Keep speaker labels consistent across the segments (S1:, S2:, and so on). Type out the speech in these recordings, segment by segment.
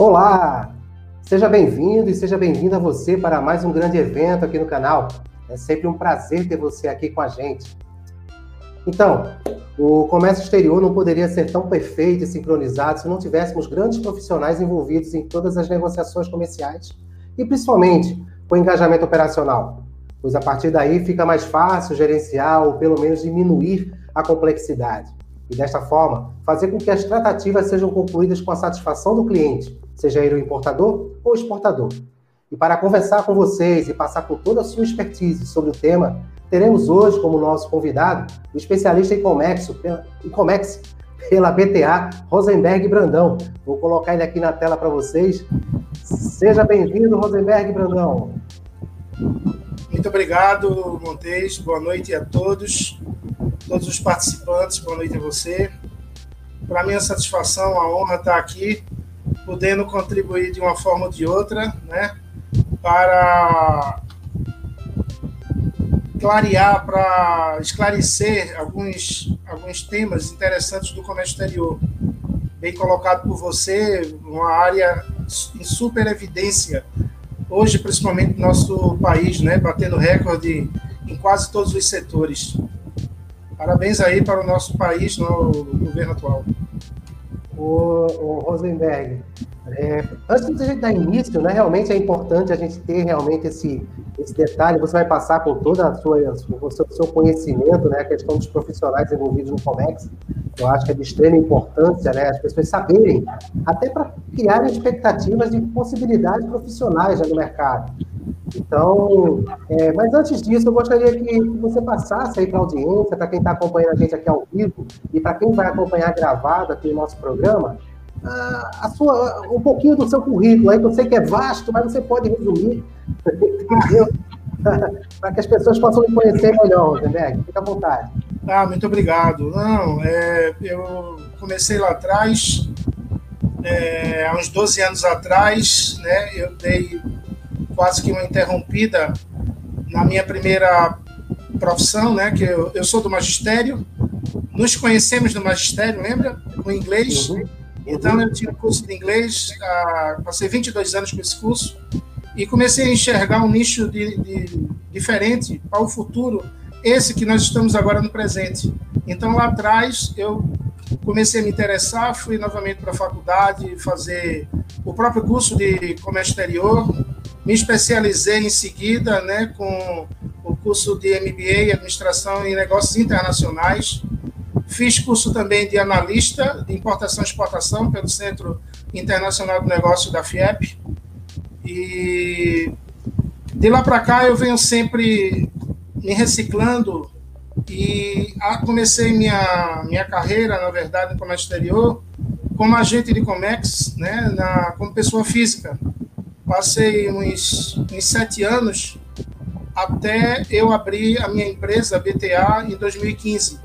S1: Olá! Seja bem-vindo e seja bem-vinda você para mais um grande evento aqui no canal. É sempre um prazer ter você aqui com a gente. Então, o comércio exterior não poderia ser tão perfeito e sincronizado se não tivéssemos grandes profissionais envolvidos em todas as negociações comerciais e principalmente com o engajamento operacional, pois a partir daí fica mais fácil gerenciar ou pelo menos diminuir a complexidade. E desta forma, fazer com que as tratativas sejam concluídas com a satisfação do cliente seja ele o importador ou exportador. E para conversar com vocês e passar por toda a sua expertise sobre o tema, teremos hoje como nosso convidado o especialista em comércio, em comércio pela BTA, Rosenberg Brandão. Vou colocar ele aqui na tela para vocês. Seja bem-vindo, Rosenberg Brandão.
S2: Muito obrigado, Montes. Boa noite a todos, todos os participantes. Boa noite a você. Para mim, a satisfação, a honra estar aqui podendo contribuir de uma forma ou de outra, né, para clarear, para esclarecer alguns, alguns temas interessantes do comércio exterior. Bem colocado por você, uma área em super evidência, hoje, principalmente no nosso país, né, batendo recorde em quase todos os setores. Parabéns aí para o nosso país no governo atual
S1: o, o Rosenberg, é, antes de gente dar início, né, realmente é importante a gente ter realmente esse, esse detalhe. Você vai passar com sua, o seu, conhecimento, né, a questão dos profissionais envolvidos no Comex. Eu acho que é de extrema importância, né, as pessoas saberem, até para criarem expectativas de possibilidades profissionais já no mercado. Então, é, mas antes disso, eu gostaria que você passasse aí para a audiência, para quem está acompanhando a gente aqui ao vivo e para quem vai acompanhar gravado aqui o nosso programa, a sua, um pouquinho do seu currículo aí, que eu sei que é vasto, mas você pode resumir, para que as pessoas possam me conhecer melhor, Rosenberg. Fique à vontade.
S2: Ah, muito obrigado. Não, é, eu comecei lá atrás, é, há uns 12 anos atrás, né, eu dei quase que uma interrompida na minha primeira profissão, né? Que eu, eu sou do magistério. Nos conhecemos no magistério, lembra? Com inglês. Uhum. Então eu tinha curso de inglês, ah, passei 22 anos com esse curso e comecei a enxergar um nicho de, de, diferente para o futuro, esse que nós estamos agora no presente. Então lá atrás eu comecei a me interessar, fui novamente para a faculdade fazer o próprio curso de comércio exterior, me especializei em seguida né, com o curso de MBA, Administração e Negócios Internacionais. Fiz curso também de analista de importação e exportação pelo Centro Internacional do Negócio da FIEP. E de lá para cá eu venho sempre me reciclando e comecei minha, minha carreira, na verdade, no comércio exterior, como agente de Comex, né, na, como pessoa física passei uns, uns sete anos até eu abrir a minha empresa, a BTA, em 2015.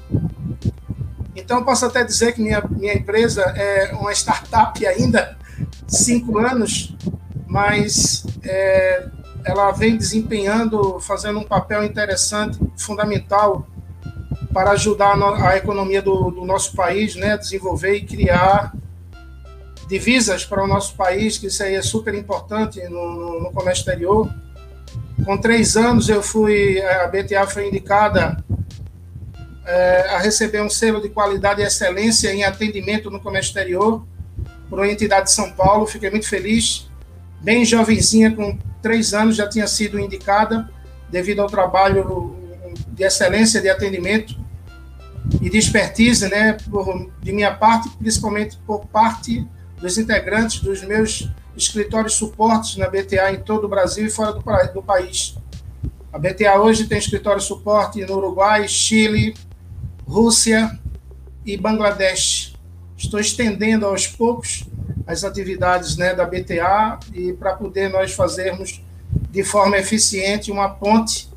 S2: Então, posso até dizer que minha, minha empresa é uma startup ainda, cinco anos, mas é, ela vem desempenhando, fazendo um papel interessante, fundamental, para ajudar a economia do, do nosso país, né, desenvolver e criar divisas para o nosso país, que isso aí é super importante no, no comércio exterior. Com três anos, eu fui, a BTA foi indicada é, a receber um selo de qualidade e excelência em atendimento no comércio exterior por uma entidade de São Paulo. Fiquei muito feliz. Bem jovenzinha, com três anos, já tinha sido indicada devido ao trabalho de excelência de atendimento e de expertise, né, por, de minha parte, principalmente por parte dos integrantes dos meus escritórios suportes na BTA em todo o Brasil e fora do, do país. A BTA hoje tem escritório suporte no Uruguai, Chile, Rússia e Bangladesh. Estou estendendo aos poucos as atividades né, da BTA e para poder nós fazermos de forma eficiente uma ponte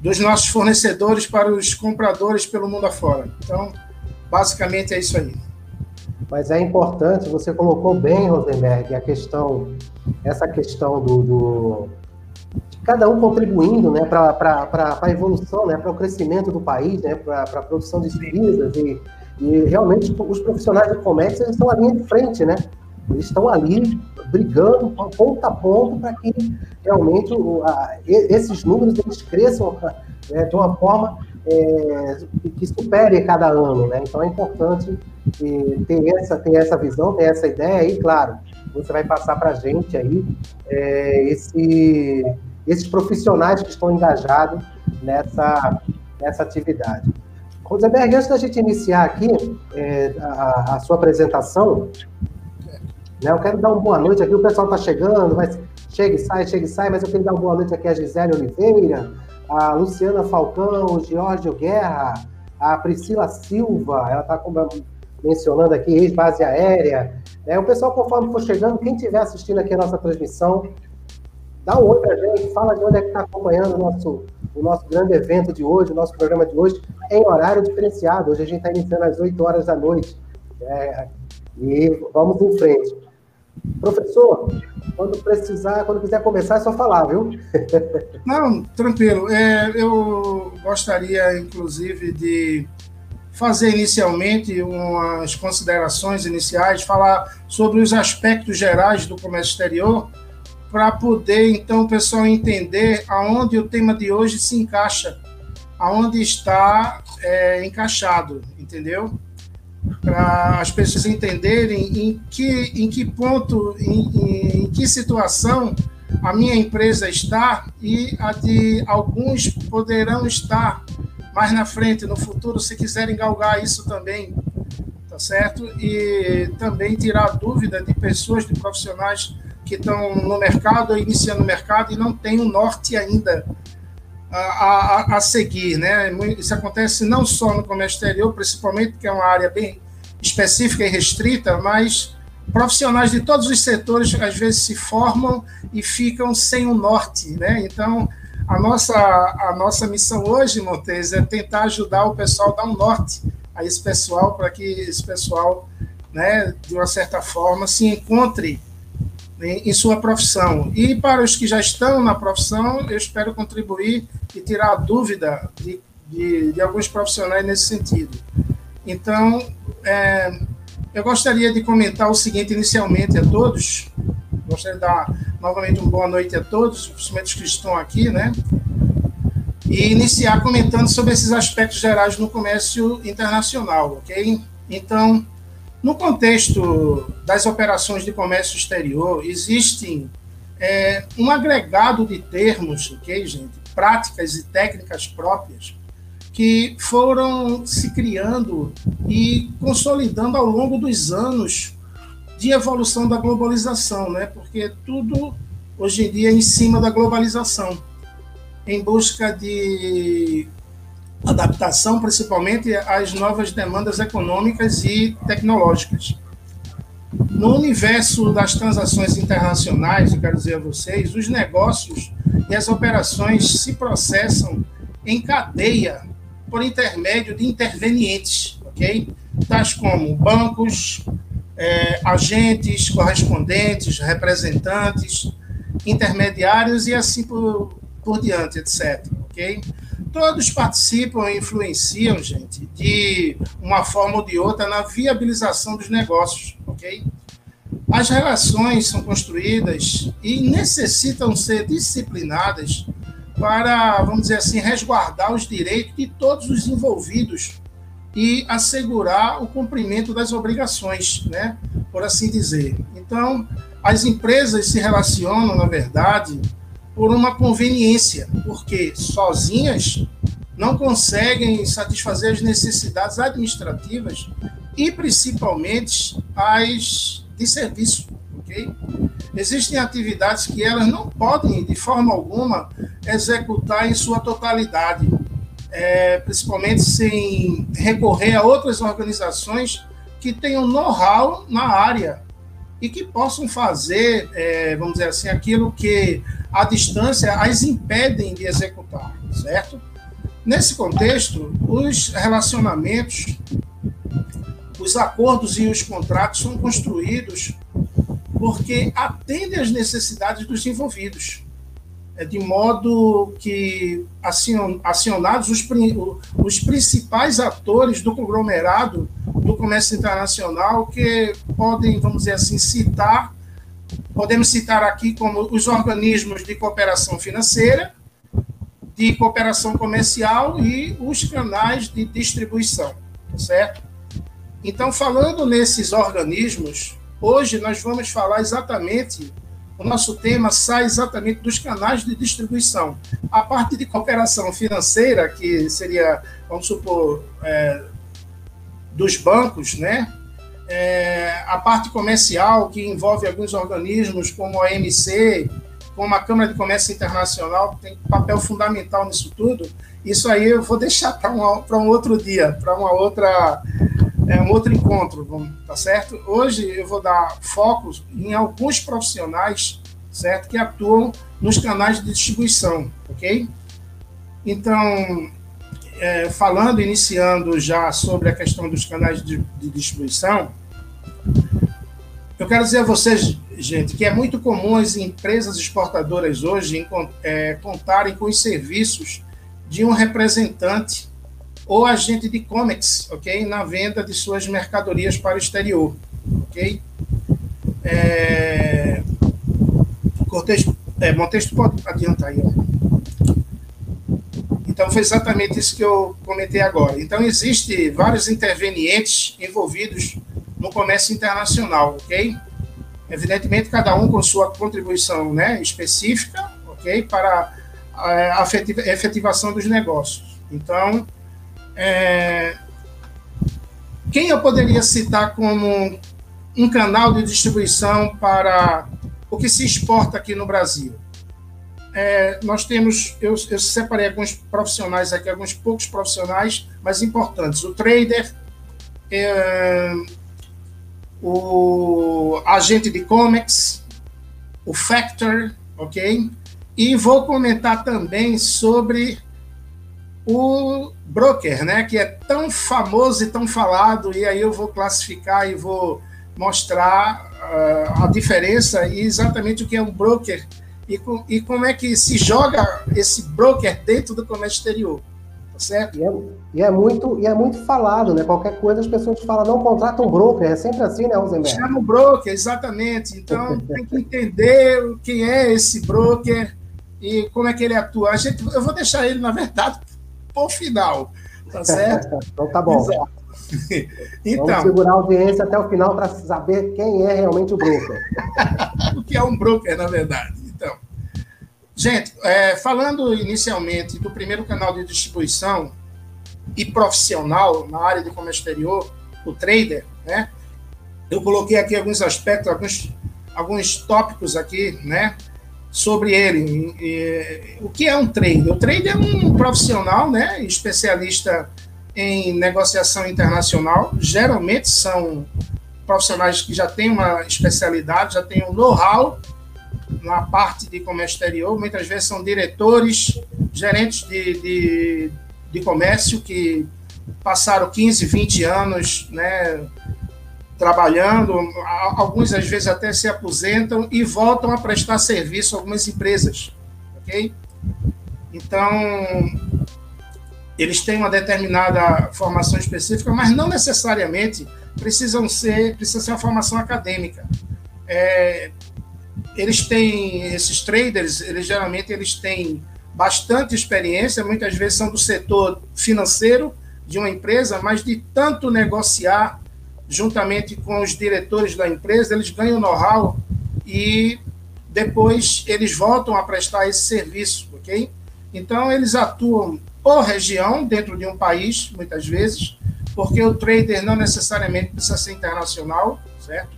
S2: dos nossos fornecedores para os compradores pelo mundo afora. Então, basicamente é isso aí.
S1: Mas é importante, você colocou bem, Rosenberg, a questão, essa questão do, do cada um contribuindo né, para a evolução, né, para o crescimento do país, né, para a produção de divisas e, e realmente os profissionais do comércio eles estão à linha de frente, né? Eles estão ali brigando ponto a ponto para que realmente o, a, esses números eles cresçam né, de uma forma é, que supere cada ano, né? Então é importante é, ter essa, ter essa visão, ter essa ideia e, claro, você vai passar para a gente aí é, esse, esses profissionais que estão engajados nessa, nessa atividade. Rosenberg, antes da gente iniciar aqui é, a, a, sua apresentação, né, eu quero dar uma boa noite aqui, o pessoal está chegando, mas chega e sai, chega e sai, mas eu quero dar uma boa noite aqui a Gisele Oliveira, a Luciana Falcão, o Giorgio Guerra, a Priscila Silva, ela está mencionando aqui ex-base aérea. É, o pessoal, conforme for chegando, quem estiver assistindo aqui a nossa transmissão, dá um oi para gente, fala de onde é que está acompanhando o nosso, o nosso grande evento de hoje, o nosso programa de hoje, em horário diferenciado. Hoje a gente está iniciando às 8 horas da noite. É, e vamos em frente. Professor, quando precisar, quando quiser começar, é só falar, viu?
S2: Não, tranquilo. É, eu gostaria, inclusive, de fazer inicialmente umas considerações iniciais, falar sobre os aspectos gerais do comércio exterior, para poder, então, o pessoal entender aonde o tema de hoje se encaixa, aonde está é, encaixado, entendeu? Para as pessoas entenderem em que, em que ponto, em, em que situação a minha empresa está e a de alguns poderão estar mais na frente, no futuro, se quiserem galgar isso também, tá certo? E também tirar dúvida de pessoas, de profissionais que estão no mercado, iniciando o mercado e não têm o um norte ainda a, a, a, seguir, né? Isso acontece não só no comércio exterior, principalmente que é uma área bem específica e restrita, mas profissionais de todos os setores às vezes se formam e ficam sem o norte, né? Então, a nossa, a nossa missão hoje, Montes, é tentar ajudar o pessoal a dar um norte a esse pessoal, para que esse pessoal, né, de uma certa forma, se encontre em, sua profissão. E para os que já estão na profissão, eu espero contribuir e tirar a dúvida de, de, de alguns profissionais nesse sentido. Então, é, eu gostaria de comentar o seguinte inicialmente a todos. Gostaria de dar novamente uma boa noite a todos, principalmente os que estão aqui, né? E iniciar comentando sobre esses aspectos gerais no comércio internacional, ok? Então, no contexto das operações de comércio exterior, existem é, um agregado de termos, ok, gente? Práticas e técnicas próprias que foram se criando e consolidando ao longo dos anos de evolução da globalização, né? Porque tudo hoje em dia é em cima da globalização, em busca de adaptação, principalmente às novas demandas econômicas e tecnológicas. No universo das transações internacionais, eu quero dizer a vocês, os negócios e as operações se processam em cadeia por intermédio de intervenientes, ok? Tais como bancos, é, agentes, correspondentes, representantes, intermediários e assim por, por diante, etc. Ok? Todos participam e influenciam, gente, de uma forma ou de outra na viabilização dos negócios, ok? As relações são construídas e necessitam ser disciplinadas para, vamos dizer assim, resguardar os direitos de todos os envolvidos e assegurar o cumprimento das obrigações, né, por assim dizer. Então, as empresas se relacionam, na verdade, por uma conveniência, porque sozinhas não conseguem satisfazer as necessidades administrativas e principalmente as de serviço, ok? Existem atividades que elas não podem, de forma alguma, executar em sua totalidade, é, principalmente sem recorrer a outras organizações que tenham know-how na área e que possam fazer, é, vamos dizer assim, aquilo que a distância as impedem de executar, certo? Nesse contexto, os relacionamentos, os acordos e os contratos são construídos porque atende às necessidades dos envolvidos, de modo que acionados os, os principais atores do conglomerado do do comércio internacional que podem, vamos dizer assim, citar, podemos citar aqui como os organismos de cooperação financeira, de cooperação comercial e os canais de distribuição, tá certo? Então, falando nesses organismos, hoje nós vamos falar exatamente, o nosso tema sai exatamente dos canais de distribuição. A parte de cooperação financeira, que seria, vamos supor, é, dos bancos, né? É, a parte comercial, que envolve alguns organismos como a OMC, como a Câmara de Comércio Internacional, que tem papel fundamental nisso tudo, isso aí eu vou deixar para um, um outro dia, para uma outra é, um outro encontro, tá certo? Hoje eu vou dar foco em alguns profissionais, certo, que atuam nos canais de distribuição, ok? Então, é, falando, iniciando já sobre a questão dos canais de, de distribuição, eu quero dizer a vocês, gente, que é muito comum as empresas exportadoras hoje é, contarem com os serviços de um representante ou agente de comics, ok? Na venda de suas mercadorias para o exterior, ok? É... Cortez, é, pode adiantar aí. Então, foi exatamente isso que eu comentei agora. Então, existe vários intervenientes envolvidos no comércio internacional, ok? Evidentemente, cada um com sua contribuição né, específica, ok? Para a efetivação dos negócios. Então, é, quem eu poderia citar como um canal de distribuição para o que se exporta aqui no Brasil? É, nós temos, eu, eu, separei alguns profissionais aqui, alguns poucos profissionais, mas importantes. O trader, é, o agente de comics, o factor, ok? E vou comentar também sobre o broker, né, que é tão famoso e tão falado, e aí eu vou classificar e vou mostrar uh, a diferença e exatamente o que é um broker e, com, e como é que se joga esse broker dentro do comércio exterior. Tá certo?
S1: E é, e é, muito, e é muito falado, né? Qualquer coisa as pessoas falam, não contrata um broker, é sempre assim, né, Rosenberg?
S2: Chama o broker, exatamente. Então tem que entender quem é esse broker e como é que ele atua. A gente, eu vou deixar ele, na verdade, por final. Tá certo?
S1: então tá bom. então, Vamos segurar a audiência até o final para saber quem é realmente o broker.
S2: o que é um broker, na verdade. Então, gente, é, falando inicialmente do primeiro canal de distribuição e profissional na área de comércio exterior, o trader, né? Eu coloquei aqui alguns aspectos, alguns, alguns tópicos aqui, né? Sobre ele. E, o que é um trader? O trader é um profissional, né, especialista em negociação internacional. Geralmente são profissionais que já têm uma especialidade, já têm um know-how na parte de comércio exterior. Muitas vezes são diretores, gerentes de, de, de comércio que passaram 15, 20 anos, né, trabalhando, alguns às vezes até se aposentam e voltam a prestar serviço a algumas empresas, ok? Então, eles têm uma determinada formação específica, mas não necessariamente precisam ser, precisa ser uma formação acadêmica. É, eles têm, esses traders, eles geralmente eles têm bastante experiência, muitas vezes são do setor financeiro de uma empresa, mas de tanto negociar juntamente com os diretores da empresa, eles ganham know-how e depois eles voltam a prestar esse serviço, ok? Então, eles atuam por região, dentro de um país, muitas vezes, porque o trader não necessariamente precisa ser internacional, certo?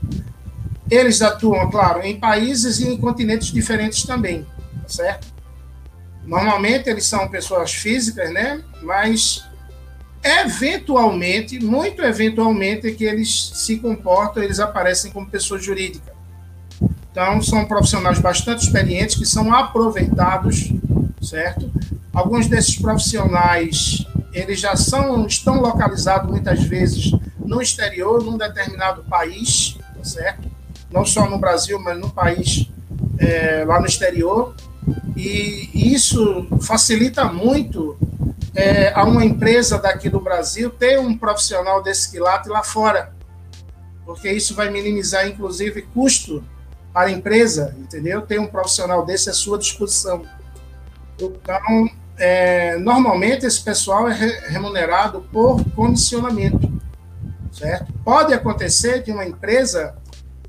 S2: Eles atuam, claro, em países e em continentes diferentes também, certo? Normalmente eles são pessoas físicas, né? Mas eventualmente, muito eventualmente, é que eles se comportam, eles aparecem como pessoa jurídica. Então, são profissionais bastante experientes que são aproveitados, certo? Alguns desses profissionais, eles já são, estão localizados muitas vezes no exterior, num determinado país, certo? Não só no Brasil, mas no país é, lá no exterior. E isso facilita muito é, a uma empresa daqui do Brasil ter um profissional desse quilate lá fora, porque isso vai minimizar, inclusive, custo para a empresa, entendeu? Ter um profissional desse à sua disposição. Então, é, normalmente esse pessoal é remunerado por condicionamento, certo? Pode acontecer de uma empresa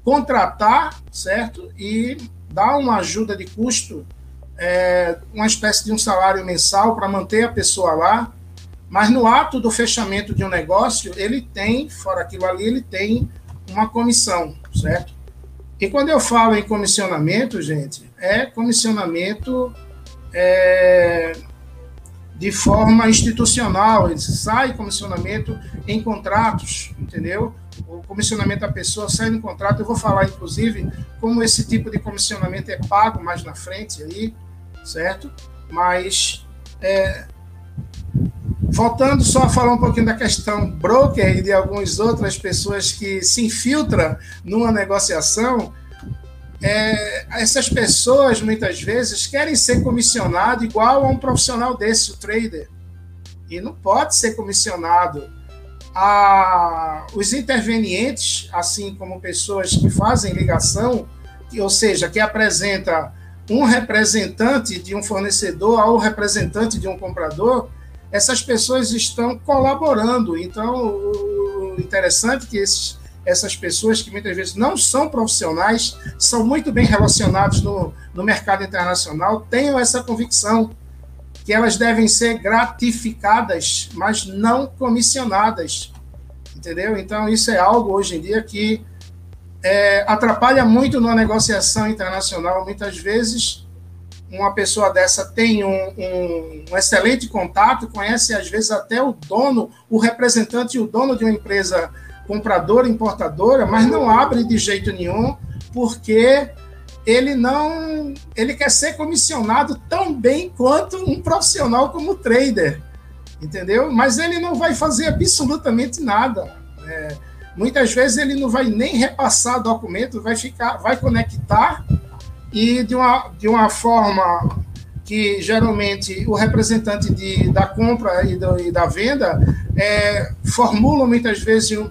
S2: contratar, certo? E dar uma ajuda de custo, é, uma espécie de um salário mensal para manter a pessoa lá, mas no ato do fechamento de um negócio, ele tem, fora aquilo ali, ele tem uma comissão, certo? E quando eu falo em comissionamento, gente, é comissionamento é, de forma institucional, ele sai comissionamento em contratos, entendeu? O comissionamento da pessoa sai no contrato. Eu vou falar, inclusive, como esse tipo de comissionamento é pago mais na frente aí, certo? Mas é, Faltando só falar um pouquinho da questão broker e de algumas outras pessoas que se infiltram numa negociação, é, essas pessoas muitas vezes querem ser comissionado igual a um profissional desse, o trader. E não pode ser comissionado. A, os intervenientes, assim como pessoas que fazem ligação, ou seja, que apresenta um representante de um fornecedor ao representante de um comprador, essas pessoas estão colaborando. Então, o interessante é que esses, essas pessoas que muitas vezes não são profissionais, são muito bem relacionados no, no mercado internacional, tenham essa convicção que elas devem ser gratificadas, mas não comissionadas. Entendeu? Então, isso é algo hoje em dia que é, atrapalha muito na negociação internacional. Muitas vezes, uma pessoa dessa tem um, um, um, excelente contato, conhece às vezes até o dono, o representante e o dono de uma empresa compradora, importadora, mas não abre de jeito nenhum, porque ele não, ele quer ser comissionado tão bem quanto um profissional como trader, entendeu? Mas ele não vai fazer absolutamente nada. É, muitas vezes ele não vai nem repassar documento, vai ficar, vai conectar e de uma, de uma forma que geralmente o representante de, da compra e, do, e da venda é, formula muitas vezes um,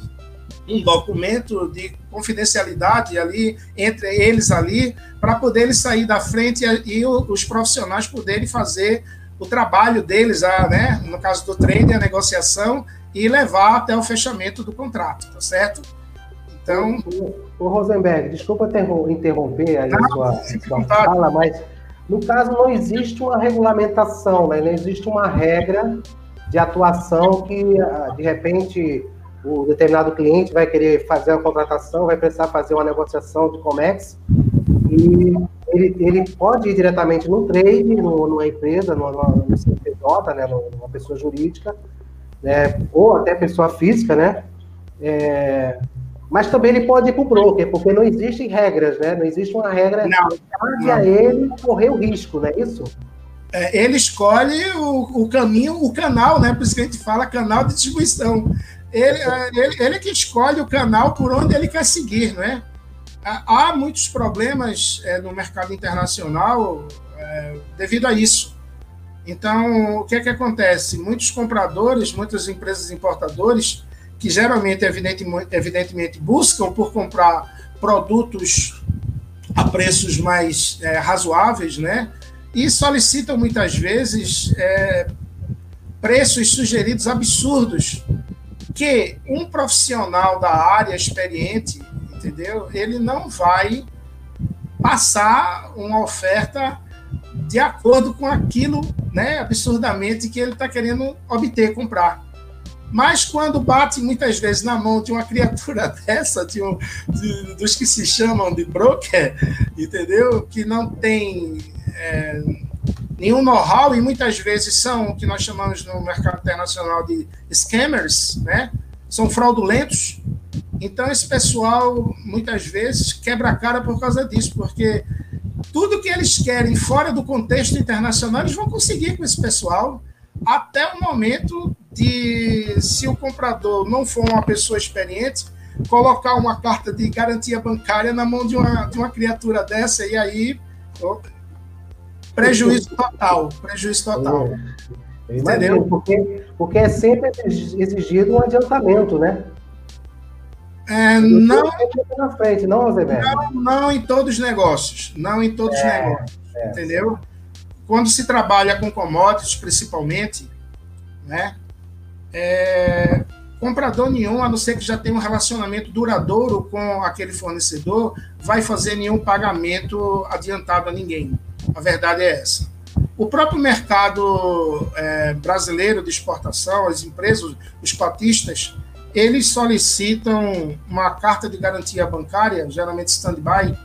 S2: um documento de confidencialidade ali entre eles ali para poderem sair da frente e, e os profissionais poderem fazer o trabalho deles, a, né, no caso do trade, a negociação e levar até o fechamento do contrato, tá certo?
S1: Então. O, Rosenberg, desculpa interromper aí a sua, sua fala, mas no caso não existe uma regulamentação, né? não existe uma regra de atuação que, ah, de repente, o determinado cliente vai querer fazer uma contratação, vai precisar fazer uma negociação de COMEX, e ele, ele pode ir diretamente no trade, no, numa empresa, no, no CNPJ, né, numa pessoa jurídica, né, ou até pessoa física, né, é, mas também ele pode ir para o broker, porque não existem regras, né? Não existe uma regra
S2: não,
S1: cabe a ele correr o risco, não é isso?
S2: É, ele escolhe o, o, caminho, o canal, né? Por isso que a gente fala canal de distribuição. Ele, é, ele, ele é que escolhe o canal por onde ele quer seguir, não é? Há muitos problemas é, no mercado internacional é, devido a isso. Então, o que é que acontece? Muitos compradores, muitas empresas importadoras que geralmente, evidentemente, evidentemente buscam por comprar produtos a preços mais é, razoáveis, né? E solicitam muitas vezes é, preços sugeridos absurdos que um profissional da área experiente, entendeu? Ele não vai passar uma oferta de acordo com aquilo, né, absurdamente que ele está querendo obter, comprar. Mas quando bate muitas vezes na mão de uma criatura dessa, de um, de, dos que se chamam de broker, entendeu? Que não tem é, nenhum know-how e muitas vezes são o que nós chamamos no mercado internacional de scammers, né? São fraudulentos. Então esse pessoal muitas vezes quebra a cara por causa disso, porque tudo que eles querem fora do contexto internacional eles vão conseguir com esse pessoal até o momento de, se o comprador não for uma pessoa experiente, colocar uma carta de garantia bancária na mão de uma, de uma criatura dessa, e aí prejuízo total, prejuízo total.
S1: Entendeu? Porque, porque é sempre exigido um adiantamento, né?
S2: É, não, na frente, não, não, não em todos os negócios. Não em todos os é, negócios. É, entendeu? Quando se trabalha com commodities, principalmente, né? É, comprador nenhum, a não ser que já tenha um relacionamento duradouro com aquele fornecedor, vai fazer nenhum pagamento adiantado a ninguém. A verdade é essa. O próprio mercado é, brasileiro de exportação, as empresas, os cotistas, eles solicitam uma carta de garantia bancária, geralmente stand-by,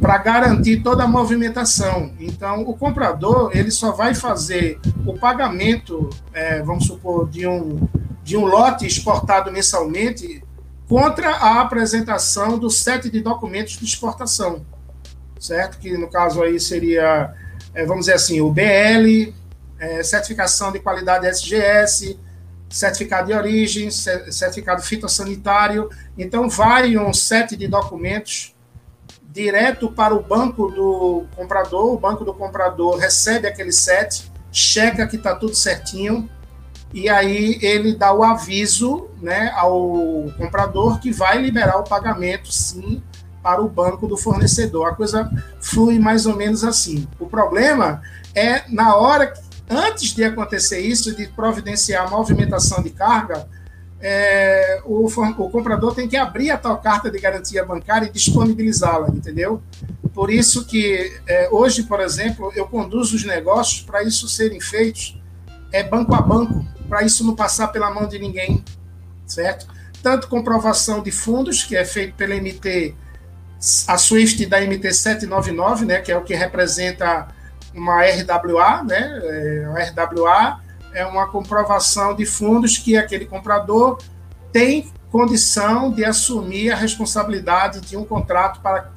S2: para garantir toda a movimentação. Então, o comprador ele só vai fazer o pagamento, é, vamos supor, de um, de um lote exportado mensalmente contra a apresentação do set de documentos de exportação, certo? Que no caso aí seria, é, vamos dizer assim, o BL, é, certificação de qualidade SGS, certificado de origem, certificado fitossanitário. Então, vai um set de documentos direto para o banco do comprador. O banco do comprador recebe aquele set, checa que está tudo certinho, e aí ele dá o aviso né, ao comprador que vai liberar o pagamento, sim, para o banco do fornecedor. A coisa flui mais ou menos assim. O problema é na hora antes de acontecer isso, de providenciar a movimentação de carga, é, o, o, comprador tem que abrir a tal carta de garantia bancária e disponibilizá-la, entendeu? Por isso que é, hoje, por exemplo, eu conduzo os negócios para isso serem feitos é banco a banco, para isso não passar pela mão de ninguém, certo? Tanto comprovação de fundos, que é feito pela MT, a SWIFT da MT 799, né, que é o que representa uma RWA, né? É, a RWA é uma comprovação de fundos que aquele comprador tem condição de assumir a responsabilidade de um contrato para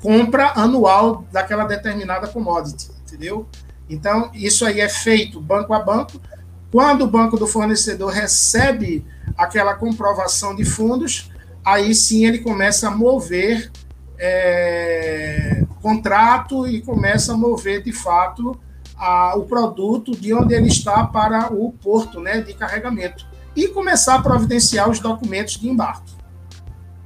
S2: compra anual daquela determinada commodity, entendeu? Então, isso aí é feito banco a banco. Quando o banco do fornecedor recebe aquela comprovação de fundos, aí sim ele começa a mover é, contrato e começa a mover de fato a, o produto de onde ele está para o porto né, de carregamento e começar a providenciar os documentos de embarque.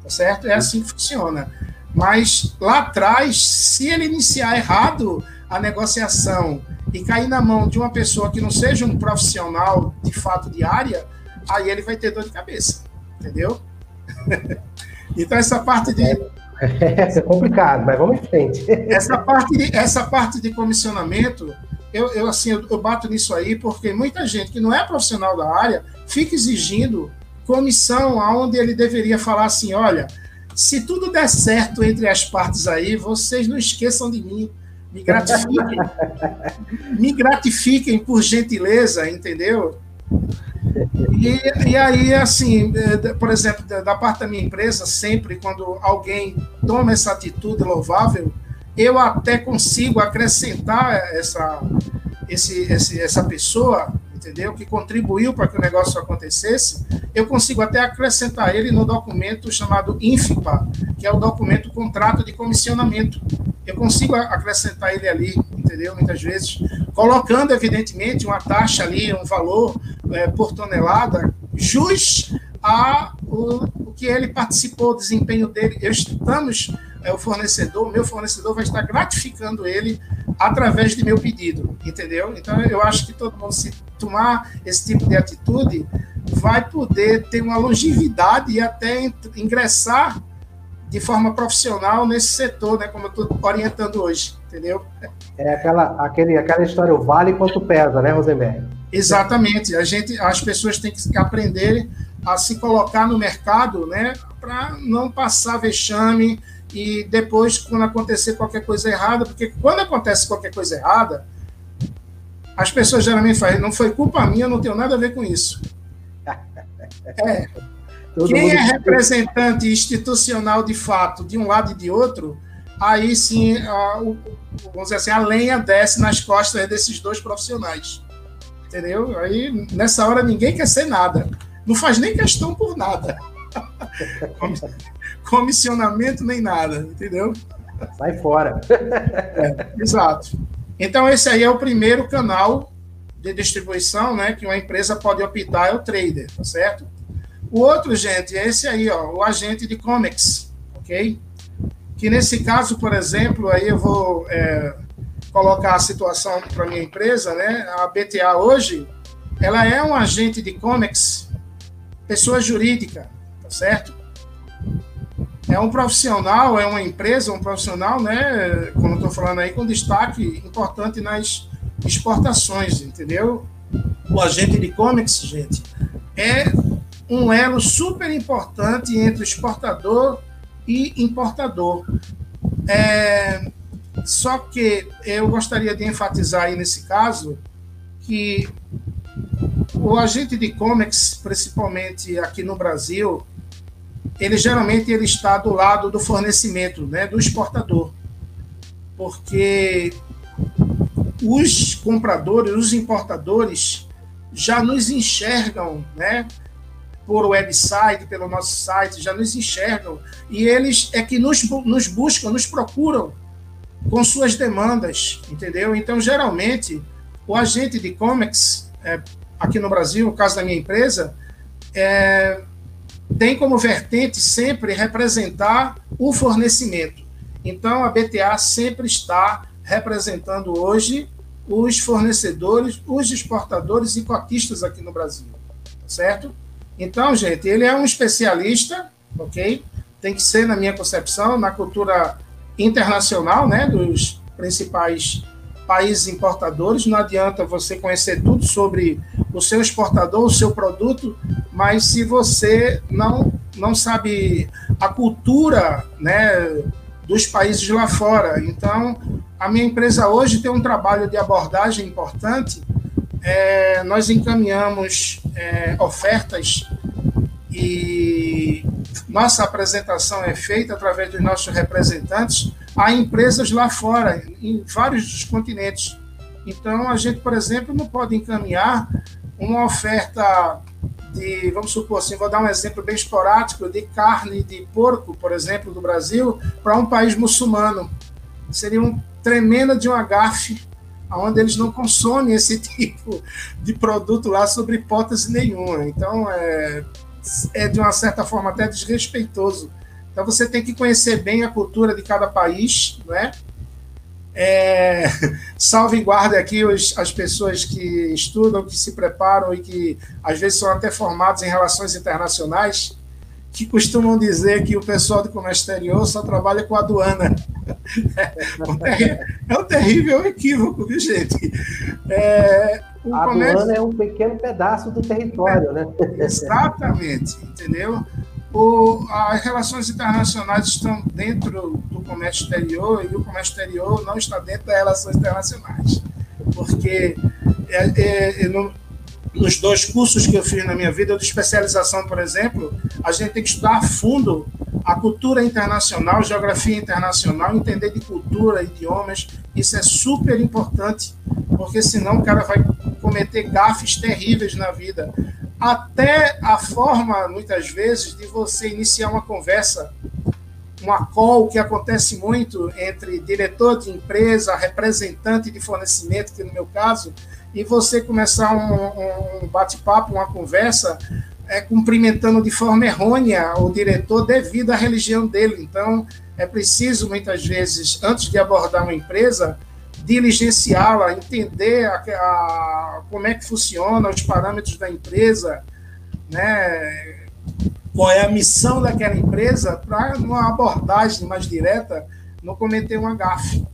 S2: Tá certo? É assim que funciona. Mas lá atrás, se ele iniciar errado a negociação e cair na mão de uma pessoa que não seja um profissional de fato de área, aí ele vai ter dor de cabeça. Entendeu? então, essa parte de
S1: é, é complicado, mas vamos em frente.
S2: Essa parte de, essa parte de comissionamento, eu, eu assim, eu, eu, bato nisso aí, porque muita gente que não é profissional da área fica exigindo comissão aonde ele deveria falar assim, olha, se tudo der certo entre as partes aí, vocês não esqueçam de mim, me gratifiquem, me gratifiquem por gentileza, entendeu? E, e aí, assim, é, por exemplo, da parte da minha empresa, sempre quando alguém toma essa atitude louvável, eu até consigo acrescentar essa, esse, esse, essa pessoa, entendeu? Que contribuiu para que o negócio acontecesse, eu consigo até acrescentar ele no documento chamado INFPA, que é o documento contrato de comissionamento. Eu consigo acrescentar ele ali, entendeu? Muitas vezes, colocando, evidentemente, uma taxa ali, um valor é, por tonelada, jus a o, o, que ele participou, o desempenho dele. Eu estamos, é, o fornecedor, meu fornecedor vai estar gratificando ele através de meu pedido, entendeu? Então, eu acho que todo mundo, se tomar esse tipo de atitude, vai poder ter uma longevidade e até ingressar de forma profissional nesse setor, né, como eu estou orientando hoje, entendeu?
S1: É aquela, aquele, aquela história, o vale quanto pesa, né, Rosenberg?
S2: Exatamente. A gente, as pessoas têm que aprender a se colocar no mercado, né, para não passar vexame e depois, quando acontecer qualquer coisa errada, porque quando acontece qualquer coisa errada, as pessoas geralmente falam, não foi culpa minha, eu não tenho nada a ver com isso. É. Quem é representante institucional de fato de um lado e de outro, aí sim, a, o, vamos dizer assim, a lenha desce nas costas desses dois profissionais. Entendeu? Aí, nessa hora, ninguém quer ser nada. Não faz nem questão por nada. Comissionamento nem nada, entendeu?
S1: Sai fora.
S2: É, exato. Então, esse aí é o primeiro canal de distribuição, né, que uma empresa pode optar é o trader, tá certo? O outro, gente, é esse aí, ó, o agente de comics, ok? Que nesse caso, por exemplo, aí eu vou é, colocar a situação para minha empresa, né? A BTA hoje, ela é um agente de comics, pessoa jurídica, tá certo? É um profissional, é uma empresa, um profissional, né? Como estou falando aí, com destaque importante nas exportações, entendeu? O agente de comics, gente, é um elo super importante entre exportador e importador. É, só que eu gostaria de enfatizar aí nesse caso que o agente de comics, principalmente aqui no Brasil, ele geralmente ele está do lado do fornecimento, né, do exportador. Porque os compradores, os importadores já nos enxergam, né, por website, pelo nosso site, já nos enxergam e eles é que nos, nos buscam, nos procuram com suas demandas, entendeu? Então, geralmente, o agente de comics, é, aqui no Brasil, no caso da minha empresa, é, tem como vertente sempre representar o fornecimento. Então, a BTA sempre está representando hoje os fornecedores, os exportadores e cotistas aqui no Brasil, certo? Então, gente, ele é um especialista, ok? Tem que ser, na minha concepção, na cultura internacional, né, dos principais países importadores. Não adianta você conhecer tudo sobre o seu exportador, o seu produto, mas se você não não sabe a cultura, né, dos países lá fora. Então, a minha empresa hoje tem um trabalho de abordagem importante. É, nós encaminhamos é, ofertas e nossa apresentação é feita através dos nossos representantes a empresas lá fora, em vários dos continentes. Então, a gente, por exemplo, não pode encaminhar uma oferta de, vamos supor assim, vou dar um exemplo bem esporádico, de carne de porco, por exemplo, do Brasil, para um país muçulmano. Seria um tremenda de um agafe, onde eles não consomem esse tipo de produto lá sobre hipótese nenhuma. Então, é, é de uma certa forma até desrespeitoso. Então você tem que conhecer bem a cultura de cada país, não é? É, salve guarda aqui os, as pessoas que estudam, que se preparam e que às vezes são até formados em relações internacionais, que costumam dizer que o pessoal do comércio exterior só trabalha com aduana. É um terrível equívoco, viu, gente?
S1: É, a comércio... aduana é um pequeno pedaço do território, né?
S2: Exatamente, entendeu? O, as relações internacionais estão dentro do comércio exterior e o comércio exterior não está dentro das relações internacionais. Porque é, é, é no, nos dois cursos que eu fiz na minha vida, de especialização, por exemplo, a gente tem que estudar a fundo a cultura internacional, geografia internacional, entender de cultura, idiomas, isso é super importante, porque senão o cara vai cometer gafes terríveis na vida. Até a forma, muitas vezes, de você iniciar uma conversa, uma call que acontece muito entre diretor de empresa, representante de fornecimento, que no meu caso, e você começar um, um bate-papo, uma conversa, é, cumprimentando de forma errônea o diretor devido à religião dele. Então, é preciso, muitas vezes, antes de abordar uma empresa, diligenciá-la, entender a, a, como é que funciona, os parâmetros da empresa, né? qual é a missão daquela empresa, para, numa abordagem mais direta, não cometer um gafe.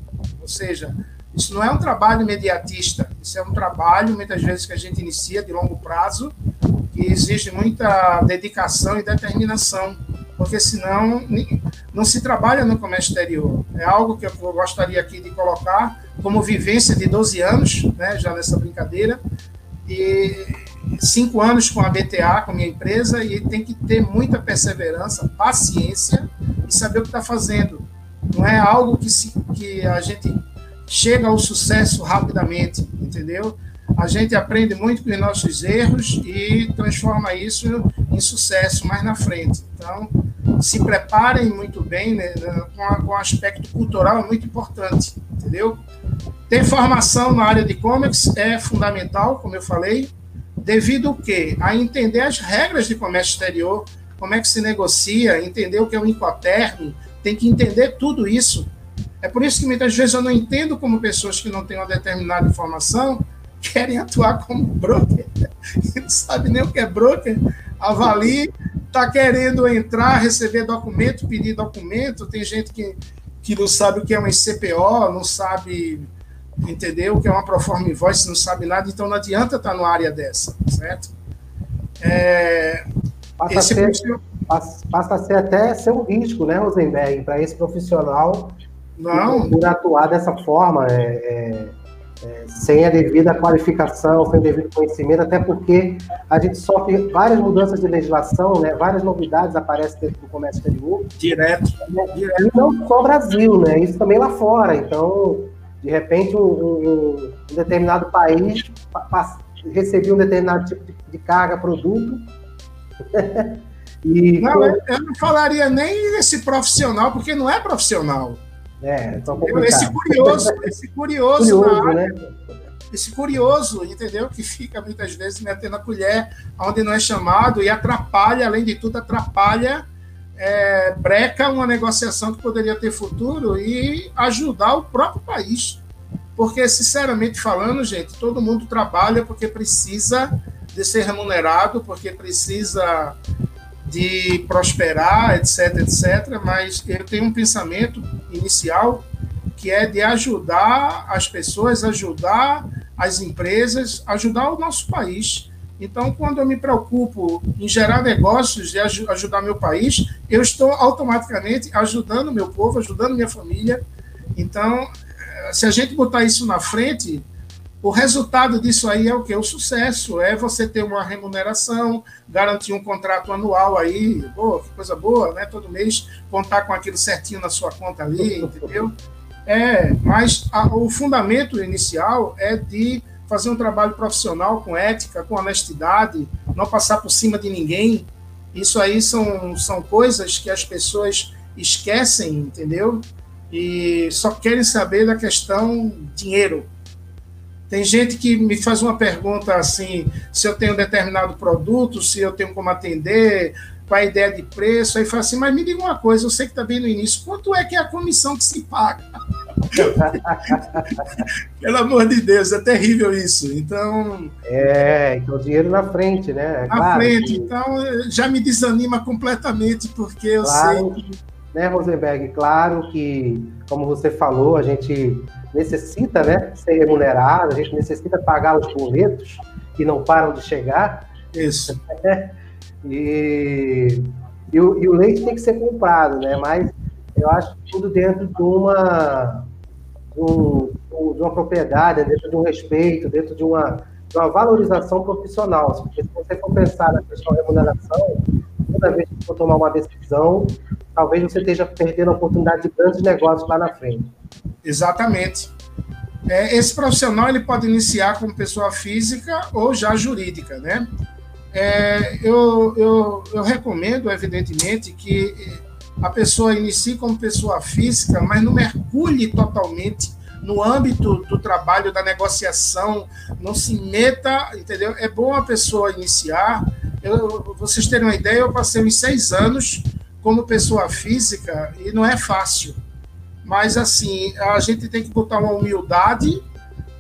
S2: Ou seja, isso não é um trabalho imediatista, isso é um trabalho, muitas vezes, que a gente inicia de longo prazo, que exige muita dedicação e determinação, porque senão não se trabalha no comércio exterior. É algo que eu gostaria aqui de colocar como vivência de 12 anos, né, já nessa brincadeira, e cinco anos com a BTA, com a minha empresa, e tem que ter muita perseverança, paciência e saber o que está fazendo. Não é algo que, se, que a gente chega ao sucesso rapidamente, entendeu? A gente aprende muito com os nossos erros e transforma isso em sucesso mais na frente. Então, se preparem muito bem, né, com, a, com o aspecto cultural é muito importante, entendeu? Ter formação na área de e-commerce é fundamental, como eu falei, devido o quê? A entender as regras de comércio exterior, como é que se negocia, entender o que é um incoterm, tem que entender tudo isso. É por isso que muitas vezes eu não entendo como pessoas que não têm uma determinada informação querem atuar como broker. Não sabe nem o que é broker. Avalie, está querendo entrar, receber documento, pedir documento. Tem gente que, que não sabe o que é uma CPO, não sabe entendeu? O que é uma proforma voice, não sabe nada, então não adianta estar numa área dessa, certo?
S1: É, passa, a ser, passa, passa, a ser até ser um risco, né, Rosenberg, para esse profissional
S2: não.
S1: por atuar dessa forma, é, é, é, sem a devida qualificação, sem o devido conhecimento, até porque a gente sofre várias mudanças de legislação, né, várias novidades aparecem dentro do comércio exterior.
S2: Direto.
S1: Né, e não só Brasil, né, isso também lá fora. Então, de repente, um, um, um determinado país recebia um determinado tipo de, carga, produto.
S2: e, não, eu, eu não falaria nem esse profissional, porque não é profissional.
S1: É,
S2: então esse curioso, esse curioso, curioso área, né? esse curioso, entendeu? Que fica muitas vezes metendo a colher onde não é chamado e atrapalha, além de tudo, atrapalha é, breca uma negociação que poderia ter futuro e ajudar o próprio país. Porque, sinceramente falando, gente, todo mundo trabalha porque precisa de ser remunerado, porque precisa de prosperar, etc, etc. Mas eu tenho um pensamento inicial que é de ajudar as pessoas, ajudar as empresas, ajudar o nosso país. Então, quando eu me preocupo em gerar negócios e ajudar meu país, eu estou automaticamente ajudando meu povo, ajudando minha família. Então, se a gente botar isso na frente, o resultado disso aí é o que? O sucesso. É você ter uma remuneração, garantir um contrato anual aí, boa, que coisa boa, né? Todo mês contar com aquilo certinho na sua conta ali, entendeu? É, mas a, o fundamento inicial é de fazer um trabalho profissional com ética, com honestidade, não passar por cima de ninguém. Isso aí são, são coisas que as pessoas esquecem, entendeu? E só querem saber da questão dinheiro. Tem gente que me faz uma pergunta assim: se eu tenho um determinado produto, se eu tenho como atender, qual a ideia de preço. Aí fala assim: mas me diga uma coisa, eu sei que está bem no início, quanto é que é a comissão que se paga? Pelo amor de Deus, é terrível isso. Então.
S1: É, então o dinheiro na frente, né?
S2: É na claro frente. Que... Então já me desanima completamente, porque eu claro, sei que.
S1: Né, Rosenberg? Claro que, como você falou, a gente necessita né, ser remunerado, a gente necessita pagar os boletos que não param de chegar.
S2: Isso.
S1: e, e, o, e o leite tem que ser comprado, né? Mas eu acho tudo dentro de uma, de, um, de uma propriedade, dentro de um respeito, dentro de uma, de uma valorização profissional. Porque se você for pensar na questão da remuneração, toda vez que for tomar uma decisão, talvez você esteja perdendo a oportunidade de grandes negócios lá na frente.
S2: Exatamente. É, esse profissional ele pode iniciar como pessoa física ou já jurídica, né? É, eu, eu, eu recomendo, evidentemente, que a pessoa inicie como pessoa física, mas não mergulhe totalmente no âmbito do trabalho, da negociação, não se meta, entendeu? É bom a pessoa iniciar. Eu, vocês terem uma ideia, eu passei uns seis anos como pessoa física e não é fácil. Mas, assim, a gente tem que botar uma humildade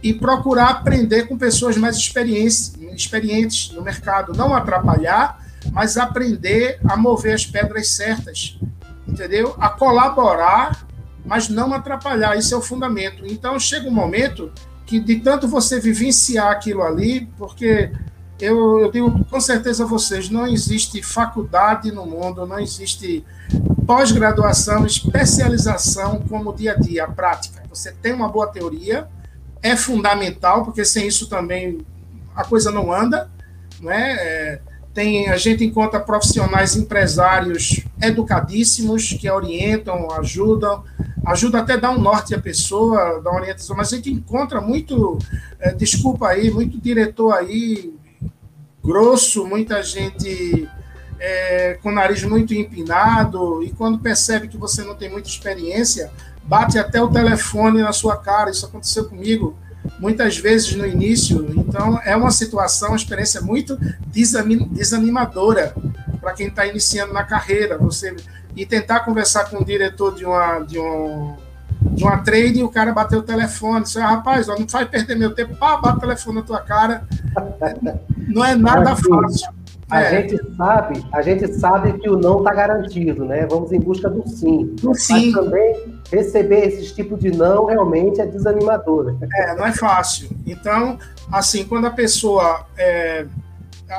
S2: e procurar aprender com pessoas mais experientes, experientes no mercado. Não atrapalhar, mas aprender a mover as pedras certas entendeu? A colaborar, mas não atrapalhar. Isso é o fundamento. Então chega um momento que de tanto você vivenciar aquilo ali, porque eu, eu digo com certeza a vocês, não existe faculdade no mundo, não existe pós-graduação, especialização como dia a dia, a prática. Você tem uma boa teoria, é fundamental, porque sem isso também a coisa não anda, não é? tem, a gente encontra profissionais empresários educadíssimos que orientam, ajudam, ajuda até dar um norte à pessoa, dar orientação, mas a gente encontra muito, é, desculpa aí, muito diretor aí grosso, muita gente é, com o nariz muito empinado, e quando percebe que você não tem muita experiência, bate até o telefone na sua cara. Isso aconteceu comigo muitas vezes no início. Então, é uma situação, uma experiência muito desanimadora para quem está iniciando na carreira. Você e tentar conversar com o diretor de uma de um de uma trade e o cara bateu o telefone, disse, ah, rapaz, ó, não faz perder meu tempo, pá, bate o telefone na tua cara. Não é nada assim, fácil.
S1: A é. gente sabe, a gente sabe que o não está garantido, né? Vamos em busca do sim.
S2: Do sim.
S1: Mas também receber esse tipo de não realmente é desanimador.
S2: É, não é fácil. Então, assim, quando a pessoa é,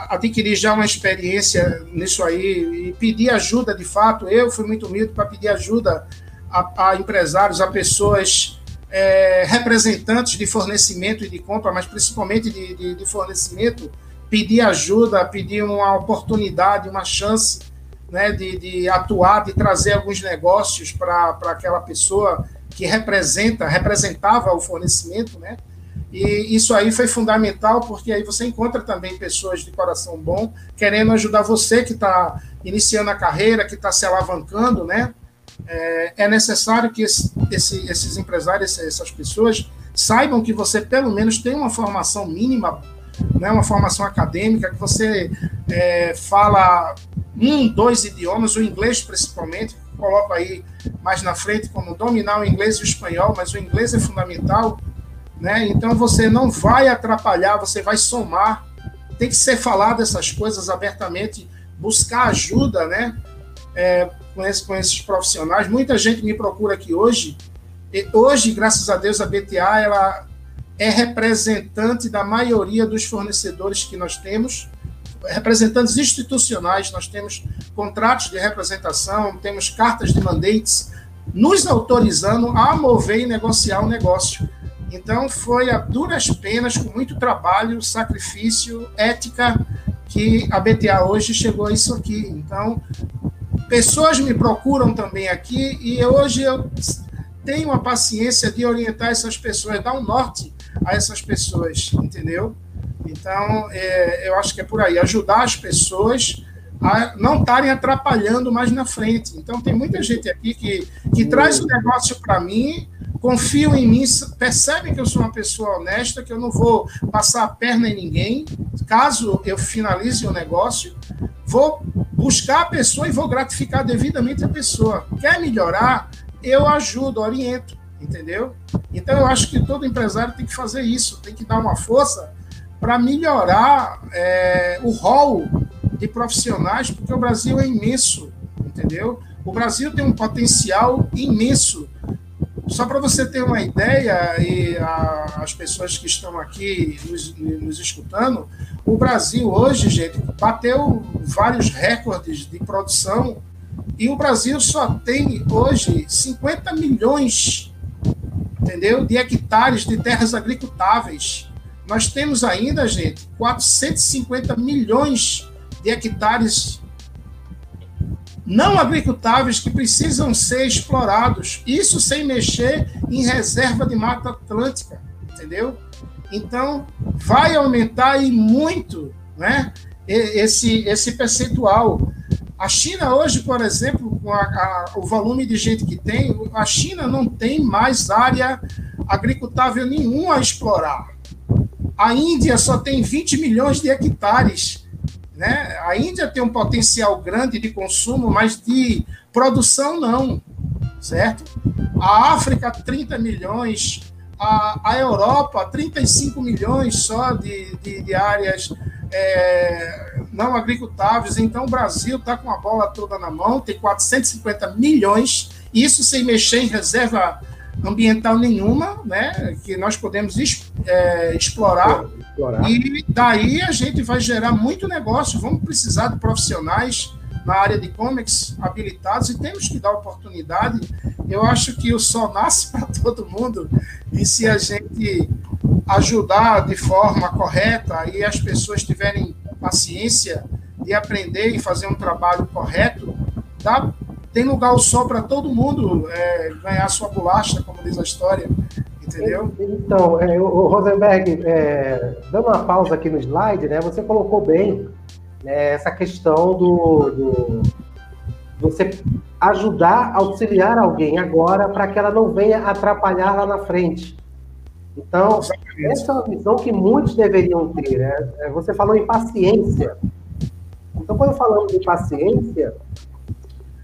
S2: adquirir já uma experiência nisso aí e pedir ajuda de fato, eu fui muito humilde para pedir ajuda a, a, empresários, a pessoas é, representantes de fornecimento e de compra, mas principalmente de, de, de fornecimento pedir ajuda, pedir uma oportunidade, uma chance né, de, de atuar, de trazer alguns negócios para aquela pessoa que representa, representava o fornecimento, né? E isso aí foi fundamental, porque aí você encontra também pessoas de coração bom, querendo ajudar você que está iniciando a carreira, que está se alavancando, né? É, é necessário que esse, esse, esses empresários, essas pessoas, saibam que você pelo menos tem uma formação mínima né, uma formação acadêmica, que você é, fala um, dois idiomas, o inglês principalmente, coloco aí mais na frente como dominar o inglês e o espanhol, mas o inglês é fundamental, né? Então você não vai atrapalhar, você vai somar. Tem que ser falado essas coisas abertamente, buscar ajuda, né? É, com, esse, com esses profissionais. Muita gente me procura aqui hoje. E hoje, graças a Deus, a BTA ela é representante da maioria dos fornecedores que nós temos, representantes institucionais, nós temos contratos de representação, temos cartas de mandates, nos autorizando a mover e negociar o negócio. Então, foi a duras penas, com muito trabalho, sacrifício, ética, que a BTA hoje chegou a isso aqui. Então, pessoas me procuram também aqui e hoje eu tenho a paciência de orientar essas pessoas, dar um norte a essas pessoas, entendeu? Então, é, eu acho que é por aí, ajudar as pessoas a não estarem atrapalhando mais na frente. Então, tem muita gente aqui que, que traz o negócio para mim, confiam em mim, percebem que eu sou uma pessoa honesta, que eu não vou passar a perna em ninguém. Caso eu finalize o negócio, vou buscar a pessoa e vou gratificar devidamente a pessoa. Quer melhorar? Eu ajudo, oriento entendeu? Então eu acho que todo empresário tem que fazer isso, tem que dar uma força para melhorar é, o rol de profissionais, porque o Brasil é imenso, entendeu? O Brasil tem um potencial imenso. Só para você ter uma ideia, e a, as pessoas que estão aqui nos, nos escutando, o Brasil hoje, gente, bateu vários recordes de produção e o Brasil só tem hoje 50 milhões entendeu? De hectares de terras agricultáveis. Nós temos ainda, gente, 450 milhões de hectares não agricultáveis que precisam ser explorados. Isso sem mexer em reserva de mata atlântica, entendeu? Então, vai aumentar e muito, né? Esse, esse percentual. A China hoje, por exemplo, com a, a, o volume de gente que tem, a China não tem mais área agricultável nenhuma a explorar. A Índia só tem 20 milhões de hectares. Né? A Índia tem um potencial grande de consumo, mas de produção não, certo? A África, 30 milhões. A, a Europa, 35 milhões só de, de, de áreas é, não agricultáveis. Então, o Brasil está com a bola toda na mão, tem 450 milhões, isso sem mexer em reserva ambiental nenhuma, né, que nós podemos é, explorar, explorar, e daí a gente vai gerar muito negócio. Vamos precisar de profissionais na área de comics habilitados e temos que dar oportunidade. Eu acho que o sol nasce para todo mundo e se a gente ajudar de forma correta e as pessoas tiverem paciência de aprender e fazer um trabalho correto, dá, tem lugar o sol para todo mundo é, ganhar sua bolacha, como diz a história. Entendeu?
S1: Então, é, o Rosenberg, é, dando uma pausa aqui no slide, né, você colocou bem né, essa questão do, do você ajudar, auxiliar alguém agora para que ela não venha atrapalhar lá na frente. Então, essa é uma visão que muitos deveriam ter. Né? É, você falou em paciência. Então, quando falamos de paciência,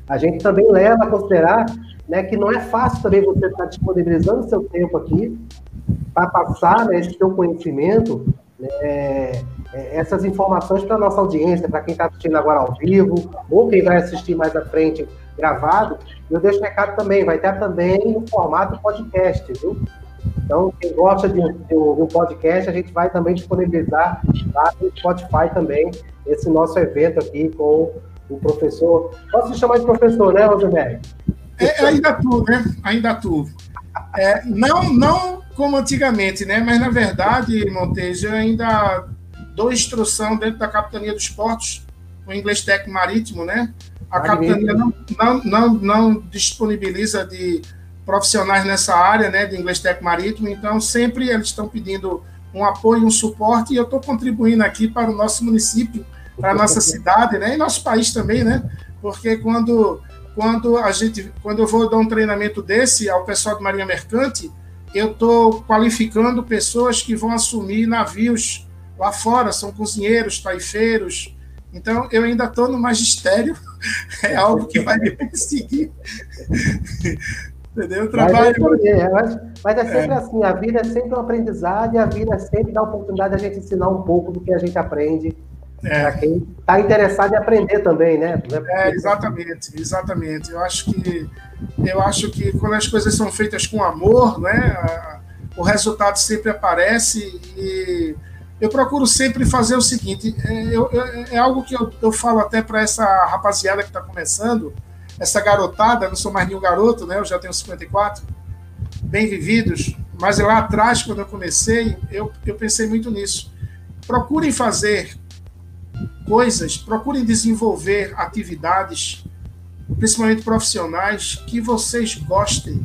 S1: a gente também leva a considerar né, que não é fácil também você estar disponibilizando seu tempo aqui para passar né, esse seu conhecimento, né, é, essas informações para a nossa audiência, para quem está assistindo agora ao vivo, ou quem vai assistir mais à frente gravado. Eu deixo recado também, vai ter também o formato podcast, viu? Então, quem gosta de, de um podcast, a gente vai também disponibilizar lá no Spotify também esse nosso evento aqui com o professor. Posso te chamar de professor, né, Rosemary?
S2: É, é, ainda tu, né? Ainda tu. É, não, não como antigamente, né? Mas na verdade, Montejo, eu ainda dou instrução dentro da capitania dos portos, o inglês técnico marítimo, né? A capitania não, não, não, não disponibiliza de profissionais nessa área, né, de inglês técnico marítimo, então sempre eles estão pedindo um apoio, um suporte, e eu estou contribuindo aqui para o nosso município, para nossa cidade, né, e nosso país também, né, porque quando, quando a gente, quando eu vou dar um treinamento desse ao pessoal de Marinha Mercante, eu estou qualificando pessoas que vão assumir navios lá fora, são cozinheiros, taifeiros, então eu ainda estou no magistério, é algo que vai me perseguir. Entendeu? Trabalho. Mas
S1: é, mas, mas é sempre é. assim, a vida é sempre um aprendizado e a vida é sempre dá a oportunidade de a gente ensinar um pouco do que a gente aprende. É. Para quem está interessado em aprender também, né?
S2: É, exatamente, exatamente. Eu acho que eu acho que quando as coisas são feitas com amor, né, o resultado sempre aparece e eu procuro sempre fazer o seguinte, é, eu, é algo que eu, eu falo até para essa rapaziada que está começando, essa garotada, não sou mais nenhum garoto, né? Eu já tenho 54, bem vividos, mas lá atrás, quando eu comecei, eu, eu pensei muito nisso. Procurem fazer coisas, procurem desenvolver atividades, principalmente profissionais, que vocês gostem.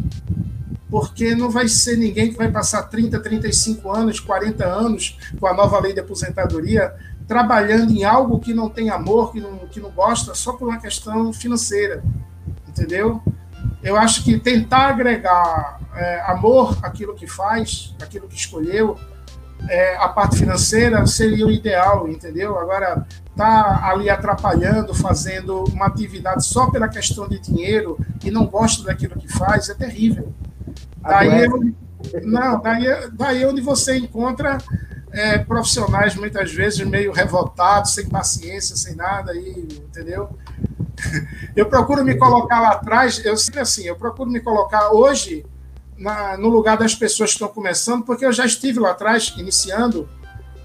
S2: Porque não vai ser ninguém que vai passar 30, 35 anos, 40 anos com a nova lei de aposentadoria trabalhando em algo que não tem amor, que não, que não gosta, só por uma questão financeira, entendeu? Eu acho que tentar agregar é, amor àquilo que faz, àquilo que escolheu, é, a parte financeira seria o ideal, entendeu? Agora, tá ali atrapalhando, fazendo uma atividade só pela questão de dinheiro e não gosta daquilo que faz, é terrível. Daí, não, daí, daí é onde você encontra é, profissionais muitas vezes meio revoltados, sem paciência, sem nada, aí, entendeu? Eu procuro me colocar lá atrás, eu sempre assim, eu procuro me colocar hoje na, no lugar das pessoas que estão começando, porque eu já estive lá atrás, iniciando,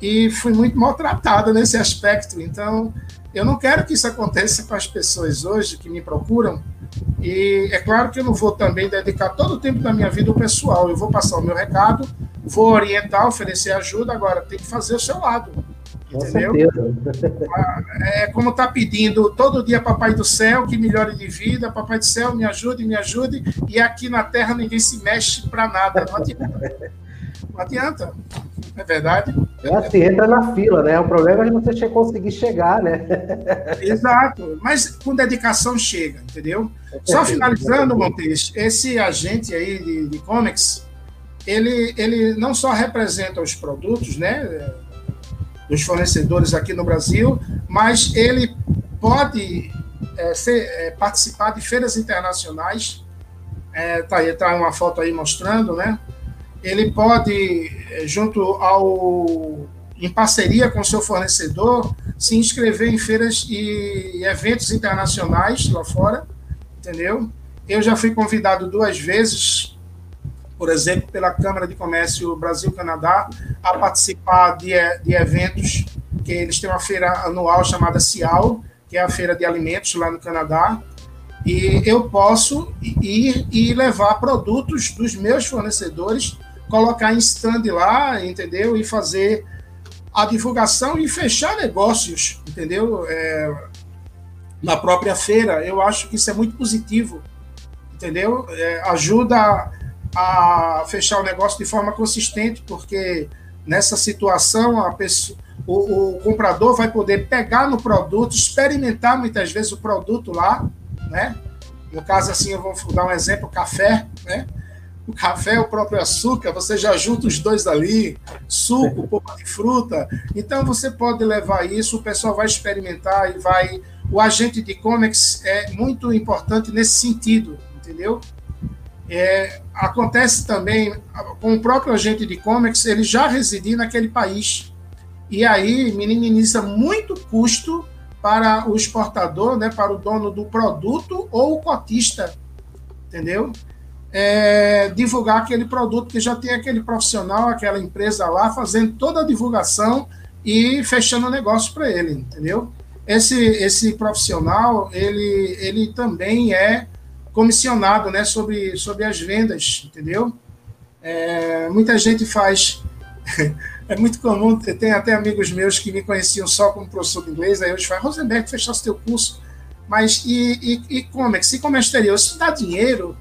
S2: e fui muito maltratada nesse aspecto. Então, eu não quero que isso aconteça com as pessoas hoje que me procuram. E é claro que eu não vou também dedicar todo o tempo da minha vida ao pessoal. Eu vou passar o meu recado, vou orientar, oferecer ajuda, agora tem que fazer o seu lado. Entendeu? Ah, é como tá pedindo todo dia Papai do Céu que melhore de vida, Papai do Céu me ajude, me ajude, e aqui na Terra ninguém se mexe para nada. Não adianta. Não adianta. É verdade.
S1: É assim, entra na fila, né? O problema é você conseguir chegar, né?
S2: Exato. Mas com dedicação chega, entendeu? Só finalizando, Montes, esse agente aí de, de comics, ele, ele não só representa os produtos, né? Dos fornecedores aqui no Brasil, mas ele pode é, ser, é, participar de feiras internacionais. É, tá aí, tá uma foto aí mostrando, né? ele pode, junto ao em parceria com seu fornecedor, se inscrever em feiras e eventos internacionais lá fora, entendeu? Eu já fui convidado duas vezes, por exemplo, pela Câmara de Comércio Brasil-Canadá, a participar de, de eventos, que eles têm uma feira anual chamada CIAL, que é a feira de alimentos lá no Canadá, e eu posso ir e levar produtos dos meus fornecedores colocar em stand lá, entendeu? E fazer a divulgação e fechar negócios, entendeu? É, na própria feira, eu acho que isso é muito positivo, entendeu? É, ajuda a fechar o negócio de forma consistente, porque nessa situação a pessoa, o, o, comprador vai poder pegar no produto, experimentar muitas vezes o produto lá, né? No caso, assim, eu vou dar um exemplo: café, né? O café, o próprio açúcar, você já junta os dois ali, suco, pouco de fruta. Então, você pode levar isso, o pessoal vai experimentar e vai. O agente de comics é muito importante nesse sentido, entendeu? É, acontece também com o próprio agente de comics, ele já residir naquele país. E aí minimiza muito custo para o exportador, né, para o dono do produto ou o cotista, entendeu? É, divulgar aquele produto que já tem aquele profissional, aquela empresa lá fazendo toda a divulgação e fechando o negócio para ele, entendeu? Esse, esse profissional, ele, ele também é comissionado né, sobre, sobre as vendas, entendeu? É, muita gente faz. é muito comum, tem até amigos meus que me conheciam só como professor de inglês, aí eles falam, Rosenberg, fechasse teu curso, mas e, e, e se como é exterior? Isso dá dinheiro?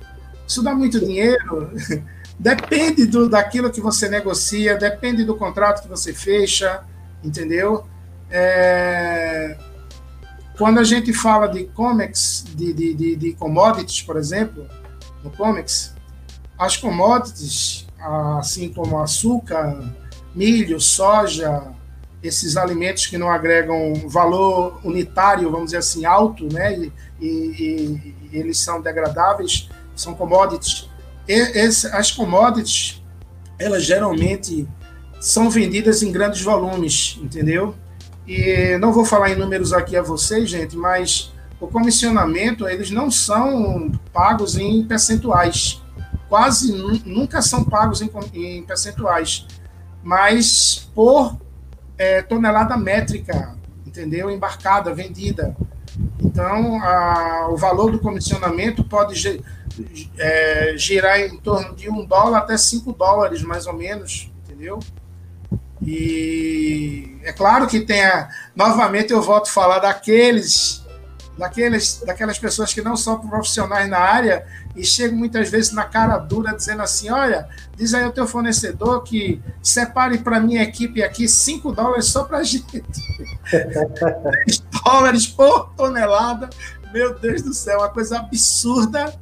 S2: Isso dá muito dinheiro? depende do, daquilo que você negocia, depende do contrato que você fecha, entendeu? É, quando a gente fala de comics, de, de, de, de commodities, por exemplo, no comics, as commodities, assim como açúcar, milho, soja, esses alimentos que não agregam valor unitário, vamos dizer assim, alto, né? E, e, e eles são degradáveis, são commodities. E, esse, as commodities, elas geralmente são vendidas em grandes volumes, entendeu? E não vou falar em números aqui a vocês, gente, mas o comissionamento, eles não são pagos em percentuais. Quase nunca são pagos em, em percentuais, mas por é, tonelada métrica, entendeu? Embarcada, vendida. Então, a, o valor do comissionamento pode é, girar em torno de um dólar até cinco dólares, mais ou menos, entendeu? E é claro que tem a, novamente eu volto a falar daqueles daqueles daquelas pessoas que não são profissionais na área e chegam muitas vezes na cara dura dizendo assim, olha, diz aí ao teu fornecedor que separe para minha equipe aqui 5 dólares só para gente. 10 dólares por tonelada. Meu Deus do céu, uma coisa absurda,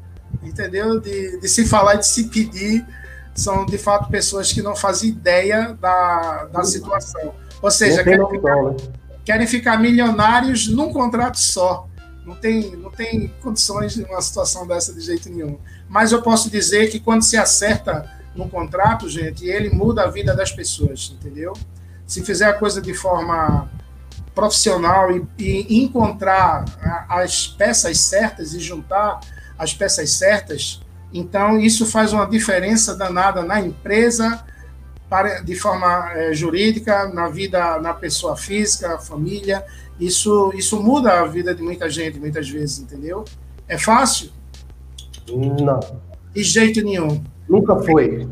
S2: entendeu? De, de se falar e de se pedir são de fato pessoas que não fazem ideia da, da situação. Ou seja, querem ficar, né? querem ficar, milionários num contrato só. Não tem, não tem condições de uma situação dessa de jeito nenhum. Mas eu posso dizer que quando se acerta num contrato, gente, ele muda a vida das pessoas, entendeu? Se fizer a coisa de forma profissional e, e encontrar as peças certas e juntar as peças certas, então, isso faz uma diferença danada na empresa, para, de forma é, jurídica, na vida, na pessoa física, família. Isso, isso muda a vida de muita gente, muitas vezes, entendeu? É fácil?
S1: Não.
S2: De jeito nenhum.
S1: Nunca foi.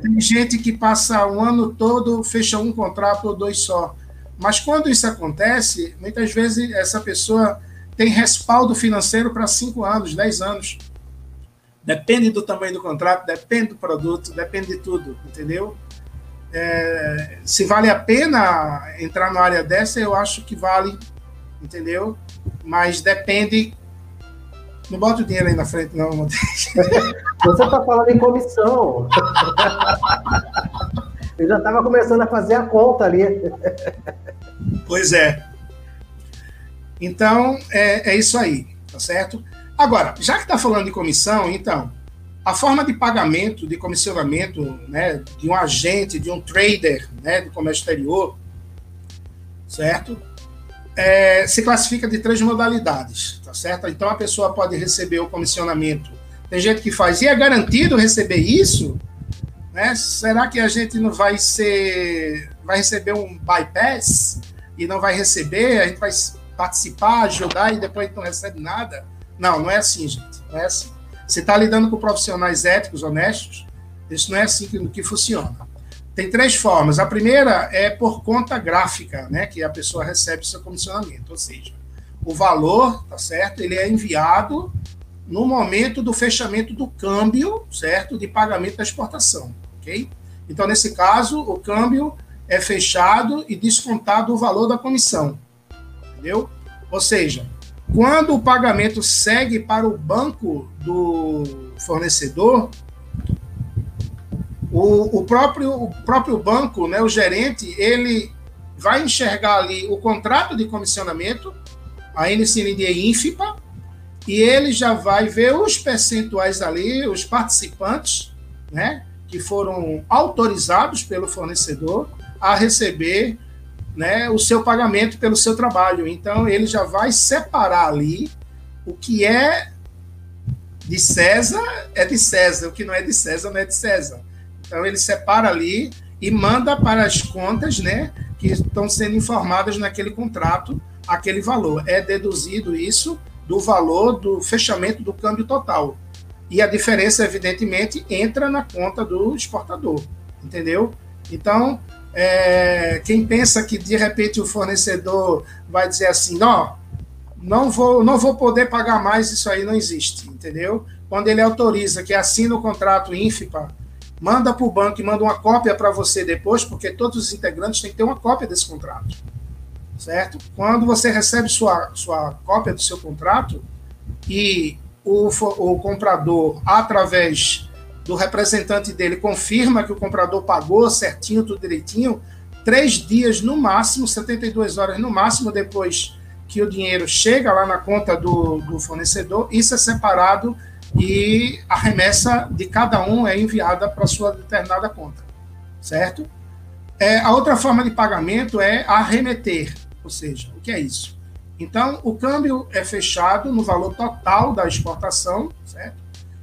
S2: Tem gente que passa o ano todo, fecha um contrato ou dois só. Mas quando isso acontece, muitas vezes essa pessoa tem respaldo financeiro para cinco anos, dez anos. Depende do tamanho do contrato, depende do produto, depende de tudo, entendeu? É, se vale a pena entrar numa área dessa, eu acho que vale, entendeu? Mas depende. Não bota o dinheiro aí na frente, não,
S1: Você está falando em comissão. Eu já estava começando a fazer a conta ali.
S2: Pois é. Então, é, é isso aí, tá certo? Agora, já que está falando de comissão, então, a forma de pagamento, de comissionamento, né, de um agente, de um trader, né, do comércio exterior, certo? É, se classifica de três modalidades, tá certo? Então a pessoa pode receber o comissionamento. Tem gente que faz, e é garantido receber isso? Né? Será que a gente não vai ser, vai receber um bypass e não vai receber? A gente vai participar, ajudar e depois não recebe nada? Não, não é assim, gente. Não é assim. Você está lidando com profissionais éticos, honestos, isso não é assim que, que funciona. Tem três formas. A primeira é por conta gráfica, né, que a pessoa recebe seu comissionamento, ou seja, o valor, tá certo? Ele é enviado no momento do fechamento do câmbio, certo? De pagamento da exportação, ok? Então, nesse caso, o câmbio é fechado e descontado o valor da comissão. Entendeu? Ou seja, quando o pagamento segue para o banco do fornecedor, o, o, próprio, o próprio banco, né, o gerente, ele vai enxergar ali o contrato de comissionamento, a NCND INFIPA, e ele já vai ver os percentuais ali, os participantes, né, que foram autorizados pelo fornecedor a receber né, o seu pagamento pelo seu trabalho. Então, ele já vai separar ali o que é de César é de César, o que não é de César não é de César. Então, ele separa ali e manda para as contas né, que estão sendo informadas naquele contrato aquele valor. É deduzido isso do valor do fechamento do câmbio total. E a diferença, evidentemente, entra na conta do exportador, entendeu? Então, é, quem pensa que de repente o fornecedor vai dizer assim, não, não vou, não vou poder pagar mais, isso aí não existe, entendeu? Quando ele autoriza que assina o contrato INFIPA, manda para o banco e manda uma cópia para você depois, porque todos os integrantes têm que ter uma cópia desse contrato, certo? Quando você recebe sua, sua cópia do seu contrato e o, o comprador, através do representante dele confirma que o comprador pagou certinho, tudo direitinho, três dias no máximo, 72 horas no máximo depois que o dinheiro chega lá na conta do, do fornecedor, isso é separado e a remessa de cada um é enviada para sua determinada conta, certo? É, a outra forma de pagamento é arremeter, ou seja, o que é isso? Então, o câmbio é fechado no valor total da exportação?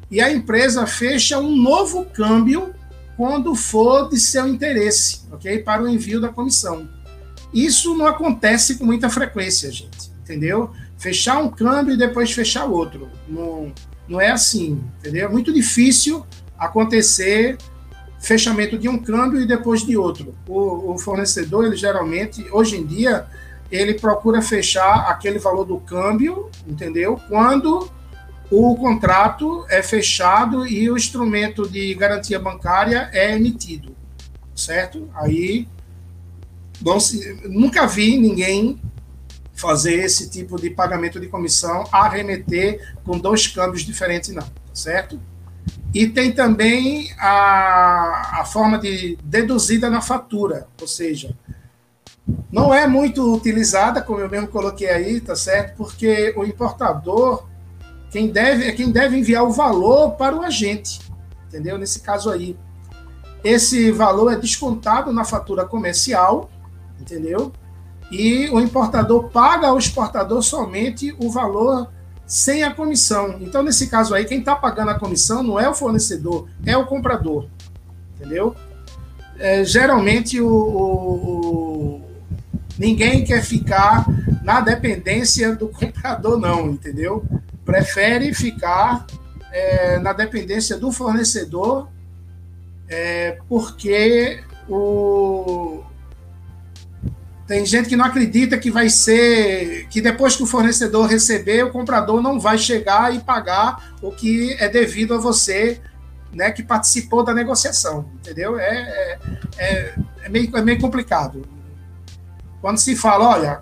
S2: E a empresa fecha um novo câmbio quando for de seu interesse, ok? Para o envio da comissão. Isso não acontece com muita frequência, gente, entendeu? Fechar um câmbio e depois fechar outro. Não, não é assim, entendeu? É muito difícil acontecer fechamento de um câmbio e depois de outro. O, o fornecedor, ele geralmente, hoje em dia, ele procura fechar aquele valor do câmbio, entendeu? Quando o contrato é fechado e o instrumento de garantia bancária é emitido, certo? Aí se, nunca vi ninguém fazer esse tipo de pagamento de comissão arremeter com dois câmbios diferentes, não, certo? E tem também a, a forma de deduzida na fatura, ou seja, não é muito utilizada, como eu mesmo coloquei aí, tá certo? Porque o importador quem deve é quem deve enviar o valor para o agente, entendeu? Nesse caso aí, esse valor é descontado na fatura comercial, entendeu? E o importador paga ao exportador somente o valor sem a comissão. Então, nesse caso aí, quem está pagando a comissão não é o fornecedor, é o comprador, entendeu? É, geralmente, o, o, ninguém quer ficar na dependência do comprador, não, entendeu? Prefere ficar é, na dependência do fornecedor, é, porque o... tem gente que não acredita que vai ser que depois que o fornecedor receber, o comprador não vai chegar e pagar o que é devido a você, né, que participou da negociação, entendeu? É, é, é, meio, é meio complicado. Quando se fala, olha,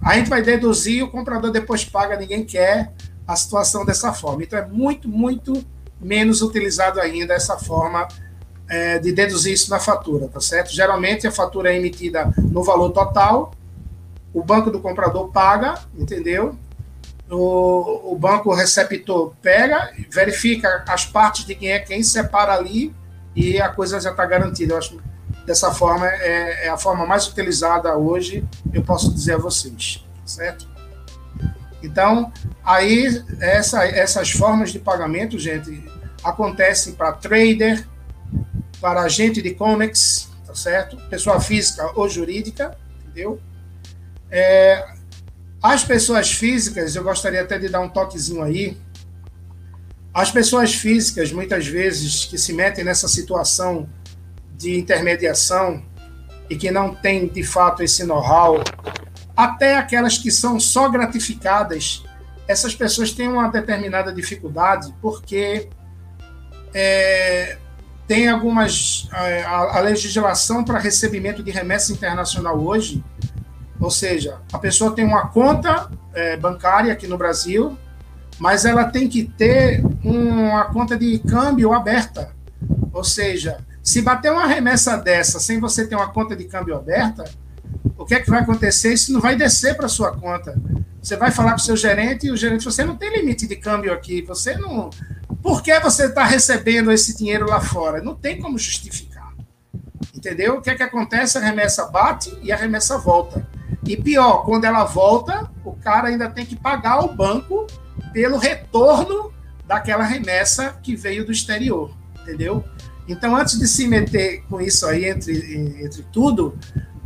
S2: a gente vai deduzir, o comprador depois paga, ninguém quer a situação dessa forma. Então, é muito, muito menos utilizado ainda essa forma é, de deduzir isso na fatura, tá certo? Geralmente, a fatura é emitida no valor total, o banco do comprador paga, entendeu? O, o banco receptor pega, verifica as partes de quem é quem, separa ali e a coisa já está garantida. Eu acho que dessa forma é, é a forma mais utilizada hoje, eu posso dizer a vocês, certo? Então, aí essa, essas formas de pagamento, gente, acontecem para trader, para agente de Comex, tá certo? Pessoa física ou jurídica, entendeu? É, as pessoas físicas, eu gostaria até de dar um toquezinho aí. As pessoas físicas, muitas vezes, que se metem nessa situação de intermediação e que não têm, de fato, esse know-how até aquelas que são só gratificadas, essas pessoas têm uma determinada dificuldade, porque é, tem algumas. É, a, a legislação para recebimento de remessa internacional hoje, ou seja, a pessoa tem uma conta é, bancária aqui no Brasil, mas ela tem que ter uma conta de câmbio aberta. Ou seja, se bater uma remessa dessa sem você ter uma conta de câmbio aberta, o que é que vai acontecer? Isso não vai descer para sua conta. Você vai falar com o seu gerente e o gerente, você não tem limite de câmbio aqui, você não. Por que você está recebendo esse dinheiro lá fora? Não tem como justificar. Entendeu? O que é que acontece? A remessa bate e a remessa volta. E pior, quando ela volta, o cara ainda tem que pagar ao banco pelo retorno daquela remessa que veio do exterior, entendeu? Então, antes de se meter com isso aí entre, entre tudo,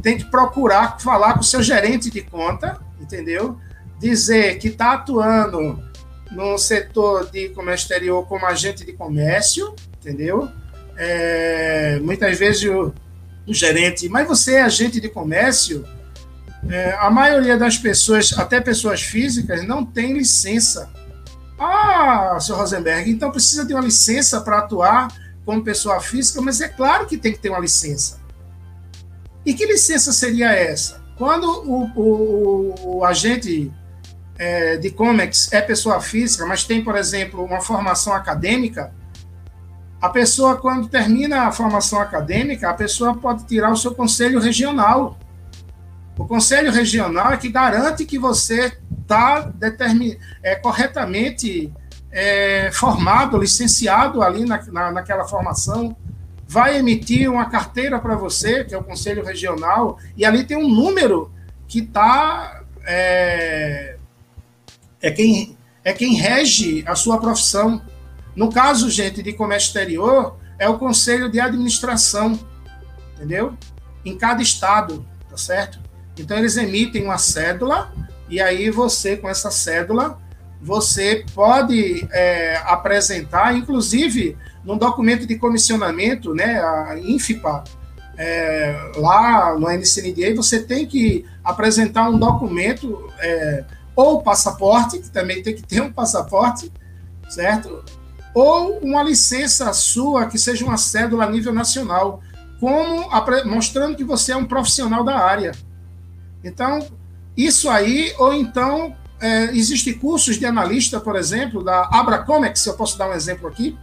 S2: tem que procurar falar com o seu gerente de conta, entendeu? Dizer que está atuando no setor de comércio exterior como agente de comércio, entendeu? É, muitas vezes o, o, gerente, mas você é agente de comércio? É, a maioria das pessoas, até pessoas físicas, não tem licença. Ah, seu Rosenberg, então precisa de uma licença para atuar como pessoa física, mas é claro que tem que ter uma licença. E que licença seria essa? Quando o, o, o agente é, de COMEX é pessoa física, mas tem, por exemplo, uma formação acadêmica, a pessoa, quando termina a formação acadêmica, a pessoa pode tirar o seu conselho regional. O conselho regional é que garante que você está é, corretamente é, formado, licenciado ali na, na, naquela formação vai emitir uma carteira para você, que é o Conselho Regional, e ali tem um número que está. É, é, quem, é quem rege a sua profissão. No caso, gente, de comércio exterior, é o Conselho de Administração, entendeu? Em cada estado, tá certo? Então, eles emitem uma cédula, e aí você, com essa cédula, você pode é, apresentar, inclusive num documento de comissionamento, né, a INFIPA, é, lá no NCNDA, você tem que apresentar um documento, é, ou passaporte, que também tem que ter um passaporte, certo? Ou uma licença sua, que seja uma cédula a nível nacional, como mostrando que você é um profissional da área. Então, isso aí, ou então, é, existem cursos de analista, por exemplo, da Abracomex, eu posso dar um exemplo aqui,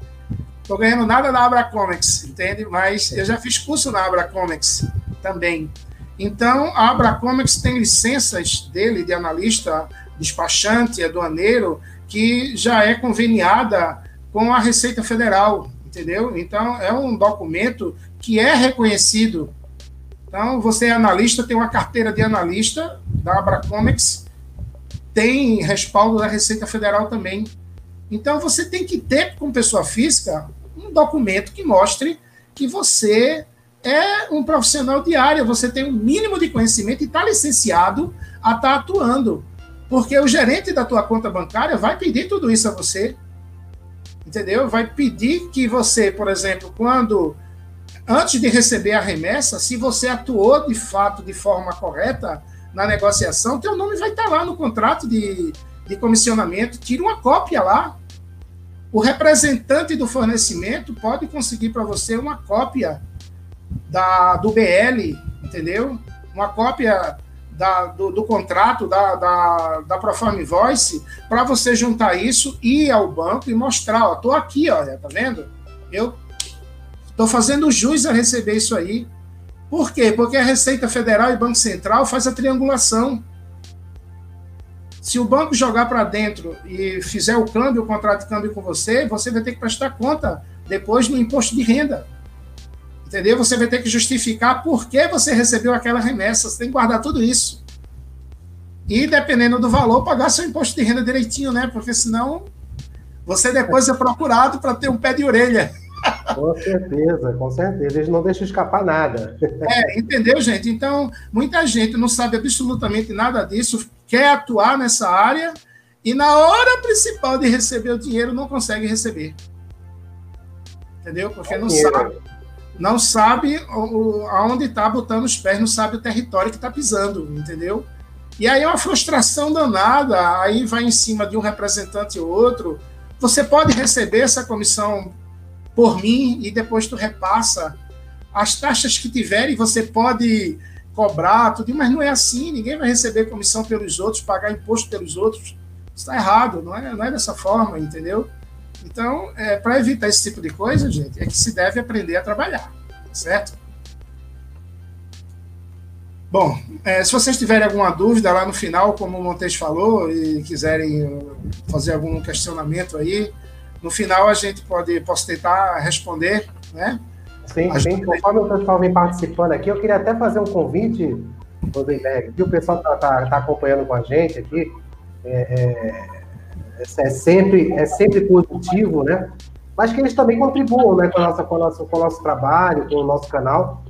S2: Estou ganhando nada na Abracomex, entende? Mas eu já fiz curso na Abracomex também. Então, a Abracomex tem licenças dele de analista, despachante, aduaneiro, que já é conveniada com a Receita Federal, entendeu? Então, é um documento que é reconhecido. Então, você é analista, tem uma carteira de analista da Abracomex, tem respaldo da Receita Federal também. Então, você tem que ter, como pessoa física, um documento que mostre que você é um profissional de área, você tem um mínimo de conhecimento e está licenciado a estar tá atuando. Porque o gerente da tua conta bancária vai pedir tudo isso a você. Entendeu? Vai pedir que você, por exemplo, quando antes de receber a remessa, se você atuou de fato de forma correta na negociação, teu nome vai estar tá lá no contrato de, de comissionamento, tira uma cópia lá. O representante do fornecimento pode conseguir para você uma cópia da, do BL, entendeu? Uma cópia da, do, do, contrato da, da, da Proform Voice para você juntar isso, ir ao banco e mostrar, ó, aqui, olha, tá vendo? Eu tô fazendo jus a receber isso aí. Por quê? Porque a Receita Federal e Banco Central faz a triangulação. Se o banco jogar para dentro e fizer o câmbio, o contrato de câmbio com você, você vai ter que prestar conta depois no imposto de renda. Entendeu? Você vai ter que justificar por que você recebeu aquela remessa. Você tem que guardar tudo isso. E, dependendo do valor, pagar seu imposto de renda direitinho, né? Porque senão você depois é procurado para ter um pé de orelha.
S1: Com certeza, com certeza. Eles não deixam escapar nada.
S2: É, entendeu, gente? Então, muita gente não sabe absolutamente nada disso, quer atuar nessa área e na hora principal de receber o dinheiro não consegue receber. Entendeu? Porque não sabe, não sabe aonde está botando os pés, não sabe o território que está pisando, entendeu? E aí é uma frustração danada, aí vai em cima de um representante ou outro. Você pode receber essa comissão por mim e depois tu repassa as taxas que tiverem, você pode cobrar, tudo, mas não é assim, ninguém vai receber comissão pelos outros, pagar imposto pelos outros. Está errado, não é, não é dessa forma, entendeu? Então, é, para evitar esse tipo de coisa, gente, é que se deve aprender a trabalhar, certo? Bom, é, se vocês tiverem alguma dúvida lá no final, como o Montes falou, e quiserem uh, fazer algum questionamento aí, no final a gente pode, posso tentar responder, né?
S1: Sim, sim. Conforme o pessoal vem participando aqui, eu queria até fazer um convite, Rosenberg, que o pessoal está tá, tá acompanhando com a gente aqui. É, é, é, sempre, é sempre positivo, né? Mas que eles também contribuam né, com, a nossa, com, o nosso, com o nosso trabalho, com o nosso canal.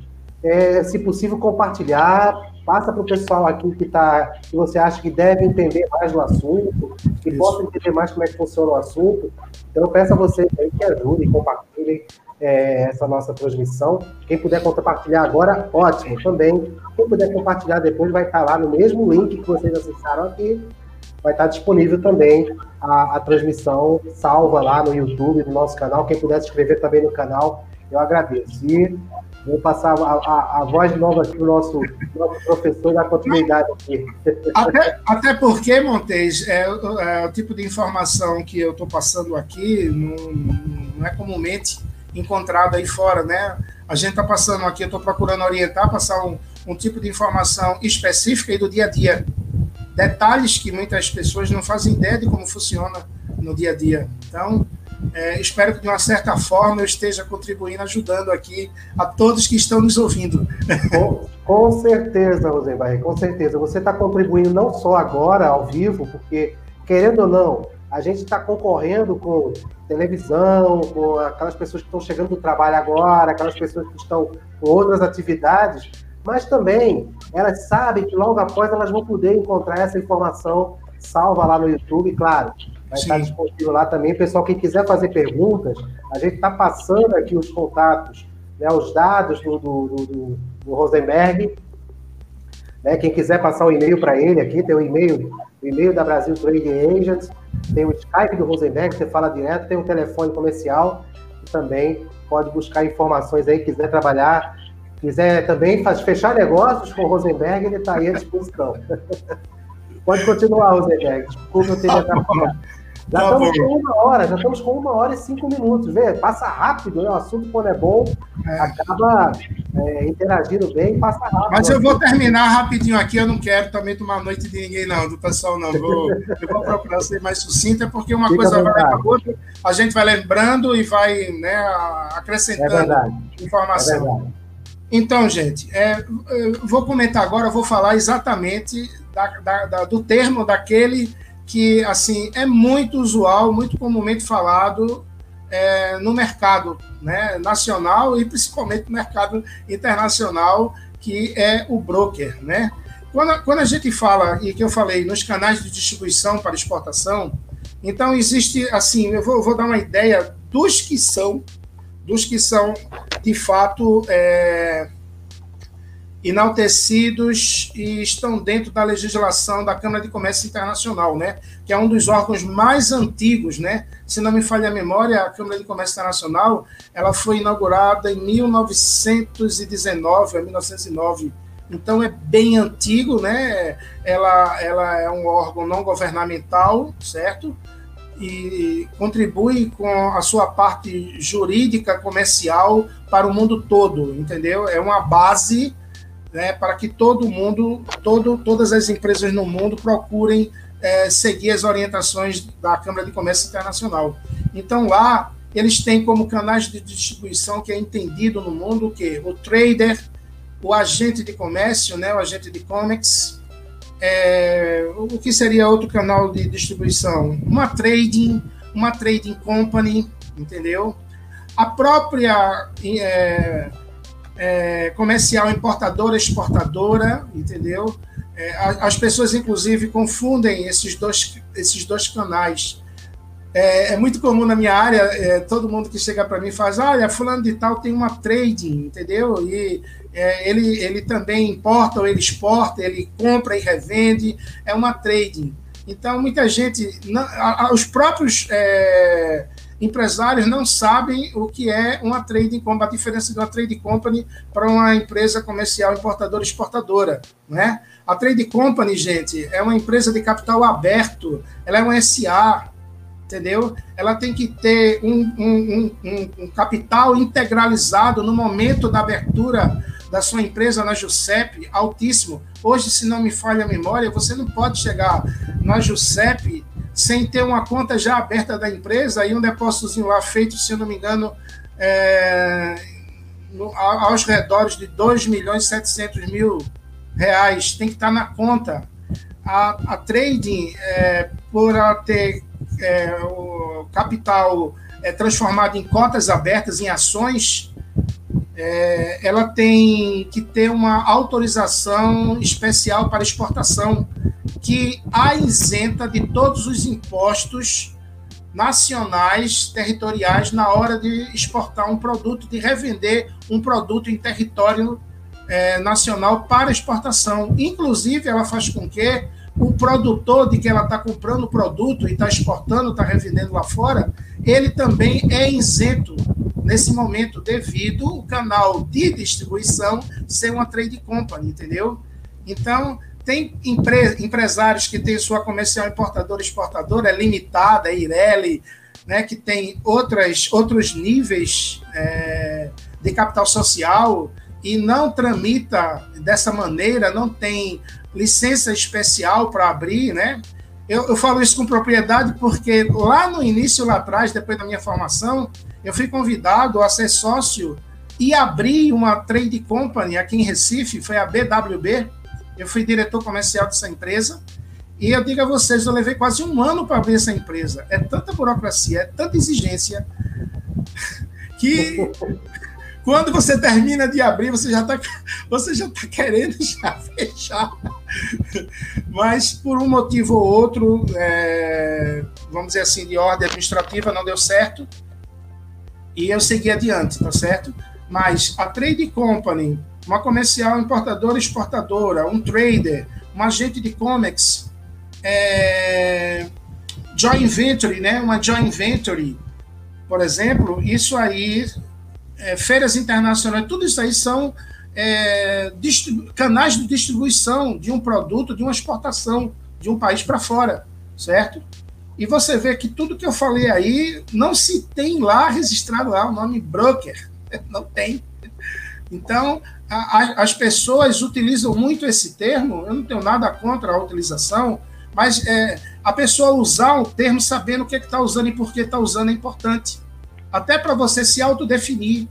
S1: É, se possível, compartilhar, passa para o pessoal aqui que, tá, que você acha que deve entender mais do assunto, que Isso. possa entender mais como é que funciona o assunto. Então, eu peço a vocês aí que ajudem, compartilhem, é, essa nossa transmissão. Quem puder compartilhar agora, ótimo também. Quem puder compartilhar depois, vai estar lá no mesmo link que vocês acessaram aqui. Vai estar disponível também a, a transmissão salva lá no YouTube, no nosso canal. Quem puder se inscrever também no canal, eu agradeço. E vou passar a, a, a voz nova aqui para o nosso, nosso professor da continuidade aqui.
S2: Até, até porque, Montes, é, é, o tipo de informação que eu estou passando aqui não, não é comumente encontrado aí fora, né? A gente está passando aqui, eu estou procurando orientar, passar um, um tipo de informação específica aí do dia a dia. Detalhes que muitas pessoas não fazem ideia de como funciona no dia a dia. Então, é, espero que de uma certa forma eu esteja contribuindo, ajudando aqui a todos que estão nos ouvindo.
S1: Com, com certeza, Rosemary, com certeza. Você está contribuindo não só agora, ao vivo, porque, querendo ou não, a gente está concorrendo com televisão, com aquelas pessoas que estão chegando do trabalho agora, aquelas pessoas que estão com outras atividades, mas também elas sabem que logo após elas vão poder encontrar essa informação salva lá no YouTube, claro. Vai Sim. estar disponível lá também. Pessoal, quem quiser fazer perguntas, a gente está passando aqui os contatos, né, os dados do, do, do, do Rosenberg. Né, quem quiser passar o e-mail para ele aqui, tem o e-mail, o e-mail da Brasil Trading Agents tem o Skype do Rosenberg, você fala direto, tem um telefone comercial e também pode buscar informações aí, quiser trabalhar, quiser também faz, fechar negócios com o Rosenberg, ele está aí à disposição. pode continuar, Rosenberg. Desculpa eu ter atrapalhado. Já tá estamos bom. com uma hora, já estamos com uma hora e cinco minutos. Vê, passa rápido, né? O assunto, quando é bom, é. acaba é, interagindo bem, passa rápido.
S2: Mas eu vou terminar rapidinho aqui, eu não quero também tomar noite de ninguém, não, do pessoal, não. Vou, eu vou procurar ser mais sucinta, porque uma Fica coisa vai para outra, a gente vai lembrando e vai né, acrescentando é informação. É então, gente, é, vou comentar agora, vou falar exatamente da, da, da, do termo daquele que assim é muito usual, muito comumente falado é, no mercado né, nacional e principalmente no mercado internacional, que é o broker. Né? Quando, quando a gente fala, e que eu falei, nos canais de distribuição para exportação, então existe assim, eu vou, vou dar uma ideia dos que são, dos que são de fato é, enaltecidos e estão dentro da legislação da Câmara de Comércio Internacional, né? Que é um dos órgãos mais antigos, né? Se não me falha a memória, a Câmara de Comércio Internacional, ela foi inaugurada em 1919, 1909. Então é bem antigo, né? Ela, ela é um órgão não governamental, certo? E contribui com a sua parte jurídica, comercial para o mundo todo, entendeu? É uma base né, para que todo mundo, todo, todas as empresas no mundo procurem é, seguir as orientações da Câmara de Comércio Internacional. Então, lá, eles têm como canais de distribuição que é entendido no mundo o quê? O trader, o agente de comércio, né, o agente de comics, é, o que seria outro canal de distribuição? Uma trading, uma trading company, entendeu? A própria é, é, comercial importadora, exportadora, entendeu? É, as pessoas, inclusive, confundem esses dois, esses dois canais. É, é muito comum na minha área, é, todo mundo que chega para mim faz, olha, fulano de tal tem uma trading, entendeu? E é, ele, ele também importa ou ele exporta, ele compra e revende, é uma trading. Então, muita gente, não, a, a, os próprios é, empresários não sabem o que é uma trading company, a diferença de uma trading company para uma empresa comercial importadora exportadora, né? A trading company, gente, é uma empresa de capital aberto, ela é uma SA, entendeu? Ela tem que ter um, um, um, um, capital integralizado no momento da abertura da sua empresa na JUSEP altíssimo. Hoje, se não me falha a memória, você não pode chegar na JUSEP sem ter uma conta já aberta da empresa e um depósitozinho lá feito, se não me engano, é, no, aos redores de 2 milhões e 700 mil reais. Tem que estar na conta. A, a trading, é, por ela ter é, o capital é, transformado em cotas abertas, em ações, é, ela tem que ter uma autorização especial para exportação, que a isenta de todos os impostos nacionais, territoriais, na hora de exportar um produto, de revender um produto em território é, nacional para exportação. Inclusive, ela faz com que o produtor de que ela está comprando o produto e está exportando, está revendendo lá fora, ele também é isento nesse momento devido o canal de distribuição ser uma trade company, entendeu? Então, tem empre empresários que têm sua comercial importadora exportadora, é limitada, é Ireli, né, que tem outras, outros níveis é, de capital social e não tramita dessa maneira, não tem licença especial para abrir, né? Eu, eu, falo isso com propriedade porque lá no início, lá atrás, depois da minha formação, eu fui convidado a ser sócio e abrir uma trade company aqui em Recife, foi a BWB. Eu fui diretor comercial dessa empresa. E eu digo a vocês, eu levei quase um ano para abrir essa empresa. É tanta burocracia, é tanta exigência, que quando você termina de abrir, você já está você já tá querendo já fechar. Mas por um motivo ou outro, é, vamos dizer assim, de ordem administrativa, não deu certo. E eu segui adiante, tá certo? Mas a Trade Company, uma comercial importadora exportadora, um trader, um agente de comex, é, joint venture, né? Uma joint venture, por exemplo, isso aí é, feiras internacionais, tudo isso aí são é, canais de distribuição de um produto, de uma exportação de um país para fora, certo? E você vê que tudo que eu falei aí não se tem lá registrado lá o nome broker, não tem. Então, a, a, as pessoas utilizam muito esse termo, eu não tenho nada contra a utilização, mas é, a pessoa usar o termo sabendo o que é está usando e por que está usando é importante até para você se autodefinir.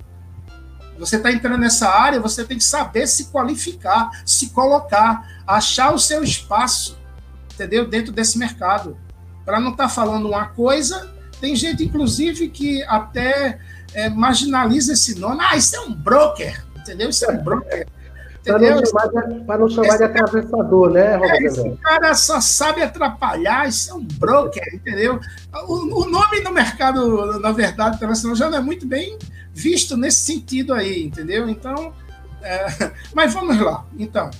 S2: Você está entrando nessa área, você tem que saber se qualificar, se colocar, achar o seu espaço, entendeu? Dentro desse mercado. Para não estar tá falando uma coisa, tem gente, inclusive, que até é, marginaliza esse nome. Ah, isso é um broker, entendeu? Isso é um broker.
S1: Para não, chamar não chamar de atravessador, né, Roberto? É,
S2: esse cara só sabe atrapalhar, isso é um broker, entendeu? O, o nome no mercado, na verdade, internacional já não é muito bem visto nesse sentido aí, entendeu? Então, é, mas vamos lá. Então,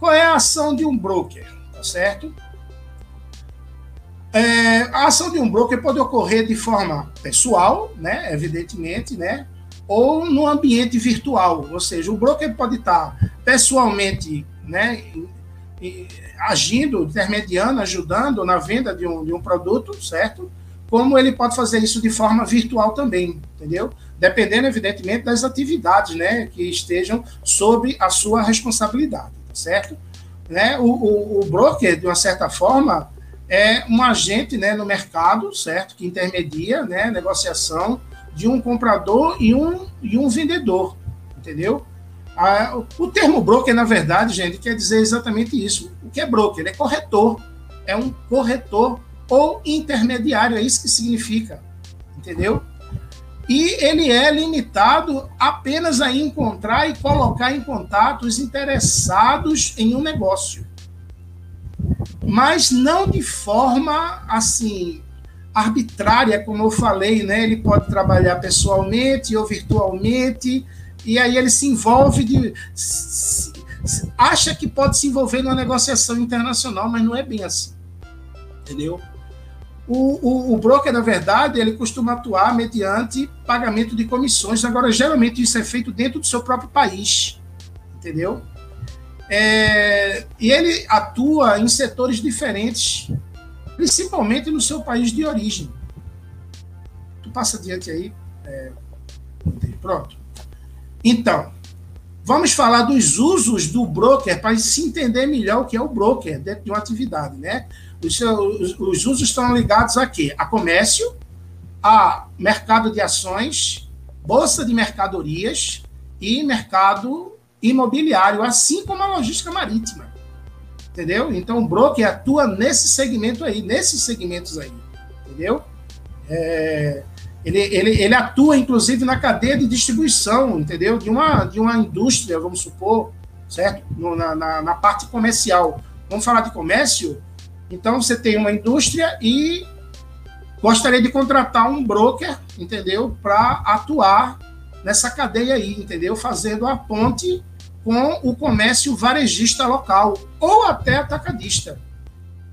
S2: qual é a ação de um broker, tá certo? É, a ação de um broker pode ocorrer de forma pessoal, né, evidentemente, né, ou no ambiente virtual, ou seja, o broker pode estar pessoalmente, né, agindo, intermediando, ajudando na venda de um, de um produto, certo? Como ele pode fazer isso de forma virtual também, entendeu? Dependendo, evidentemente, das atividades, né, que estejam sob a sua responsabilidade, certo? Né? O, o, o broker, de uma certa forma, é um agente, né, no mercado, certo? Que intermedia, né, negociação de um comprador e um, e um vendedor, entendeu? o termo broker, na verdade, gente, quer dizer exatamente isso. O que é broker? É corretor. É um corretor ou intermediário, é isso que significa, entendeu? E ele é limitado apenas a encontrar e colocar em contato os interessados em um negócio. Mas não de forma assim arbitrária, como eu falei, né? Ele pode trabalhar pessoalmente ou virtualmente, e aí ele se envolve de. Se, acha que pode se envolver numa negociação internacional, mas não é bem assim. Entendeu? O, o, o, broker, na verdade, ele costuma atuar mediante pagamento de comissões. Agora, geralmente, isso é feito dentro do seu próprio país, entendeu? É, e ele atua em setores diferentes, principalmente no seu país de origem. Tu passa adiante aí. É, pronto. Então, vamos falar dos usos do broker para se entender melhor o que é o broker dentro de uma atividade, né? Os, os, os usos estão ligados a quê? A comércio, a mercado de ações, bolsa de mercadorias e mercado imobiliário, assim como a logística marítima. Entendeu? Então o broker atua nesse segmento aí, nesses segmentos aí. Entendeu? É, ele, ele, ele atua, inclusive, na cadeia de distribuição, entendeu? De uma, de uma indústria, vamos supor, certo? No, na, na, na parte comercial. Vamos falar de comércio? Então, você tem uma indústria e gostaria de contratar um broker, entendeu? Para atuar nessa cadeia aí, entendeu? Fazendo a ponte com o comércio varejista local ou até atacadista,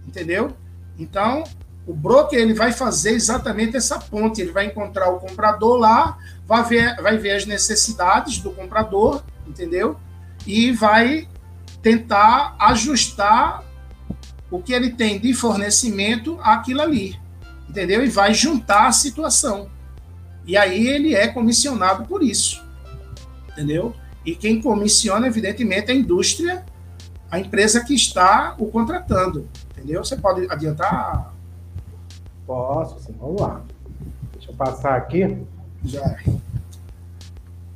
S2: entendeu? Então, o broker ele vai fazer exatamente essa ponte, ele vai encontrar o comprador lá, vai ver, vai ver as necessidades do comprador, entendeu? E vai tentar ajustar o que ele tem de fornecimento àquilo ali, entendeu? E vai juntar a situação. E aí ele é comissionado por isso, entendeu? E quem comissiona, evidentemente, é a indústria, a empresa que está o contratando, entendeu? Você pode adiantar,
S1: Posso, sim. Vamos lá. Deixa eu passar aqui.
S2: Já.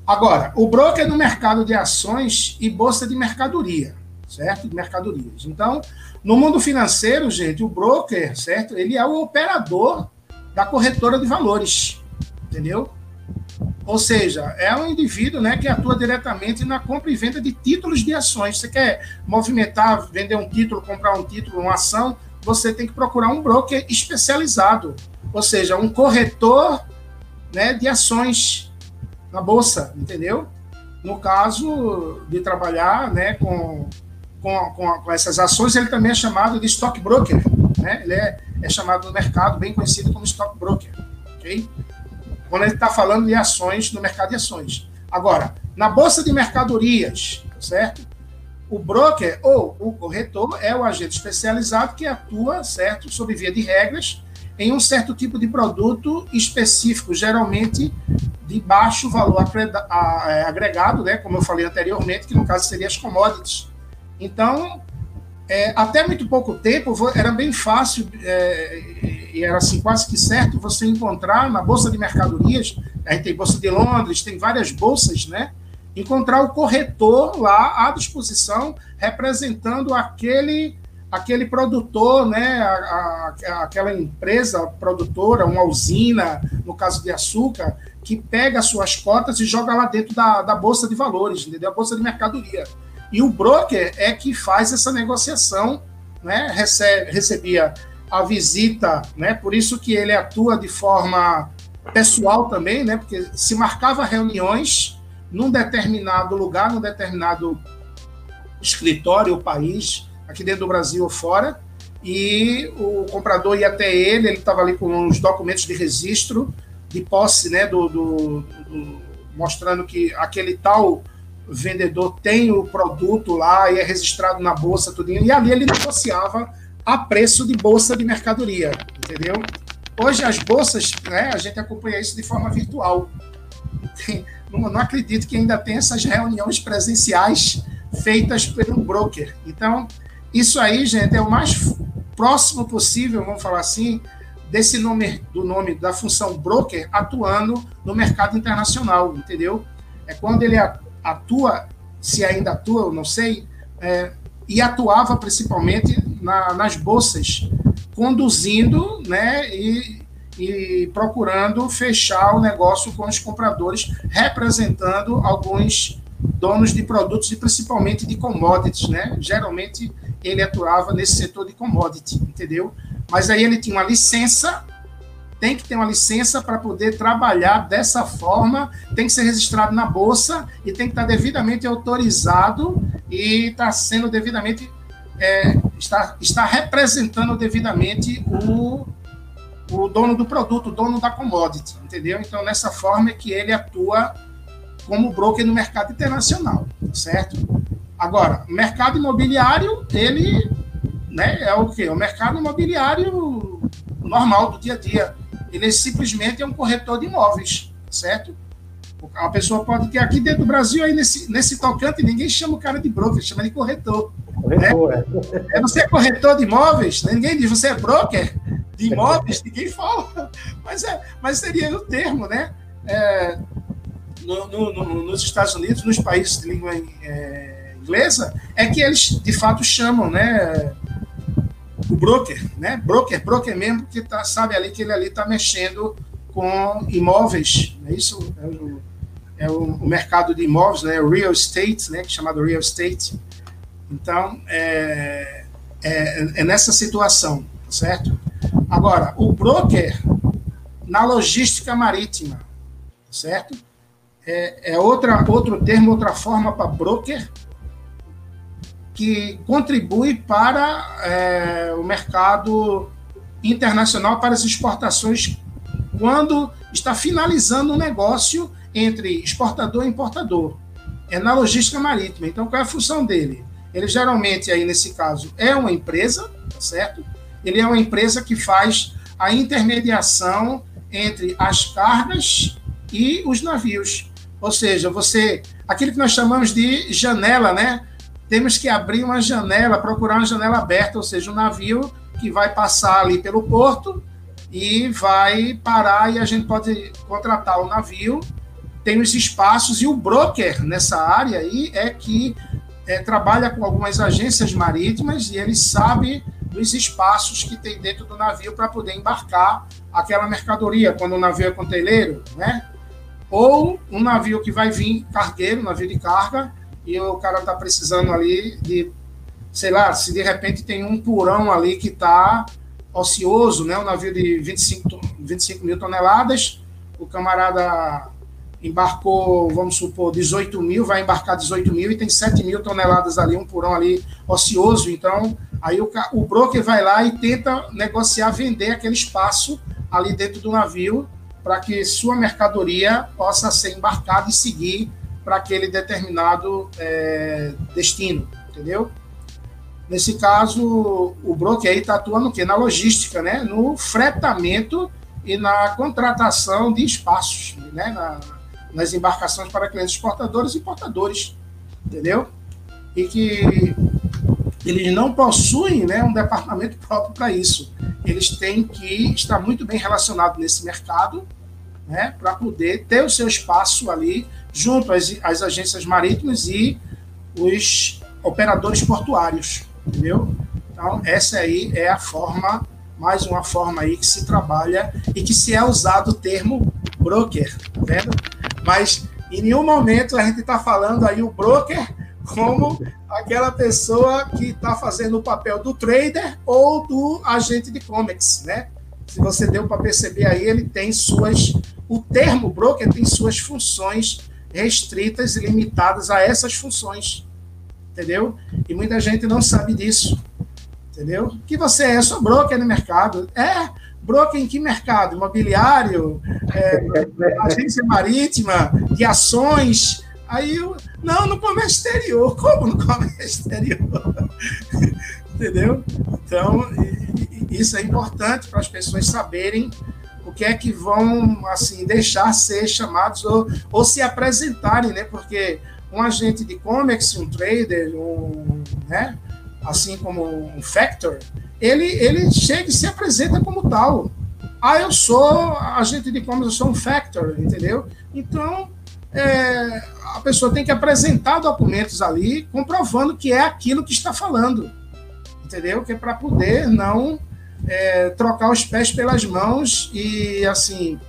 S2: Agora, o broker no mercado de ações e bolsa de mercadoria, certo? De mercadorias. Então, no mundo financeiro, gente, o broker, certo? Ele é o operador da corretora de valores, entendeu? Ou seja, é um indivíduo né, que atua diretamente na compra e venda de títulos de ações. Você quer movimentar, vender um título, comprar um título, uma ação, você tem que procurar um broker especializado, ou seja, um corretor né, de ações na bolsa, entendeu? No caso de trabalhar né, com, com, com, com essas ações, ele também é chamado de stockbroker, né? Ele é, é chamado no mercado, bem conhecido como stockbroker, ok? Quando ele está falando de ações no mercado de ações. Agora, na bolsa de mercadorias, certo? O broker ou o corretor é o agente especializado que atua, certo, sob via de regras, em um certo tipo de produto específico, geralmente de baixo valor é, agregado, né, como eu falei anteriormente, que no caso seria as commodities. Então, é, até muito pouco tempo era bem fácil é, e era assim quase que certo você encontrar na bolsa de mercadorias, a gente tem bolsa de Londres, tem várias bolsas, né? encontrar o corretor lá à disposição, representando aquele aquele produtor, né, a, a, aquela empresa produtora, uma usina, no caso de açúcar, que pega suas cotas e joga lá dentro da, da bolsa de valores, entendeu? A bolsa de mercadoria. E o broker é que faz essa negociação, né? Recebe, recebia a visita, né? Por isso que ele atua de forma pessoal também, né? Porque se marcava reuniões num determinado lugar, num determinado escritório ou país, aqui dentro do Brasil ou fora, e o comprador ia até ele, ele estava ali com os documentos de registro, de posse, né, do, do, do, mostrando que aquele tal vendedor tem o produto lá e é registrado na bolsa, tudinho, e ali ele negociava a preço de bolsa de mercadoria, entendeu? Hoje as bolsas, né, a gente acompanha isso de forma virtual. Não, não acredito que ainda tem essas reuniões presenciais feitas um broker. Então, isso aí, gente, é o mais próximo possível, vamos falar assim, desse nome, do nome da função broker atuando no mercado internacional, entendeu? É quando ele atua, se ainda atua, eu não sei, é, e atuava principalmente na, nas bolsas, conduzindo né, e e procurando fechar o negócio com os compradores, representando alguns donos de produtos e principalmente de commodities, né? Geralmente ele atuava nesse setor de commodity, entendeu? Mas aí ele tinha uma licença, tem que ter uma licença para poder trabalhar dessa forma, tem que ser registrado na bolsa e tem que estar devidamente autorizado e está sendo devidamente é, está, está representando devidamente o o dono do produto, o dono da commodity, entendeu? Então, nessa forma é que ele atua como broker no mercado internacional, certo? Agora, mercado imobiliário, ele né, é o quê? O mercado imobiliário normal do dia a dia. Ele simplesmente é um corretor de imóveis, certo? A pessoa pode ter aqui dentro do Brasil, aí nesse, nesse tocante, ninguém chama o cara de broker, chama de corretor. Corretor, né? é. Você é corretor de imóveis, né? ninguém diz você é broker de imóveis, ninguém fala. Mas, é, mas seria o termo, né? É, no, no, no, nos Estados Unidos, nos países de língua é, inglesa, é que eles de fato chamam, né? O broker, né? Broker, broker mesmo, que tá, sabe ali que ele ali está mexendo com imóveis, é isso? É o, é o, mercado de imóveis, né? Real estate, né? Chamado real estate. Então, é, é, é nessa situação, certo? Agora, o broker na logística marítima, certo? É, é outra, outro termo, outra forma para broker que contribui para é, o mercado internacional para as exportações quando está finalizando um negócio entre exportador e importador. É na logística marítima. Então, qual é a função dele? Ele geralmente, aí nesse caso, é uma empresa, certo? Ele é uma empresa que faz a intermediação entre as cargas e os navios. Ou seja, você, aquilo que nós chamamos de janela, né? Temos que abrir uma janela, procurar uma janela aberta, ou seja, um navio que vai passar ali pelo porto e vai parar e a gente pode contratar o navio. Tem os espaços e o broker nessa área aí é que é, trabalha com algumas agências marítimas e ele sabe dos espaços que tem dentro do navio para poder embarcar aquela mercadoria, quando o navio é conteneiro, né? Ou um navio que vai vir cargueiro, navio de carga, e o cara está precisando ali de, sei lá, se de repente tem um purão ali que está ocioso, né? Um navio de 25, 25 mil toneladas, o camarada embarcou, vamos supor, 18 mil, vai embarcar 18 mil e tem 7 mil toneladas ali, um purão ali ocioso. Então, aí o, o broker vai lá e tenta negociar, vender aquele espaço ali dentro do navio para que sua mercadoria possa ser embarcada e seguir para aquele determinado é, destino, entendeu? Nesse caso, o broker aí está atuando o quê? Na logística, né? No fretamento e na contratação de espaços, né? Na, nas embarcações para clientes exportadores e importadores, entendeu? E que eles não possuem né, um departamento próprio para isso. Eles têm que estar muito bem relacionados nesse mercado né, para poder ter o seu espaço ali junto às, às agências marítimas e os operadores portuários, entendeu? Então, essa aí é a forma, mais uma forma aí que se trabalha e que se é usado o termo broker, tá vendo? Mas em nenhum momento a gente está falando aí o broker como aquela pessoa que está fazendo o papel do trader ou do agente de comics, né? Se você deu para perceber aí, ele tem suas. O termo broker tem suas funções restritas e limitadas a essas funções. Entendeu? E muita gente não sabe disso. Entendeu? Que você é só broker no mercado. É, broker em que mercado? Imobiliário, é, agência marítima, de ações. Aí eu, não, no comércio exterior. Como no comércio exterior? Entendeu? Então, isso é importante para as pessoas saberem o que é que vão assim deixar ser chamados ou, ou se apresentarem, né? Porque um agente de e-commerce, um trader, um, né? assim como um factor, ele, ele chega e se apresenta como tal. Ah, eu sou agente de e-commerce, eu sou um factor, entendeu? Então, é, a pessoa tem que apresentar documentos ali comprovando que é aquilo que está falando, entendeu? Que é para poder não é, trocar os pés pelas mãos e, assim,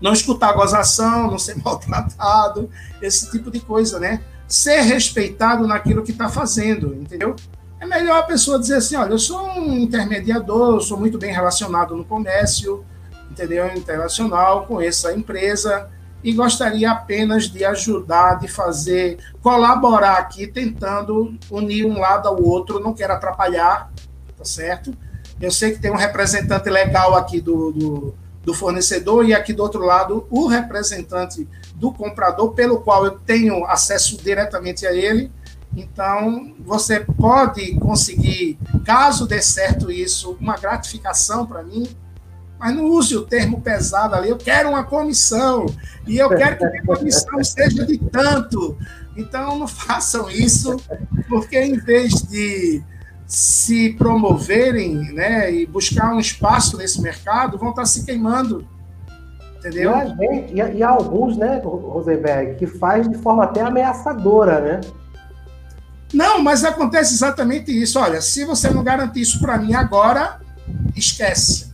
S2: não escutar gozação, não ser maltratado, esse tipo de coisa, né? Ser respeitado naquilo que está fazendo, entendeu? É melhor a pessoa dizer assim: olha, eu sou um intermediador, sou muito bem relacionado no comércio, entendeu? Internacional, conheço a empresa e gostaria apenas de ajudar, de fazer, colaborar aqui, tentando unir um lado ao outro, não quero atrapalhar, tá certo? Eu sei que tem um representante legal aqui do, do, do fornecedor e aqui do outro lado o representante do comprador, pelo qual eu tenho acesso diretamente a ele. Então, você pode conseguir, caso dê certo isso, uma gratificação para mim, mas não use o termo pesado ali. Eu quero uma comissão e eu quero que a comissão seja de tanto. Então, não façam isso, porque em vez de se promoverem né, e buscar um espaço nesse mercado, vão estar se queimando. Entendeu?
S1: E, gente, e, e há alguns, né, Rosenberg, que faz de forma até ameaçadora, né?
S2: Não, mas acontece exatamente isso. Olha, se você não garantir isso para mim agora, esquece.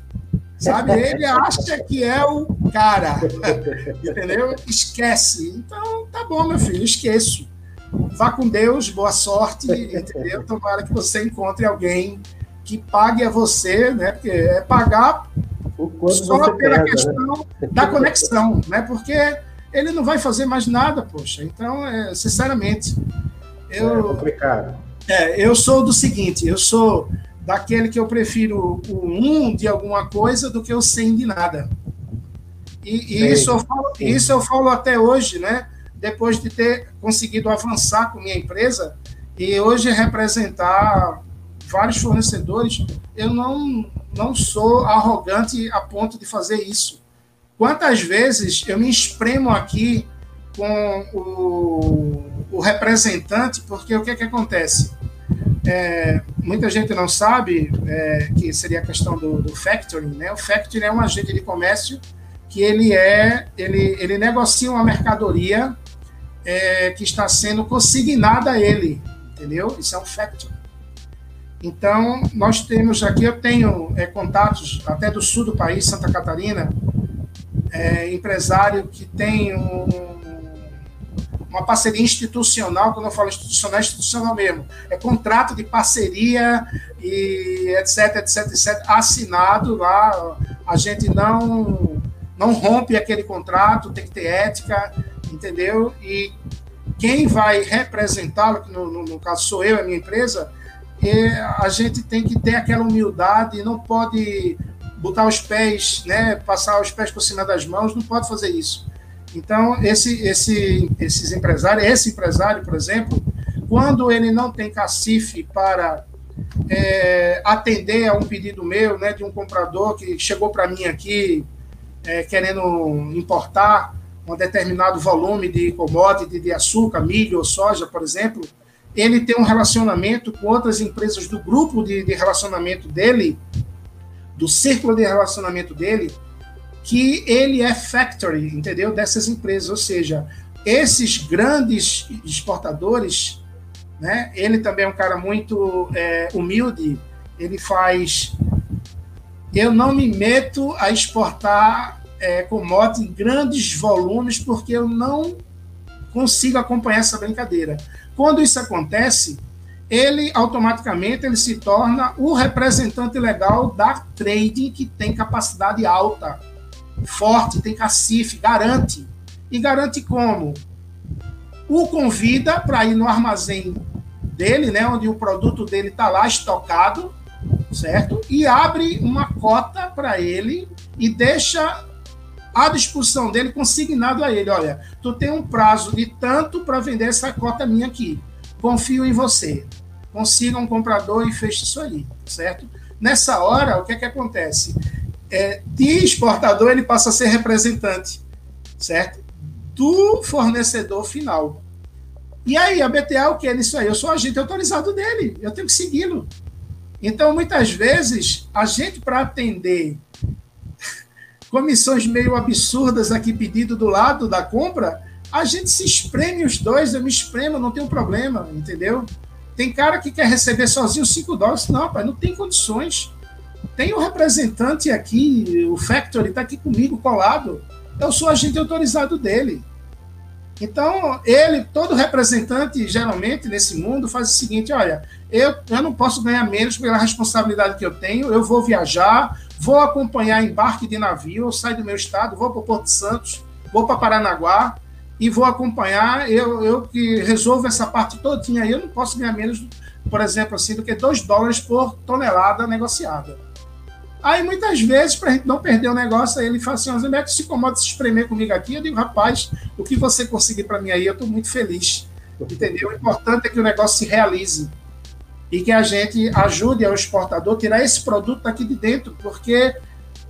S2: Sabe? Ele acha que é o cara. Entendeu? Esquece. Então, tá bom, meu filho, esqueço. Vá com Deus, boa sorte, entendeu? Tomara que você encontre alguém que pague a você, né? Porque é pagar só pela pesa, né? questão né? da conexão, né? Porque ele não vai fazer mais nada, poxa. Então, é, sinceramente, eu, é complicado. É, eu sou do seguinte, eu sou daquele que eu prefiro o um de alguma coisa do que o cem de nada. E, e isso, eu falo, isso eu falo até hoje, né? Depois de ter conseguido avançar com minha empresa e hoje representar vários fornecedores, eu não, não sou arrogante a ponto de fazer isso. Quantas vezes eu me espremo aqui com o, o representante, porque o que, é que acontece? É, muita gente não sabe é, que seria a questão do, do factoring, né? O factoring é um agente de comércio que ele é, ele, ele negocia uma mercadoria é, que está sendo consignada a ele, entendeu? Isso é um factor. Então, nós temos aqui, eu tenho é, contatos até do sul do país, Santa Catarina, é, empresário que tem um, uma parceria institucional, quando eu falo institucional, é institucional mesmo, é contrato de parceria e etc, etc, etc, assinado lá, a gente não, não rompe aquele contrato, tem que ter ética, entendeu? E quem vai representá-lo, que no, no, no, caso sou eu, a minha empresa, é, a gente tem que ter aquela humildade, não pode botar os pés, né, passar os pés por cima das mãos, não pode fazer isso. Então, esse, esse, esses empresários, esse empresário, por exemplo, quando ele não tem cacife para é, atender a um pedido meu, né, de um comprador que chegou para mim aqui é, querendo importar um determinado volume de commodity, de açúcar, milho ou soja, por exemplo, ele tem um relacionamento com outras empresas do grupo de, de relacionamento dele, do círculo de relacionamento dele, que ele é factory, entendeu? Dessas empresas, ou seja, esses grandes exportadores, né? Ele também é um cara muito é, humilde. Ele faz. Eu não me meto a exportar é, commodity em grandes volumes, porque eu não consigo acompanhar essa brincadeira. Quando isso acontece, ele automaticamente ele se torna o representante legal da trading que tem capacidade alta, forte, tem cacife, garante. E garante como? O convida para ir no armazém dele, né, onde o produto dele está lá estocado, certo? E abre uma cota para ele e deixa à disposição dele, consignado a ele: olha, tu tem um prazo de tanto para vender essa cota minha aqui. Confio em você. Consiga um comprador e feche isso aí, certo? Nessa hora, o que é que acontece? É, de exportador, ele passa a ser representante, certo? Do fornecedor final. E aí, a BTA, o que é nisso aí? Eu sou agente autorizado dele, eu tenho que segui-lo. Então, muitas vezes, a gente, para atender comissões meio absurdas aqui pedido do lado da compra, a gente se espreme os dois, eu me espremo, não tem problema, entendeu? Tem cara que quer receber sozinho 5 dólares, não, pai, não tem condições. Tem um representante aqui, o Factory está aqui comigo colado, eu sou agente autorizado dele. Então, ele, todo representante, geralmente, nesse mundo, faz o seguinte: olha, eu, eu não posso ganhar menos pela responsabilidade que eu tenho, eu vou viajar, vou acompanhar embarque de navio, eu saio do meu estado, vou para o Porto Santos, vou para Paranaguá e vou acompanhar, eu, eu que resolvo essa parte todinha aí, eu não posso ganhar menos, por exemplo, assim, do que 2 dólares por tonelada negociada. Aí muitas vezes, para a gente não perder o negócio, ele fala assim: Rosenberg, se incomoda de se espremer comigo aqui. Eu digo, rapaz, o que você conseguir para mim aí, eu estou muito feliz. Entendeu? O importante é que o negócio se realize e que a gente ajude ao exportador a tirar esse produto daqui de dentro, porque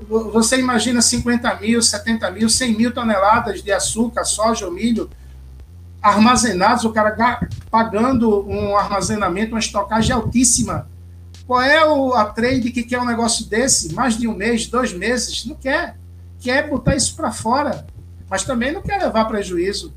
S2: você imagina 50 mil, 70 mil, 100 mil toneladas de açúcar, soja ou milho armazenados, o cara pagando um armazenamento, uma estocagem altíssima. Qual é a trade que quer um negócio desse? Mais de um mês, dois meses? Não quer. Quer botar isso para fora, mas também não quer levar prejuízo.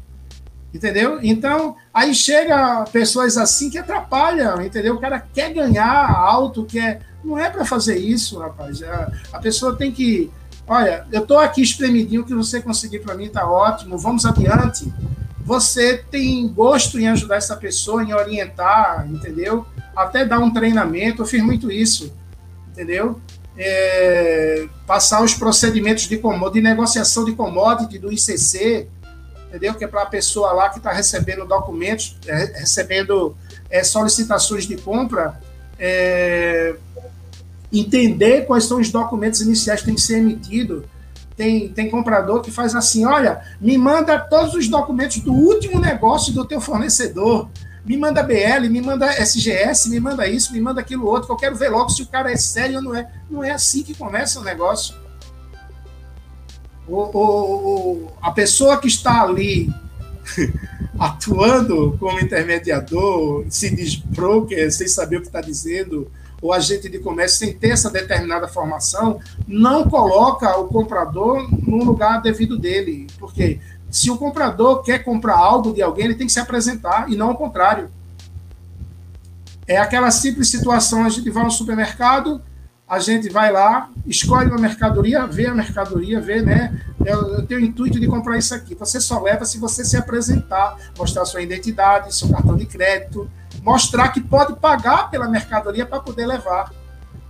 S2: Entendeu? Então, aí chega pessoas assim que atrapalham, entendeu? O cara quer ganhar alto, quer. Não é para fazer isso, rapaz. A, a, pessoa tem que. Olha, eu estou aqui espremidinho, o que você conseguir para mim está ótimo, vamos adiante. Você tem gosto em ajudar essa pessoa, em orientar, entendeu? Até dar um treinamento, eu fiz muito isso, entendeu? É, passar os procedimentos de, de negociação de commodity do ICC, entendeu? Que é para a pessoa lá que está recebendo documentos, é, recebendo é, solicitações de compra, é, entender quais são os documentos iniciais que tem que ser emitido. Tem, tem comprador que faz assim: olha, me manda todos os documentos do último negócio do teu fornecedor. Me manda BL, me manda SGS, me manda isso, me manda aquilo outro, que eu quero ver logo se o cara é sério ou não é. Não é assim que começa o negócio o, o, a pessoa que está ali atuando como intermediador, se diz broker, sem saber o que está dizendo, ou agente de comércio sem ter essa determinada formação, não coloca o comprador no lugar devido dele. Porque se o comprador quer comprar algo de alguém, ele tem que se apresentar, e não o contrário. É aquela simples situação, a gente vai ao supermercado, a gente vai lá, escolhe uma mercadoria, vê a mercadoria, vê, né? Eu, eu, tenho o intuito de comprar isso aqui. Você só leva se você se apresentar, mostrar sua identidade, seu cartão de crédito, mostrar que pode pagar pela mercadoria para poder levar.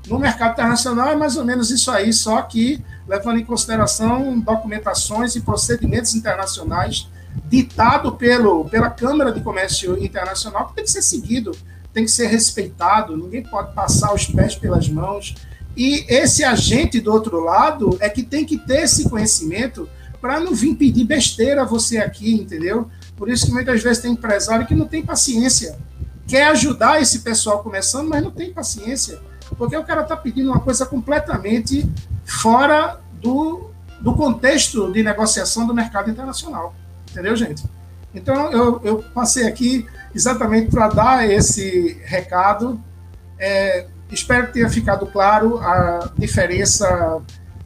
S2: No mercado internacional é mais ou menos isso aí, só que levando em consideração documentações e procedimentos internacionais ditado pelo, pela Câmara de Comércio Internacional, que tem que ser seguido, tem que ser respeitado, ninguém pode passar os pés pelas mãos, e esse agente do outro lado é que tem que ter esse conhecimento para não vir pedir besteira a você aqui, entendeu? Por isso que muitas vezes tem empresário que não tem paciência. Quer ajudar esse pessoal começando, mas não tem paciência. Porque o cara está pedindo uma coisa completamente fora do, do contexto de negociação do mercado internacional. Entendeu, gente? Então, eu, eu passei aqui exatamente para dar esse recado. É, Espero que tenha ficado claro a diferença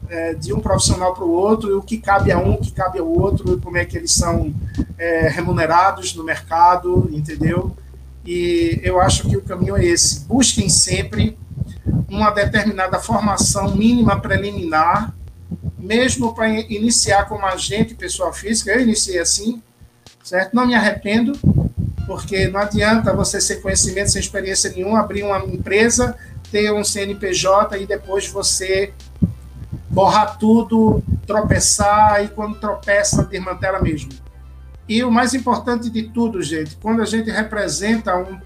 S2: é, de um profissional para o outro, o que cabe a um, o que cabe ao outro, como é que eles são é, remunerados no mercado, entendeu? E eu acho que o caminho é esse. Busquem sempre uma determinada formação mínima preliminar, mesmo para iniciar como agente pessoa física. Eu iniciei assim, certo? Não me arrependo, porque não adianta você sem conhecimento, sem experiência nenhuma, abrir uma empresa ter um CNPJ e depois você borrar tudo, tropeçar e quando tropeça, desmantela mesmo. E o mais importante de tudo, gente, quando a gente representa um,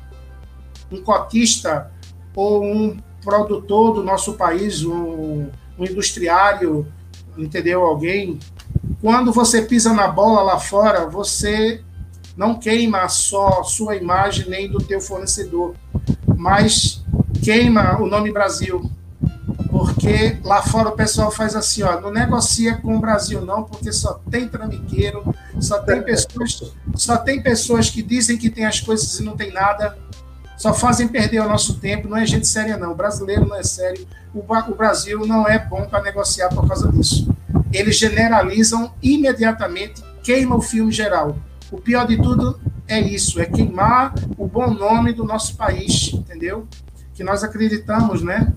S2: um cotista ou um produtor do nosso país, um, um industriário, entendeu? Alguém, quando você pisa na bola lá fora, você não queima só sua imagem nem do teu fornecedor, mas queima o nome Brasil. Porque lá fora o pessoal faz assim, ó, não negocia com o Brasil não, porque só tem trambiqueiro, só tem pessoas, só tem pessoas que dizem que tem as coisas e não tem nada, só fazem perder o nosso tempo, não é gente séria não, o brasileiro não é sério, o, o Brasil não é bom para negociar por causa disso. Eles generalizam imediatamente, queima o filme geral. O pior de tudo é isso, é queimar o bom nome do nosso país, entendeu? Que nós acreditamos, né?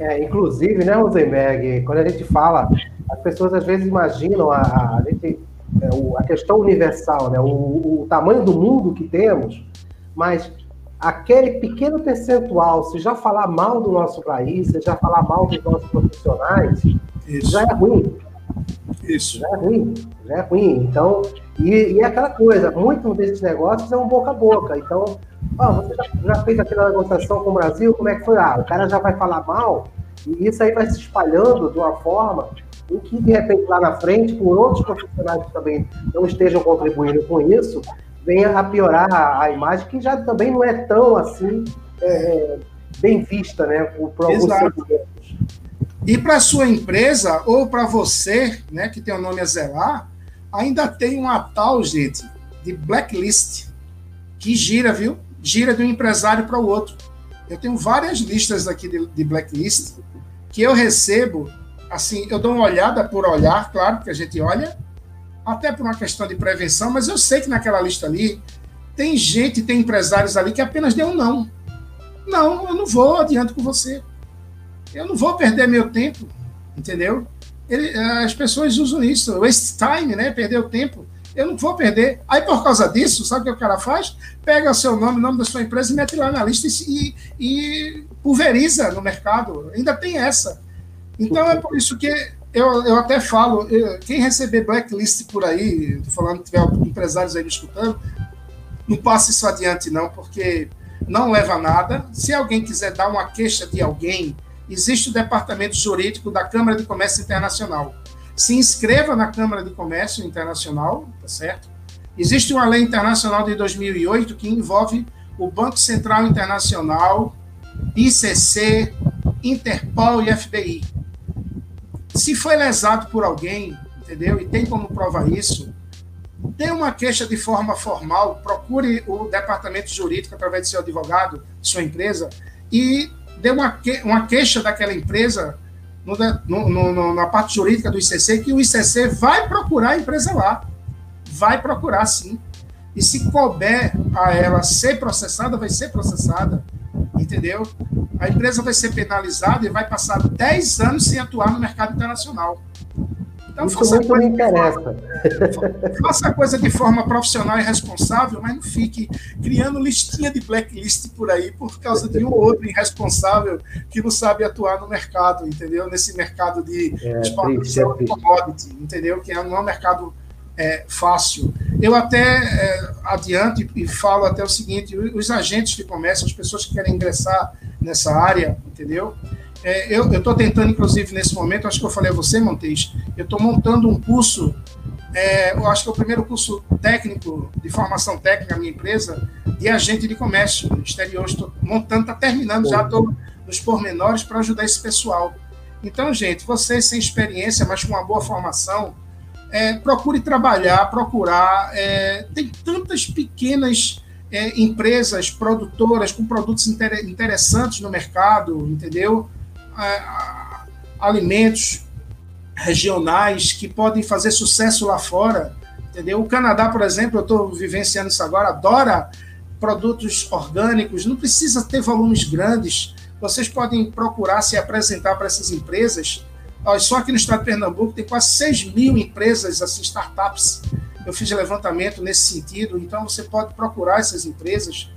S1: É, inclusive, né, Rosenberg, quando a gente fala, as pessoas às vezes imaginam a, a, é, a questão universal, né, o, o, tamanho do mundo que temos, mas aquele pequeno percentual, se já falar mal do nosso país, se já falar mal dos nossos profissionais, Isso. já é ruim. Isso. Já é ruim, já é ruim. Então, e, e é aquela coisa, muitos desses negócios é um boca a boca. Então, oh, você já, fez aquela negociação com o Brasil, como é que foi? Ah, o cara já vai falar mal, E isso aí vai se espalhando de uma forma em que, de repente, lá na frente, por outros profissionais que também não estejam contribuindo com isso, venha a piorar a, imagem, que já também não é tão assim é, bem vista, né, por, por alguns segmentos.
S2: E para a sua empresa, ou para você, né, que tem o nome a zelar, ainda tem uma tal, gente, de blacklist, que gira, viu? Gira de um empresário para o outro. Eu tenho várias listas aqui de, de blacklist que eu recebo, assim, eu dou uma olhada por olhar, claro, que a gente olha, até por uma questão de prevenção, mas eu sei que naquela lista ali tem gente, tem empresários ali que apenas deu um não. Não, eu não vou adiante com você. Eu não vou perder meu tempo, entendeu? Ele, as pessoas usam isso, waste time, né? Perder o tempo. Eu não vou perder. Aí, por causa disso, sabe o que o cara faz? Pega o seu nome, o nome da sua empresa e mete lá na lista e, e pulveriza no mercado. Ainda tem essa. Então, é por isso que eu, eu até falo, eu, quem receber blacklist por aí, falando que tiver empresários aí me escutando, não passe isso adiante, não, porque não leva a nada. Se alguém quiser dar uma queixa de alguém, existe o departamento jurídico da Câmara de Comércio Internacional se inscreva na Câmara de Comércio Internacional, tá certo? Existe uma lei internacional de 2008 que envolve o Banco Central Internacional, ICC, Interpol e FBI. Se foi lesado por alguém, entendeu? E tem como provar isso, dê uma queixa de forma formal, procure o departamento jurídico através do seu advogado, sua empresa, e dê uma, que, uma queixa daquela empresa no, no, no, na parte jurídica do ICC que o ICC vai procurar a empresa lá. Vai procurar, sim. E se couber a ela ser processada, vai ser processada. Entendeu? A empresa vai ser penalizada e vai passar 10 anos sem atuar no mercado internacional.
S1: Então, Isso faça muito me interessa.
S2: Forma, faça a coisa de forma profissional e responsável, mas não fique criando listinha de blacklist por aí por causa de um ou outro irresponsável que não sabe atuar no mercado, entendeu? Nesse mercado de é, exportação de commodity, entendeu? Que não é um mercado é, fácil. Eu até é, adianto e falo até o seguinte: os agentes de comércio, as pessoas que querem ingressar nessa área, entendeu? É, eu estou tentando, inclusive, nesse momento, acho que eu falei a você, Montes, eu estou montando um curso, é, eu acho que é o primeiro curso técnico, de formação técnica, na minha empresa, de agente de comércio exterior. Estou montando, está terminando, já estou nos pormenores para ajudar esse pessoal. Então, gente, vocês sem experiência, mas com uma boa formação, é, procure trabalhar, procurar. É, tem tantas pequenas é, empresas produtoras com produtos inter, interessantes no mercado, entendeu? alimentos regionais que podem fazer sucesso lá fora, entendeu? O Canadá, por exemplo, eu estou vivenciando isso agora, adora produtos orgânicos, não precisa ter volumes grandes, vocês podem procurar se apresentar para essas empresas. Só aqui no estado de Pernambuco tem quase 6 mil empresas, assim, startups. Eu fiz levantamento nesse sentido, então você pode procurar essas empresas,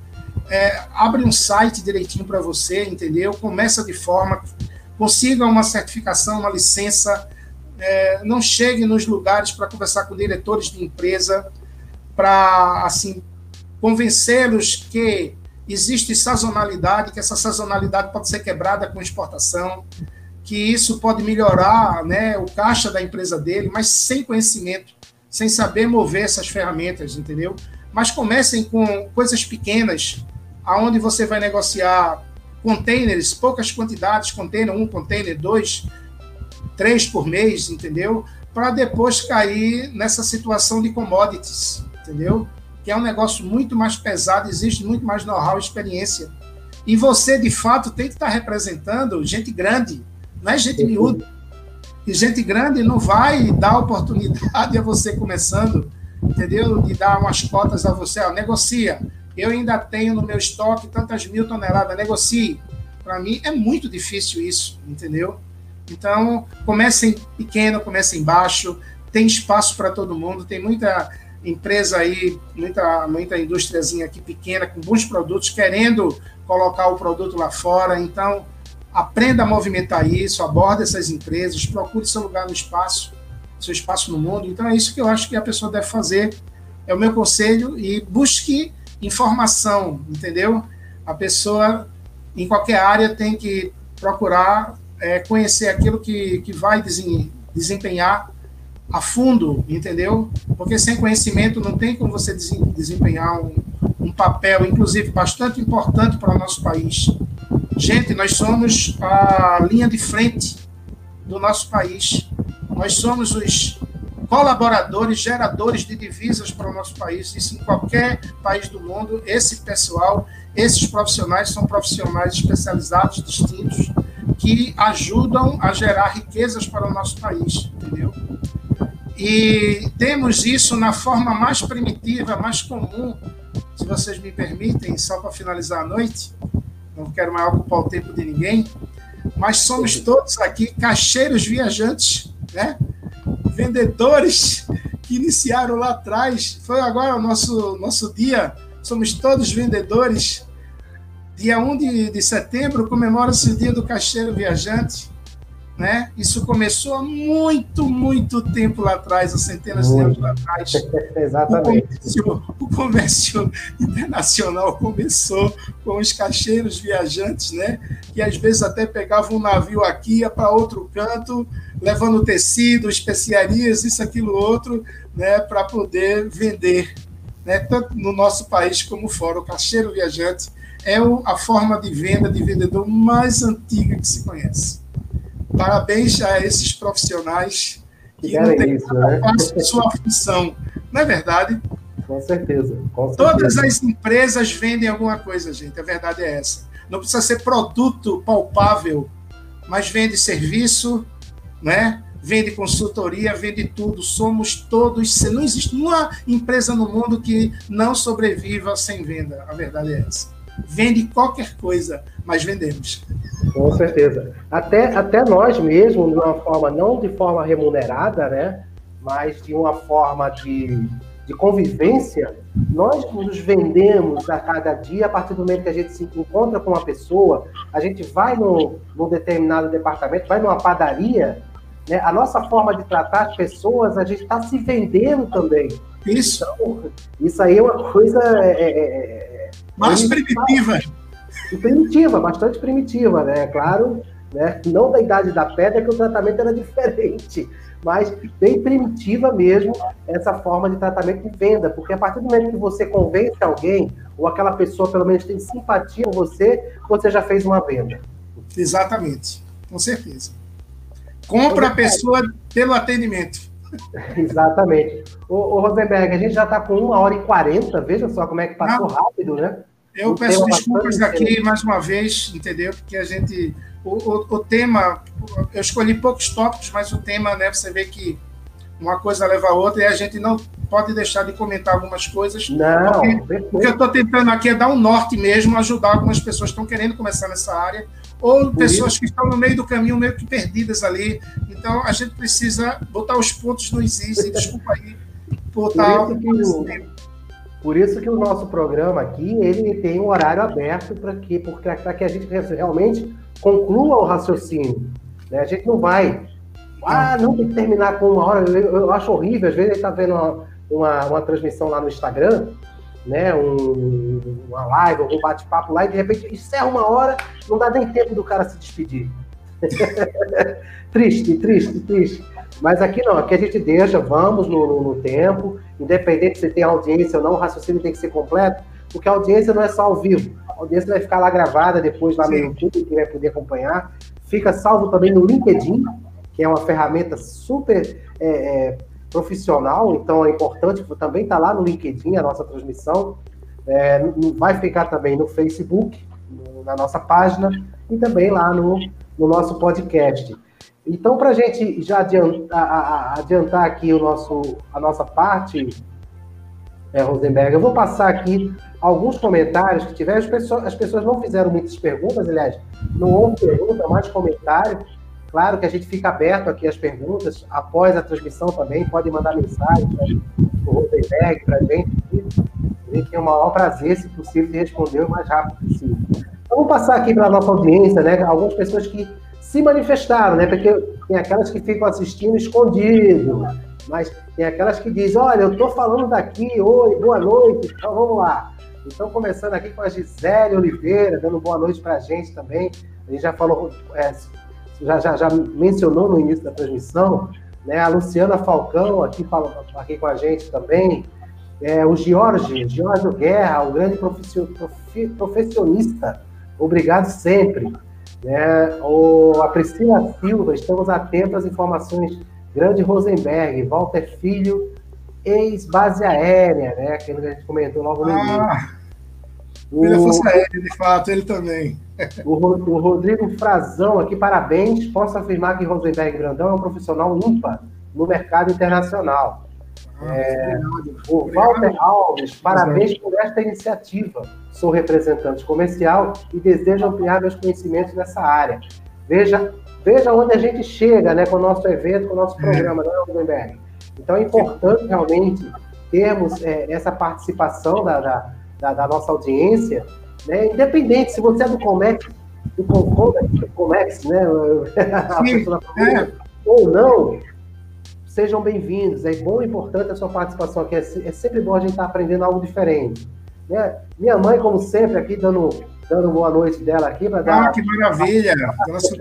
S2: é, abre um site direitinho para você, entendeu? Começa de forma consiga uma certificação, uma licença, é, não chegue nos lugares para conversar com diretores de empresa, para assim convencê-los que existe sazonalidade, que essa sazonalidade pode ser quebrada com exportação, que isso pode melhorar né, o caixa da empresa dele, mas sem conhecimento, sem saber mover essas ferramentas, entendeu? Mas comecem com coisas pequenas, aonde você vai negociar containers, poucas quantidades, container um, container dois, três por mês, entendeu? Para depois cair nessa situação de commodities, entendeu? Que é um negócio muito mais pesado, existe muito mais know-how, experiência. E você, de fato, tem que estar representando gente grande, não é gente miúda. E gente grande não vai dar oportunidade a você começando, entendeu? De dar umas cotas a você, ó, negocia eu ainda tenho no meu estoque tantas mil toneladas, negocie. Para mim é muito difícil isso, entendeu? Então, comecem pequeno, comecem baixo, tem espaço para todo mundo, tem muita empresa aí, muita, muita indústriazinha aqui pequena, com bons produtos, querendo colocar o produto lá fora. Então, aprenda a movimentar isso, aborde essas empresas, procure seu lugar no espaço, seu espaço no mundo. Então, é isso que eu acho que a pessoa deve fazer. É o meu conselho e busque informação, entendeu? A pessoa, em qualquer área, tem que procurar é, conhecer aquilo que, que vai desempenhar a fundo, entendeu? Porque sem conhecimento não tem como você desempenhar um, um papel, inclusive, bastante importante para o nosso país. Gente, nós somos a linha de frente do nosso país. Nós somos os colaboradores, geradores de divisas para o nosso país. Isso em qualquer país do mundo. Esse pessoal, esses profissionais são profissionais especializados, distintos, que ajudam a gerar riquezas para o nosso país, entendeu? E temos isso na forma mais primitiva, mais comum, se vocês me permitem, só para finalizar a noite, não quero mais ocupar o tempo de ninguém, mas somos todos aqui caixeiros viajantes, né? vendedores que iniciaram lá atrás. Foi agora o nosso, nosso dia, somos todos vendedores. Dia 1 de, de setembro comemora-se o dia do caixeiro viajante. Né? Isso começou há muito, muito tempo lá atrás, há centenas de anos atrás.
S1: Exatamente.
S2: O comércio, o comércio, internacional começou com os caixeiros viajantes, né? Que às vezes até pegavam um navio aqui, ia para outro canto, levando tecido, especiarias, isso, aquilo, outro, né? Para poder vender, né? Tanto no nosso país como fora. O caixeiro viajante é a forma de venda de vendedor mais antiga que se conhece. Parabéns a esses profissionais que, não têm isso, né? sua função. Não é verdade?
S1: Com certeza, com
S2: certeza. Todas as empresas vendem alguma coisa, gente. A verdade é essa. Não precisa ser produto palpável, mas vende serviço, né? vende consultoria, vende tudo. Somos todos. Não existe uma empresa no mundo que não sobreviva sem venda. A verdade é essa. Vende qualquer coisa, mas vendemos.
S1: Com certeza. Até, até nós mesmos, de uma forma, não de forma remunerada, né? Mas de uma forma de, de convivência, nós nos vendemos a cada dia a partir do momento que a gente se encontra com uma pessoa, a gente vai num, num determinado departamento, vai numa padaria, né? A nossa forma de tratar as pessoas, a gente está se vendendo também.
S2: Isso.
S1: Então, isso aí é uma coisa. É, é,
S2: é mais primitiva
S1: primitiva, bastante primitiva, né? Claro, né? não da idade da pedra, que o tratamento era diferente, mas bem primitiva mesmo essa forma de tratamento de venda, porque a partir do momento que você convence alguém, ou aquela pessoa pelo menos tem simpatia com você, você já fez uma venda.
S2: Exatamente, com certeza. Compra a pessoa pelo atendimento.
S1: Exatamente. Ô, ô Rosenberg, a gente já está com uma hora e quarenta, veja só como é que passou Não. rápido, né?
S2: Eu peço desculpas aqui mais uma vez, entendeu? Porque a gente. O, o, o, tema. Eu escolhi poucos tópicos, mas o tema, né? Você vê que uma coisa leva a outra e a gente não pode deixar de comentar algumas coisas.
S1: Não.
S2: Porque, porque eu estou tentando aqui é dar um norte mesmo, ajudar algumas pessoas que estão querendo começar nessa área, ou Por pessoas isso. que estão no meio do caminho, meio que perdidas ali. Então a gente precisa botar os pontos nos is, e desculpa aí, botar.
S1: Por isso que por isso que o nosso programa aqui, ele tem um horário aberto para que, para que a gente realmente conclua o raciocínio. Né? A gente não vai, ah, não tem que terminar com uma hora. Eu, eu acho horrível, às vezes a gente está vendo uma, uma, uma, transmissão lá no Instagram, né? Um, uma live, um bate-papo lá, e de repente encerra uma hora, não dá nem tempo do cara se despedir. triste, triste, triste. Mas aqui não, aqui a gente deixa, vamos no, no, no tempo, independente se tem audiência ou não, o raciocínio tem que ser completo, porque a audiência não é só ao vivo, a audiência vai ficar lá gravada depois lá Sim. no YouTube, que vai poder acompanhar. Fica salvo também no LinkedIn, que é uma ferramenta super é, é, profissional, então é importante também estar tá lá no LinkedIn a nossa transmissão. É, vai ficar também no Facebook, no, na nossa página, e também lá no, no nosso podcast. Então, para a gente já adiantar, adiantar, aqui o nosso, a nossa parte, é, Rosenberg, eu vou passar aqui alguns comentários que tiveram. As pessoas, as pessoas não fizeram muitas perguntas, aliás, não houve pergunta, mais comentário. Claro que a gente fica aberto aqui às perguntas, após a transmissão também, podem mandar mensagem para o Rosenberg, para a gente. A gente tem o maior prazer, se possível, de responder o mais rápido possível. Então, vou passar aqui para a nossa audiência, né? Algumas pessoas que se manifestaram, né? Porque tem aquelas que ficam assistindo escondido, mas tem aquelas que dizem, olha, eu estou falando daqui, oi, boa noite, então vamos lá. Então, começando aqui com a Gisele Oliveira, dando boa noite para a gente também. A gente já falou é, já, já, já mencionou no início da transmissão, né? A Luciana Falcão aqui, aqui com a gente também, é, o Jorge, Jorge Guerra, o grande profissionista, obrigado sempre. Né? O, a Priscila Silva, estamos atentos às informações. Grande Rosenberg, Walter Filho, ex-base aérea, né? Aquilo que a gente comentou logo no início. Ah,
S2: o, Força Aérea, de fato, ele também.
S1: O, o, Rodrigo Frazão aqui, parabéns. Posso afirmar que Rosenberg Brandão é um profissional ímpar no mercado internacional. Ah, é, o Walter Alves, parabéns por esta iniciativa. Sou representante comercial e desejo ampliar meus conhecimentos nessa área. Veja, veja onde a gente chega né, com o nosso evento, com o nosso é. programa, é, Rosenberg? Então é importante realmente termos é, essa participação da, da, da, da, nossa audiência, né? independente se você é do Comex, do Comex, né? Sim, é. ou não, sejam bem-vindos. É bom e importante a sua participação aqui. É, é sempre bom a gente estar tá aprendendo algo diferente. Né? Minha mãe, como sempre, aqui dando, dando boa noite dela aqui para dar.
S2: Ah, que maravilha! Nossa,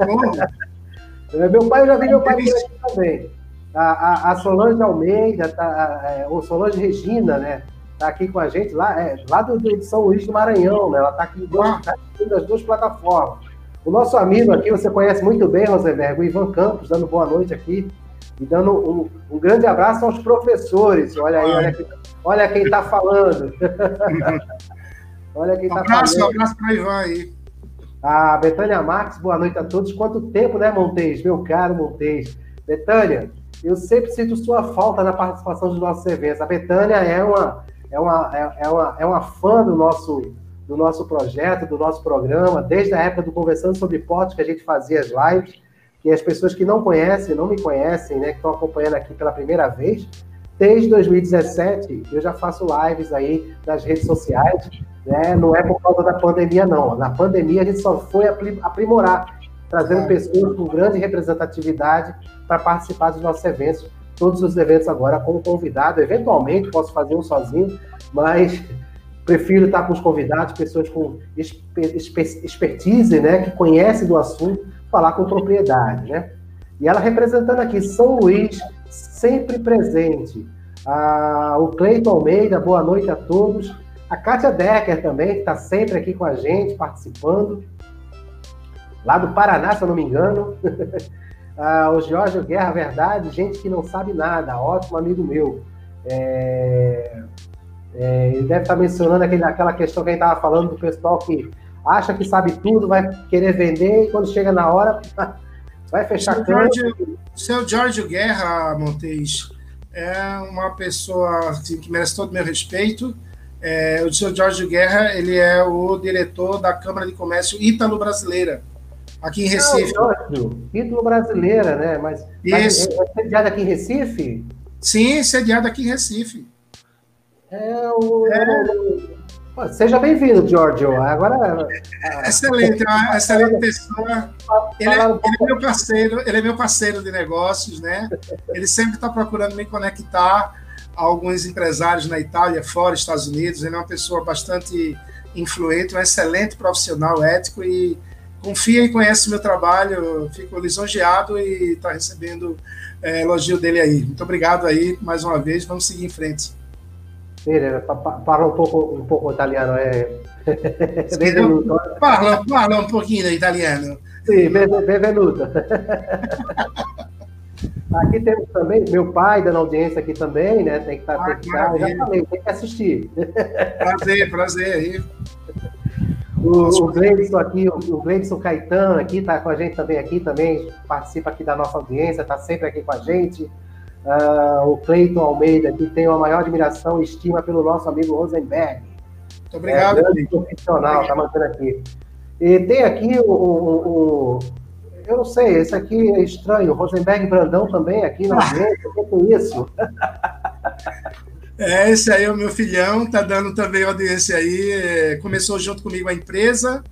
S1: é, meu pai, eu já vi meu pai aqui também. A, a, a, Solange Almeida, tá, é, ou Solange Regina, né? Está aqui com a gente lá, é, lá do, do São Luís do Maranhão, né? Ela está aqui ah. tá das duas plataformas. O nosso amigo aqui, você conhece muito bem, Rosenberg, o Ivan Campos, dando boa noite aqui. E dando um, um, grande abraço aos professores. Olha aí, olha, quem, olha quem está falando.
S2: olha quem está falando. Um abraço para Ivan aí.
S1: A Betânia Marques, boa noite a todos. Quanto tempo, né, Montes? Meu caro Montes. Betânia, eu sempre sinto sua falta na participação dos nossos eventos. A Betânia é uma, é uma, é, é uma, é uma fã do nosso, do nosso projeto, do nosso programa, desde a época do Conversando sobre Portos, que a gente fazia as lives que as pessoas que não conhecem, não me conhecem, né, que estão acompanhando aqui pela primeira vez, desde 2017 eu já faço lives aí nas redes sociais, né, não é por causa da pandemia não, na pandemia a gente só foi aprimorar, trazendo é. pessoas com grande representatividade para participar dos nossos eventos, todos os eventos agora como convidado, eventualmente posso fazer um sozinho, mas prefiro estar com os convidados, pessoas com expertise, né, que conhecem do assunto, falar com propriedade, né? E ela representando aqui São Luís, sempre presente. Ah, o Cleiton Almeida, boa noite a todos. A Kátia Decker também, que está sempre aqui com a gente, participando. Lá do Paraná, se eu não me engano. ah, o Jorge Guerra, verdade, gente que não sabe nada, ótimo amigo meu. É... É, ele deve estar mencionando aquele, aquela questão que a gente estava falando do pessoal que acha que sabe tudo, vai querer vender e quando chega na hora vai fechar
S2: câmbio. Seu Jorge Guerra, Montes, é uma pessoa assim, que merece todo o meu respeito. É, o seu Jorge Guerra, ele é o diretor da Câmara de Comércio Ítalo-Brasileira, aqui em Recife.
S1: Não, Ítalo-Brasileira, né? Mas, mas é, é sediado aqui em Recife?
S2: Sim, sediado aqui em Recife.
S1: É o... É... Seja bem-vindo, Giorgio. Agora.
S2: Excelente, é uma excelente pessoa. Ele é, ele é, meu parceiro, ele é meu parceiro de negócios, né? Ele sempre está procurando me conectar a alguns empresários na Itália, fora, Estados Unidos. Ele é uma pessoa bastante influente, um excelente profissional ético e confia e conhece meu trabalho. Fico lisonjeado e está recebendo é, elogio dele aí. Muito obrigado aí mais uma vez. Vamos seguir em frente.
S1: parla un poco, un poco italiano. Eh.
S2: benvenuto. Parla, parla un pochino italiano.
S1: Sim, benvenuto. Aqui temos também meu pai dando audiência aqui também, né? Tem que estar, ah, tem, que estar já falei, tem que assistir.
S2: Prazer, prazer.
S1: O, o Gleison aqui, o, o Gleison Caetano aqui, está com a gente também aqui, também participa aqui da nossa audiência, está sempre aqui com a gente. Uh, o Cleiton Almeida, que tem uma maior admiração e estima pelo nosso amigo Rosenberg.
S2: Muito obrigado.
S1: É, grande profissional, está mantendo aqui. E tem aqui o, o, o, Eu não sei, esse aqui é estranho. Rosenberg Brandão também aqui na gente. O que é isso?
S2: É, esse aí é o meu filhão, tá dando também audiência aí. É, começou junto comigo a empresa,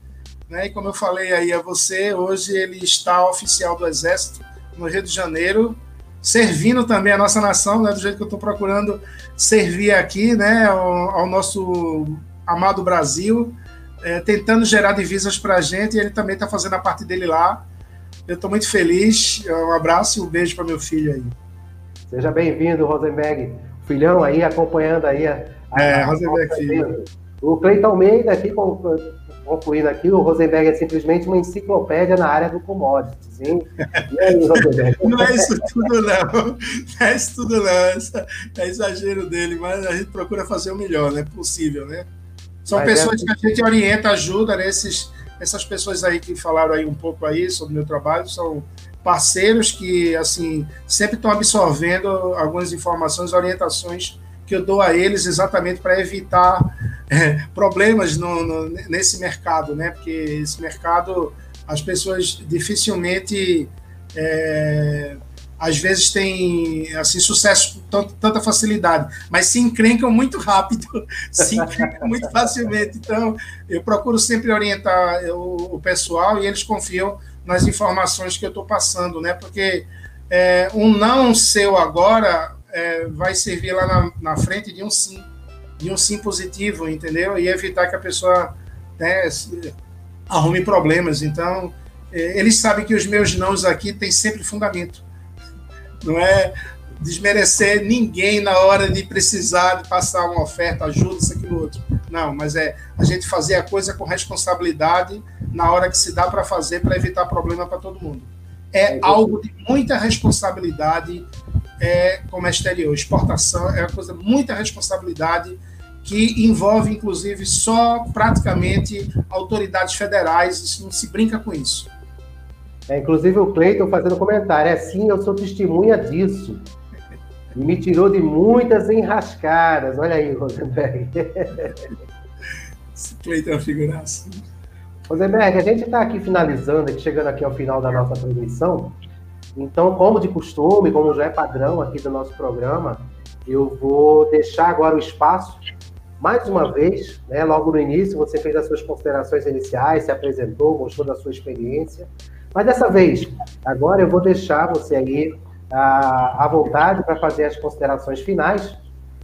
S2: né? E como eu falei aí a você, hoje ele está oficial do Exército no Rio de Janeiro, servindo também a nossa nação, né, do jeito que eu estou procurando servir aqui, né, ao, ao nosso amado Brasil, é, tentando gerar divisas para a gente, e ele também está fazendo a parte dele lá. Eu estou muito feliz. Um abraço e um beijo para meu filho aí.
S1: Seja bem-vindo, Rosenberg. Filhão aí acompanhando aí a.
S2: a é, Rosenberg filho.
S1: O Cleiton Almeida aqui concluindo aqui, o Rosenberg é simplesmente uma enciclopédia na área do commodities. Hein?
S2: E aí, Rosenberg? Não é isso tudo, não. Não é isso tudo, não. É exagero dele, mas a gente procura fazer o melhor, né? Possível, né? São mas é pessoas é... que a gente orienta, ajuda, né? Esses, essas pessoas aí que falaram aí um pouco aí sobre o meu trabalho são parceiros que, assim, sempre estão absorvendo algumas informações, orientações que eu dou a eles exatamente para evitar é, problemas no, no, nesse mercado, né? Porque esse mercado, as pessoas dificilmente, é, às vezes, têm assim, sucesso com tanta facilidade, mas se encrencam muito rápido, se encrencam muito facilmente. Então, eu procuro sempre orientar o, o pessoal e eles confiam nas informações que eu estou passando, né? Porque é, um não seu agora é, vai servir lá na, na, frente de um sim, de um sim positivo, entendeu? E evitar que a pessoa né, arrume problemas. Então, é, eles sabem que os meus nãos aqui têm sempre fundamento. Não é desmerecer ninguém na hora de precisar de passar uma oferta, ajuda, isso, aquilo, outro. Não, mas é a gente fazer a coisa com responsabilidade na hora que se dá para fazer para evitar problema para todo mundo. É algo de muita responsabilidade é comércio exterior. Exportação é uma coisa muita responsabilidade que envolve, inclusive, só praticamente autoridades federais. Isso não se brinca com isso.
S1: É, inclusive o Cleiton fazendo comentário. É sim, eu sou testemunha disso. Me tirou de muitas enrascadas. Olha aí, Rosenberg.
S2: Esse Cleiton é uma figuraça.
S1: Rosenberg, a gente está aqui finalizando, chegando aqui ao final da nossa transmissão. Então, como de costume, como já é padrão aqui do nosso programa, eu vou deixar agora o espaço, mais uma vez, né, logo no início, você fez as suas considerações iniciais, se apresentou, mostrou da sua experiência, mas dessa vez, agora eu vou deixar você aí à, à vontade para fazer as considerações finais,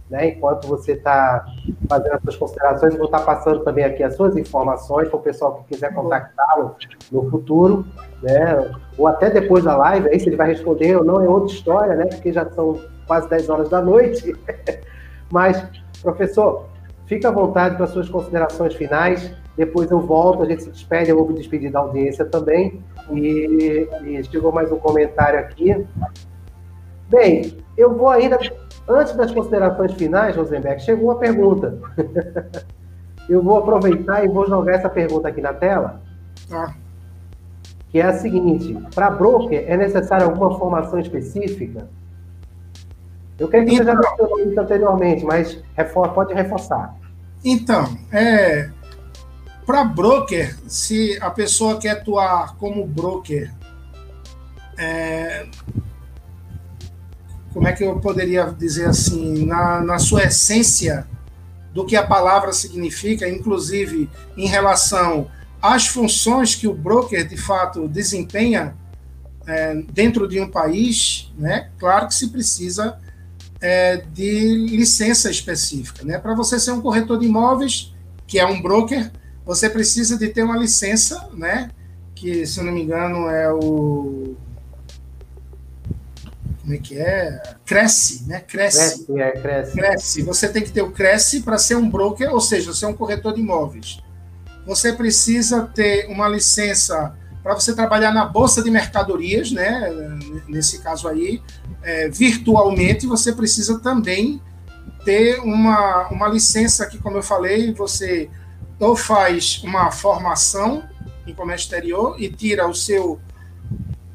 S1: né, enquanto você está fazendo as suas considerações, eu vou estar tá passando também aqui as suas informações para o pessoal que quiser contactá-lo no futuro né? Ou até depois da live, aí se ele vai responder ou não é outra história, né? Porque já são quase 10 horas da noite. Mas, professor, fica à vontade para suas considerações finais. Depois eu volto, a gente se despede, eu vou me despedir da audiência também. E, e chegou mais um comentário aqui. Bem, eu vou ainda, antes das considerações finais, Rosenberg, chegou uma pergunta. eu vou aproveitar e vou jogar essa pergunta aqui na tela. Ah que é a seguinte: para broker é necessária alguma formação específica? Eu quero que então, você já então. mencionou isso anteriormente, mas pode reforçar.
S2: Então, é, para broker, se a pessoa quer atuar como broker, é, como é que eu poderia dizer assim, na, na sua essência do que a palavra significa, inclusive em relação as funções que o broker de fato desempenha é, dentro de um país, né? Claro que se precisa é, de licença específica, né? Para você ser um corretor de imóveis, que é um broker, você precisa de ter uma licença, né? Que se eu não me engano é o como é que é? Cresce, né? Cresce. Cresce, é, cresce. cresce. Você tem que ter o Cresce para ser um broker, ou seja, ser um corretor de imóveis você precisa ter uma licença para você trabalhar na bolsa de mercadorias, né? Nesse caso aí, é, virtualmente, você precisa também ter uma, uma licença que, como eu falei, você ou faz uma formação em comércio exterior e tira o seu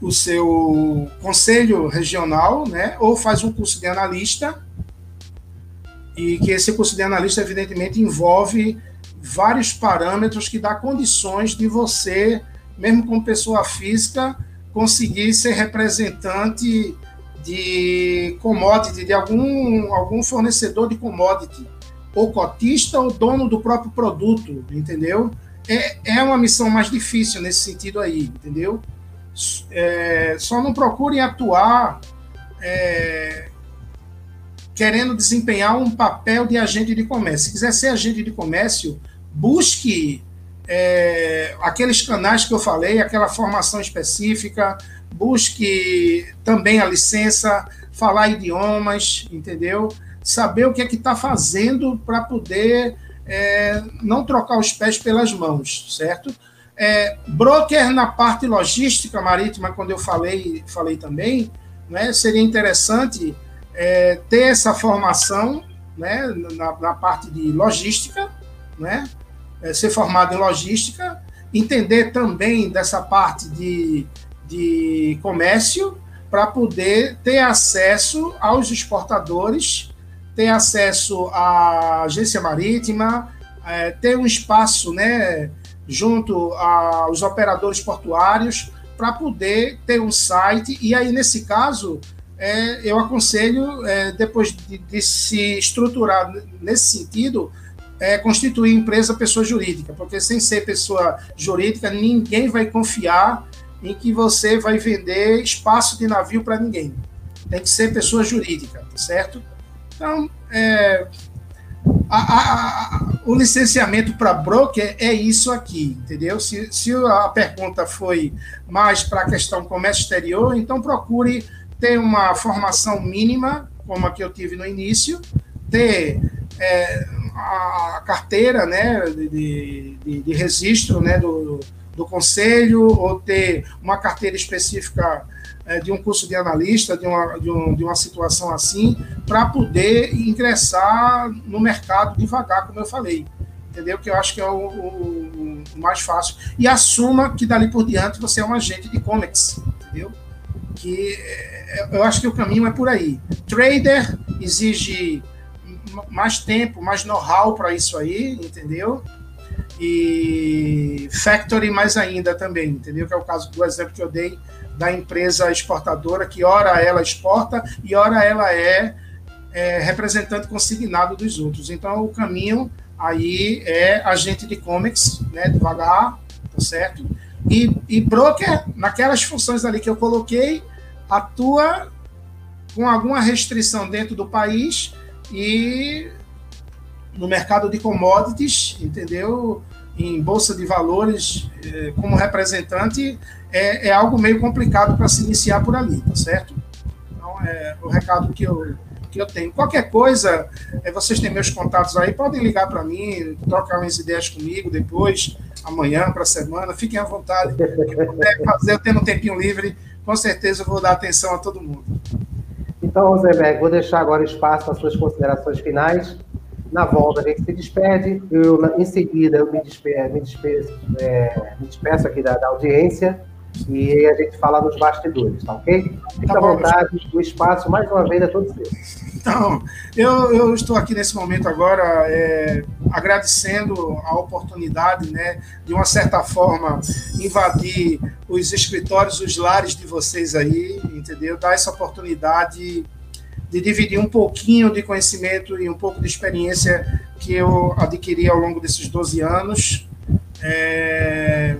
S2: o seu conselho regional, né? Ou faz um curso de analista e que esse curso de analista evidentemente envolve vários parâmetros que dá condições de você, mesmo como pessoa física, conseguir ser representante de commodity, de algum, algum fornecedor de commodity, ou cotista ou dono do próprio produto, entendeu? É, é uma missão mais difícil nesse sentido aí, entendeu? É, só não procurem atuar é, querendo desempenhar um papel de agente de comércio. Se quiser ser agente de comércio, busque é, aqueles canais que eu falei, aquela formação específica, busque também a licença, falar idiomas, entendeu? Saber o que é que está fazendo para poder é, não trocar os pés pelas mãos, certo? É, broker na parte logística marítima, quando eu falei, falei também, né, seria interessante é, ter essa formação né, na, na parte de logística, né, é, ser formado em logística, entender também dessa parte de, de comércio, para poder ter acesso aos exportadores, ter acesso à agência marítima, é, ter um espaço né, junto aos operadores portuários para poder ter um site. E aí, nesse caso, é, eu aconselho, é, depois de, de, se estruturar nesse sentido, é, constituir empresa pessoa jurídica, porque sem ser pessoa jurídica, ninguém vai confiar em que você vai vender espaço de navio para ninguém. Tem que ser pessoa jurídica, tá certo? Então, é, a, a, a, o licenciamento para broker é isso aqui, entendeu? Se, se a pergunta foi mais para a questão comércio exterior, então procure ter uma formação mínima, como a que eu tive no início, ter é, a carteira né, de, de, de registro né, do, do conselho ou ter uma carteira específica é, de um curso de analista, de uma, de, um, de uma situação assim, para poder ingressar no mercado devagar, como eu falei. Entendeu? Que eu acho que é o, o, o mais fácil. E assuma que dali por diante você é um agente de comics, entendeu? Que é, eu acho que o caminho é por aí. Trader exige mais tempo, mais know-how para isso aí, entendeu? e factory mais ainda também, entendeu? Que é o caso do exemplo que eu dei da empresa exportadora, que ora ela exporta e ora ela é, é representante consignado dos outros. Então, o caminho aí é agente de comics, né, devagar, tá certo? E, e broker, naquelas funções ali que eu coloquei, atua com alguma restrição dentro do país e no mercado de commodities, entendeu? Em bolsa de valores, eh, como representante, é, é algo meio complicado para se iniciar por ali, tá certo? Então, é o recado que eu, que eu tenho. Qualquer coisa, é, vocês têm meus contatos aí, podem ligar para mim, trocar umas ideias comigo depois, amanhã, para a semana, fiquem à vontade. Puder fazer, eu tenho um tempinho livre, com certeza eu vou dar atenção a todo mundo.
S1: Então, Rosenberg, vou deixar agora espaço para suas considerações finais na volta a gente se despede, eu, em seguida eu me me é, me despeço aqui da, da, audiência e a gente fala nos bastidores, tá ok? Fique tá à vontade, o espaço mais uma vez é todo seu.
S2: Então, eu, eu estou aqui nesse momento agora é, agradecendo a oportunidade, né, de uma certa forma, invadir os escritórios, os lares de vocês aí, entendeu? Dar essa oportunidade de dividir um pouquinho de conhecimento e um pouco de experiência que eu adquiri ao longo desses 12 anos. É...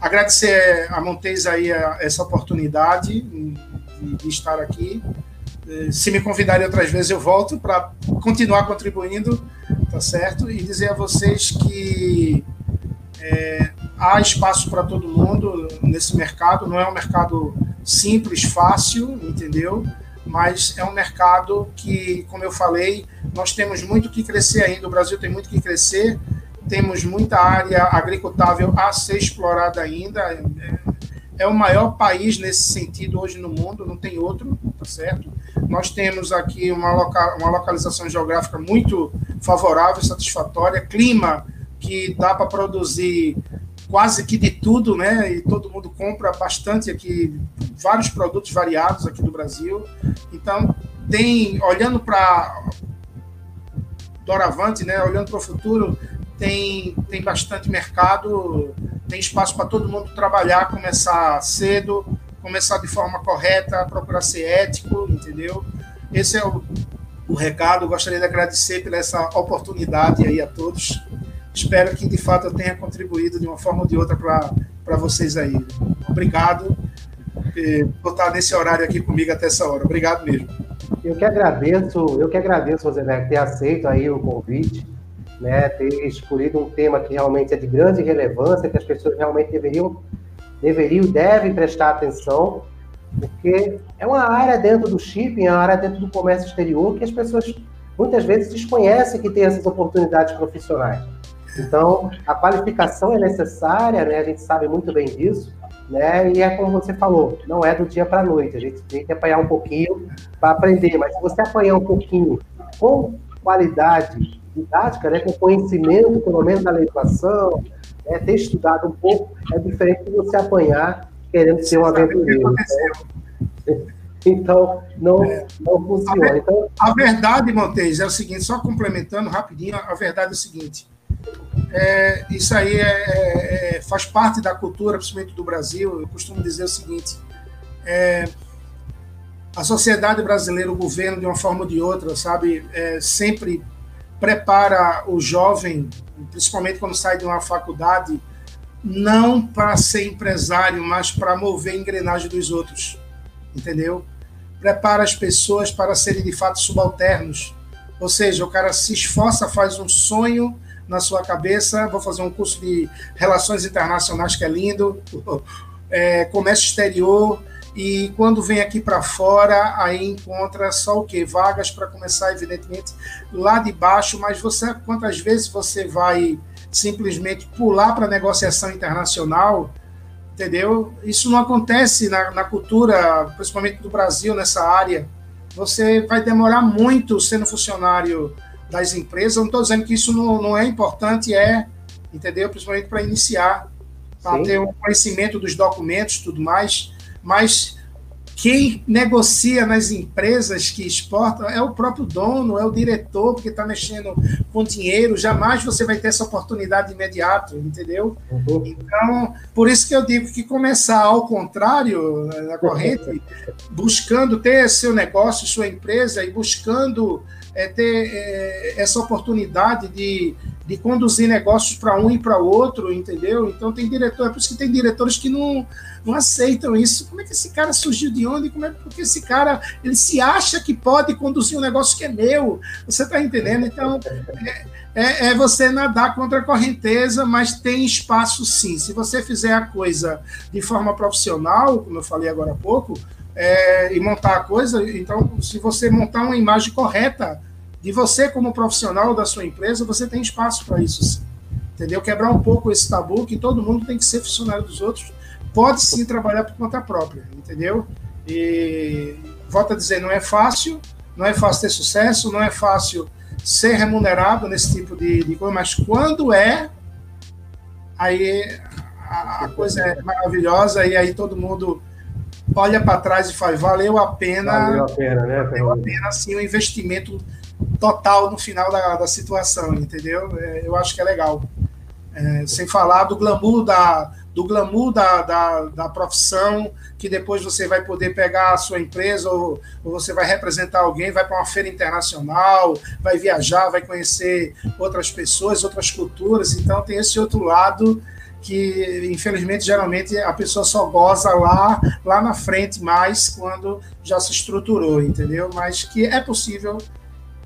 S2: Agradecer a Montes aí essa oportunidade de, estar aqui. É, se me convidarem outras vezes, eu volto para continuar contribuindo, tá certo? E dizer a vocês que é, há espaço para todo mundo nesse mercado, não é um mercado simples, fácil, entendeu? mas é um mercado que, como eu falei, nós temos muito que crescer ainda. O Brasil tem muito que crescer, temos muita área agricultável a ser explorada ainda. É, é o maior país nesse sentido hoje no mundo, não tem outro, tá certo? Nós temos aqui uma, loca uma localização geográfica muito favorável, satisfatória, clima que dá para produzir quase que de tudo, né? E todo mundo compra bastante aqui, vários produtos variados aqui do Brasil. Então, tem, olhando para Doravante, né? Olhando para o futuro, tem, tem bastante mercado, tem espaço para todo mundo trabalhar, começar cedo, começar de forma correta, procurar ser ético, entendeu? Esse é o, o recado. Gostaria de agradecer pela essa oportunidade aí a todos espero que de fato eu tenha contribuído de uma forma ou de outra para vocês aí. Obrigado por estar nesse horário aqui comigo até essa hora. Obrigado mesmo.
S1: Eu que agradeço, eu que agradeço, Rosenberg, ter aceito aí o convite né, ter escolhido um tema que realmente é de grande relevância, que as pessoas realmente deveriam, deveriam devem prestar atenção, porque é uma área dentro do shipping, é uma área dentro do comércio exterior que as pessoas muitas vezes desconhecem que tem essas oportunidades profissionais. Então, a qualificação é necessária, né? A gente sabe muito bem disso, né? E é como você falou, não é do dia para a noite. A gente tem que apanhar um pouquinho para aprender, mas se você apanhar um pouquinho com qualidade didática, né? Com conhecimento, pelo menos da legislação, né? ter estudado um pouco, é diferente de você apanhar querendo ser um aventureiro. Né? Então, não, é. não funciona.
S2: A,
S1: então,
S2: a verdade, Montes, é o seguinte, só complementando rapidinho, a verdade é o seguinte. É, isso aí é, é, é, faz parte da cultura, principalmente do Brasil. Eu costumo dizer o seguinte: é, a sociedade brasileira, o governo, de uma forma ou de outra, sabe, é, sempre prepara o jovem, principalmente quando sai de uma faculdade, não para ser empresário, mas para mover a engrenagem dos outros, entendeu? Prepara as pessoas para serem de fato subalternos, ou seja, o cara se esforça, faz um sonho na sua cabeça, vou fazer um curso de relações internacionais que é lindo, é, comércio exterior, e quando vem aqui para fora, aí encontra só o quê? Vagas para começar, evidentemente, lá de baixo, mas você, quantas vezes você vai simplesmente pular para negociação internacional, entendeu? Isso não acontece na, na cultura, principalmente do Brasil, nessa área. Você vai demorar muito sendo funcionário das empresas. Eu não estou dizendo que isso não, não é importante, é, entendeu? Principalmente para iniciar, para ter um conhecimento dos documentos tudo mais, mas quem negocia nas empresas que exportam é o próprio dono, é o diretor, porque está mexendo com dinheiro. Jamais você vai ter essa oportunidade imediato, entendeu? Uhum. Então, por isso que eu digo que começar ao contrário na corrente, buscando ter seu negócio, sua empresa e buscando é, ter é, essa oportunidade de, de conduzir negócios para um e para outro, entendeu? Então tem diretor, é por isso que tem diretores que não, não aceitam isso. Como é que esse cara surgiu de onde? Como é porque esse cara ele se acha que pode conduzir um negócio que é meu? Você está entendendo? Então é, é, é, você nadar contra a correnteza, mas tem espaço sim. Se você fizer a coisa de forma profissional, como eu falei agora há pouco, é, e montar a coisa. Então, se você montar uma imagem correta de você como profissional da sua empresa, você tem espaço para isso. Sim. Entendeu? Quebrar um pouco esse tabu que todo mundo tem que ser funcionário dos outros. Pode sim trabalhar por conta própria, entendeu? E volto a dizer, não é fácil, não é fácil ter sucesso, não é fácil ser remunerado nesse tipo de, de coisa, mas quando é, aí a, a coisa é maravilhosa e aí todo mundo olha para trás e faz, valeu a pena.
S1: Valeu a pena, né?
S2: Valeu a pena, assim, o investimento total no final da, da situação, entendeu? É, eu acho que é legal. É, sem falar do glamour da, do glamour da, da, da, profissão, que depois você vai poder pegar a sua empresa ou, ou você vai representar alguém, vai para uma feira internacional, vai viajar, vai conhecer outras pessoas, outras culturas. Então tem esse outro lado que infelizmente geralmente a pessoa só goza lá lá na frente mais quando já se estruturou, entendeu? Mas que é possível,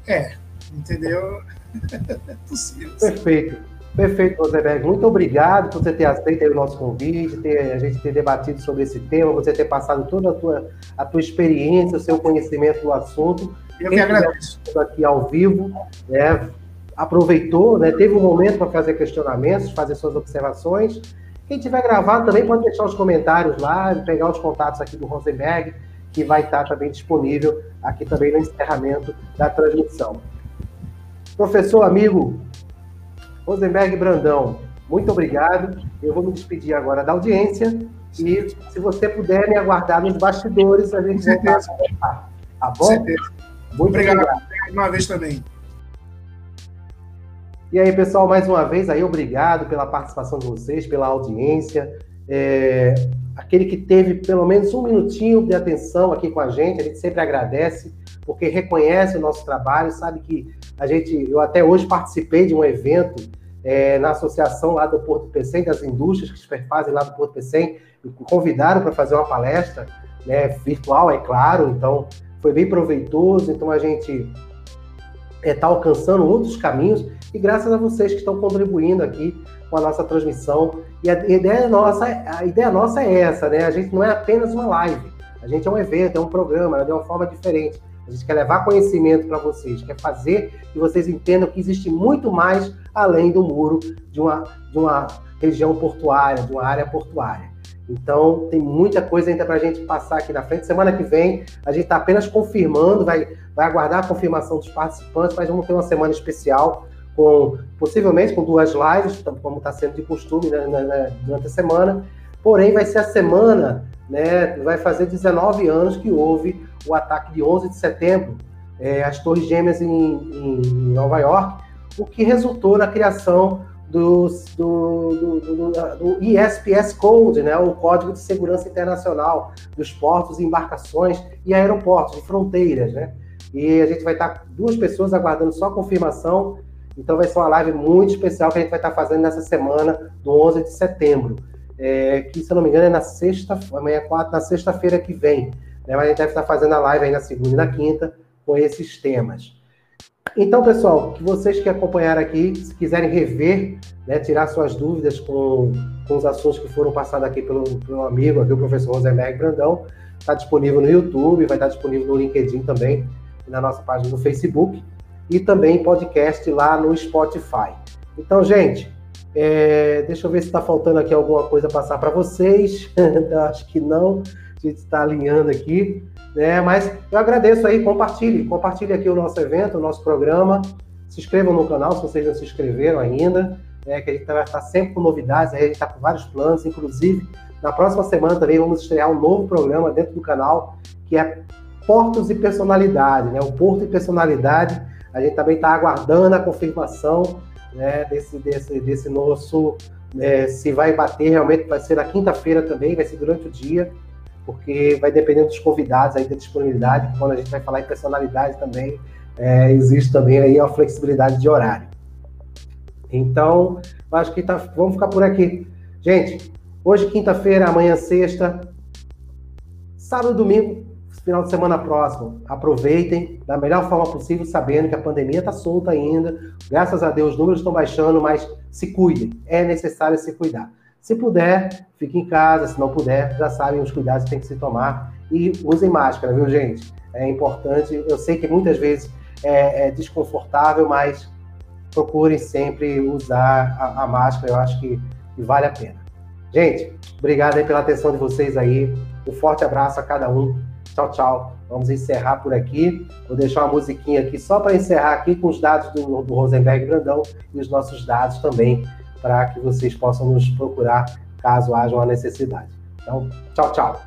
S2: é, entendeu?
S1: é possível. Perfeito. Perfeito, Rosenberg. Muito obrigado por você ter aceito o nosso convite, ter, a gente ter debatido sobre esse tema, você ter passado toda a tua, a tua experiência, o seu conhecimento do assunto.
S2: Eu Quem que agradeço.
S1: Aqui ao vivo, né, aproveitou, né, teve um momento para fazer questionamentos, fazer suas observações. Quem tiver gravado também pode deixar os comentários lá, pegar os contatos aqui do Rosenberg, que vai estar também disponível aqui também no encerramento da transmissão. Professor, amigo Rosenberg Brandão, muito obrigado. Eu vou me despedir agora da audiência e, se você puder me aguardar nos bastidores, a gente vai
S2: conversar. Tá bom? Muito obrigado. obrigado. Uma vez também.
S1: E aí, pessoal, mais uma vez aí, obrigado pela participação de vocês, pela audiência. É, aquele que teve pelo menos um minutinho de atenção aqui com a gente, a gente sempre agradece, porque reconhece o nosso trabalho, sabe que a gente, eu até hoje participei de um evento é, na associação lá do Porto Pecém, das indústrias que fazem lá do Porto Pecém, me convidaram para fazer uma palestra, né, virtual, é claro, então foi bem proveitoso, então a gente está é, tá alcançando outros caminhos e graças a vocês que estão contribuindo aqui com a nossa transmissão. E a ideia nossa, a ideia nossa é essa, né? A gente não é apenas uma live, a gente é um evento, é um programa, de uma forma diferente. A gente quer levar conhecimento para vocês, quer fazer que vocês entendam que existe muito mais além do muro de uma, de uma região portuária, de uma área portuária. Então, tem muita coisa ainda para a gente passar aqui na frente. Semana que vem, a gente está apenas confirmando, vai, vai aguardar a confirmação dos participantes, mas vamos ter uma semana especial, com possivelmente com duas lives, como está sendo de costume né, né, durante a semana. Porém, vai ser a semana, né, vai fazer 19 anos que houve o ataque de 11 de setembro, é, as Torres Gêmeas em, em, Nova York, o que resultou na criação do, do, do, do, ISPS Code, né, o Código de Segurança Internacional dos portos, embarcações e aeroportos, de fronteiras. Né? E a gente vai estar duas pessoas aguardando só a confirmação. Então vai ser uma live muito especial que a gente vai estar fazendo nessa semana do 11 de setembro. É, que, se eu não me engano, é na sexta, amanhã é quatro, na sexta-feira que vem. Né? Mas a gente deve estar fazendo a live aí na segunda e na quinta com esses temas. Então, pessoal, que vocês que acompanharam aqui, se quiserem rever, né, tirar suas dúvidas com, com os assuntos que foram passados aqui pelo, pelo amigo, aqui, o professor Rosenberg Brandão, está disponível no YouTube, vai estar disponível no LinkedIn também, na nossa página no Facebook, e também podcast lá no Spotify. Então, gente, é, deixa eu ver se está faltando aqui alguma coisa passar para vocês. Acho que não. A gente está alinhando aqui. Né? Mas eu agradeço aí, compartilhe, compartilhe aqui o nosso evento, o nosso programa. Se inscrevam no canal se vocês não se inscreveram ainda, né? que a gente vai estar sempre com novidades, a gente está com vários planos, inclusive na próxima semana também vamos estrear um novo programa dentro do canal, que é Portos e Personalidade, né? O Porto e Personalidade, a gente também está aguardando a confirmação né, desse, desse, desse nosso, né, se vai bater realmente, vai ser na quinta-feira também, vai ser durante o dia porque vai dependendo dos convidados aí da disponibilidade, quando a gente vai falar em personalidade também, é, existe também aí a flexibilidade de horário. Então, acho que tá, vamos ficar por aqui. Gente, hoje quinta-feira, amanhã sexta, sábado e domingo, final de semana próximo. Aproveitem da melhor forma possível, sabendo que a pandemia está solta ainda. Graças a Deus, os números estão baixando, mas se cuidem. É necessário se cuidar. Se puder, fique em casa. Se não puder, já sabem os cuidados que tem que se tomar. E usem máscara, viu, gente? É importante. Eu sei que muitas vezes é, é desconfortável, mas procurem sempre usar a, a máscara. Eu acho que, vale a pena. Gente, obrigado pela atenção de vocês aí. Um forte abraço a cada um. Tchau, tchau. Vamos encerrar por aqui. Vou deixar uma musiquinha aqui só para encerrar aqui com os dados do, do Rosenberg Brandão e os nossos dados também para que vocês possam nos procurar caso haja uma necessidade. Então, tchau, tchau.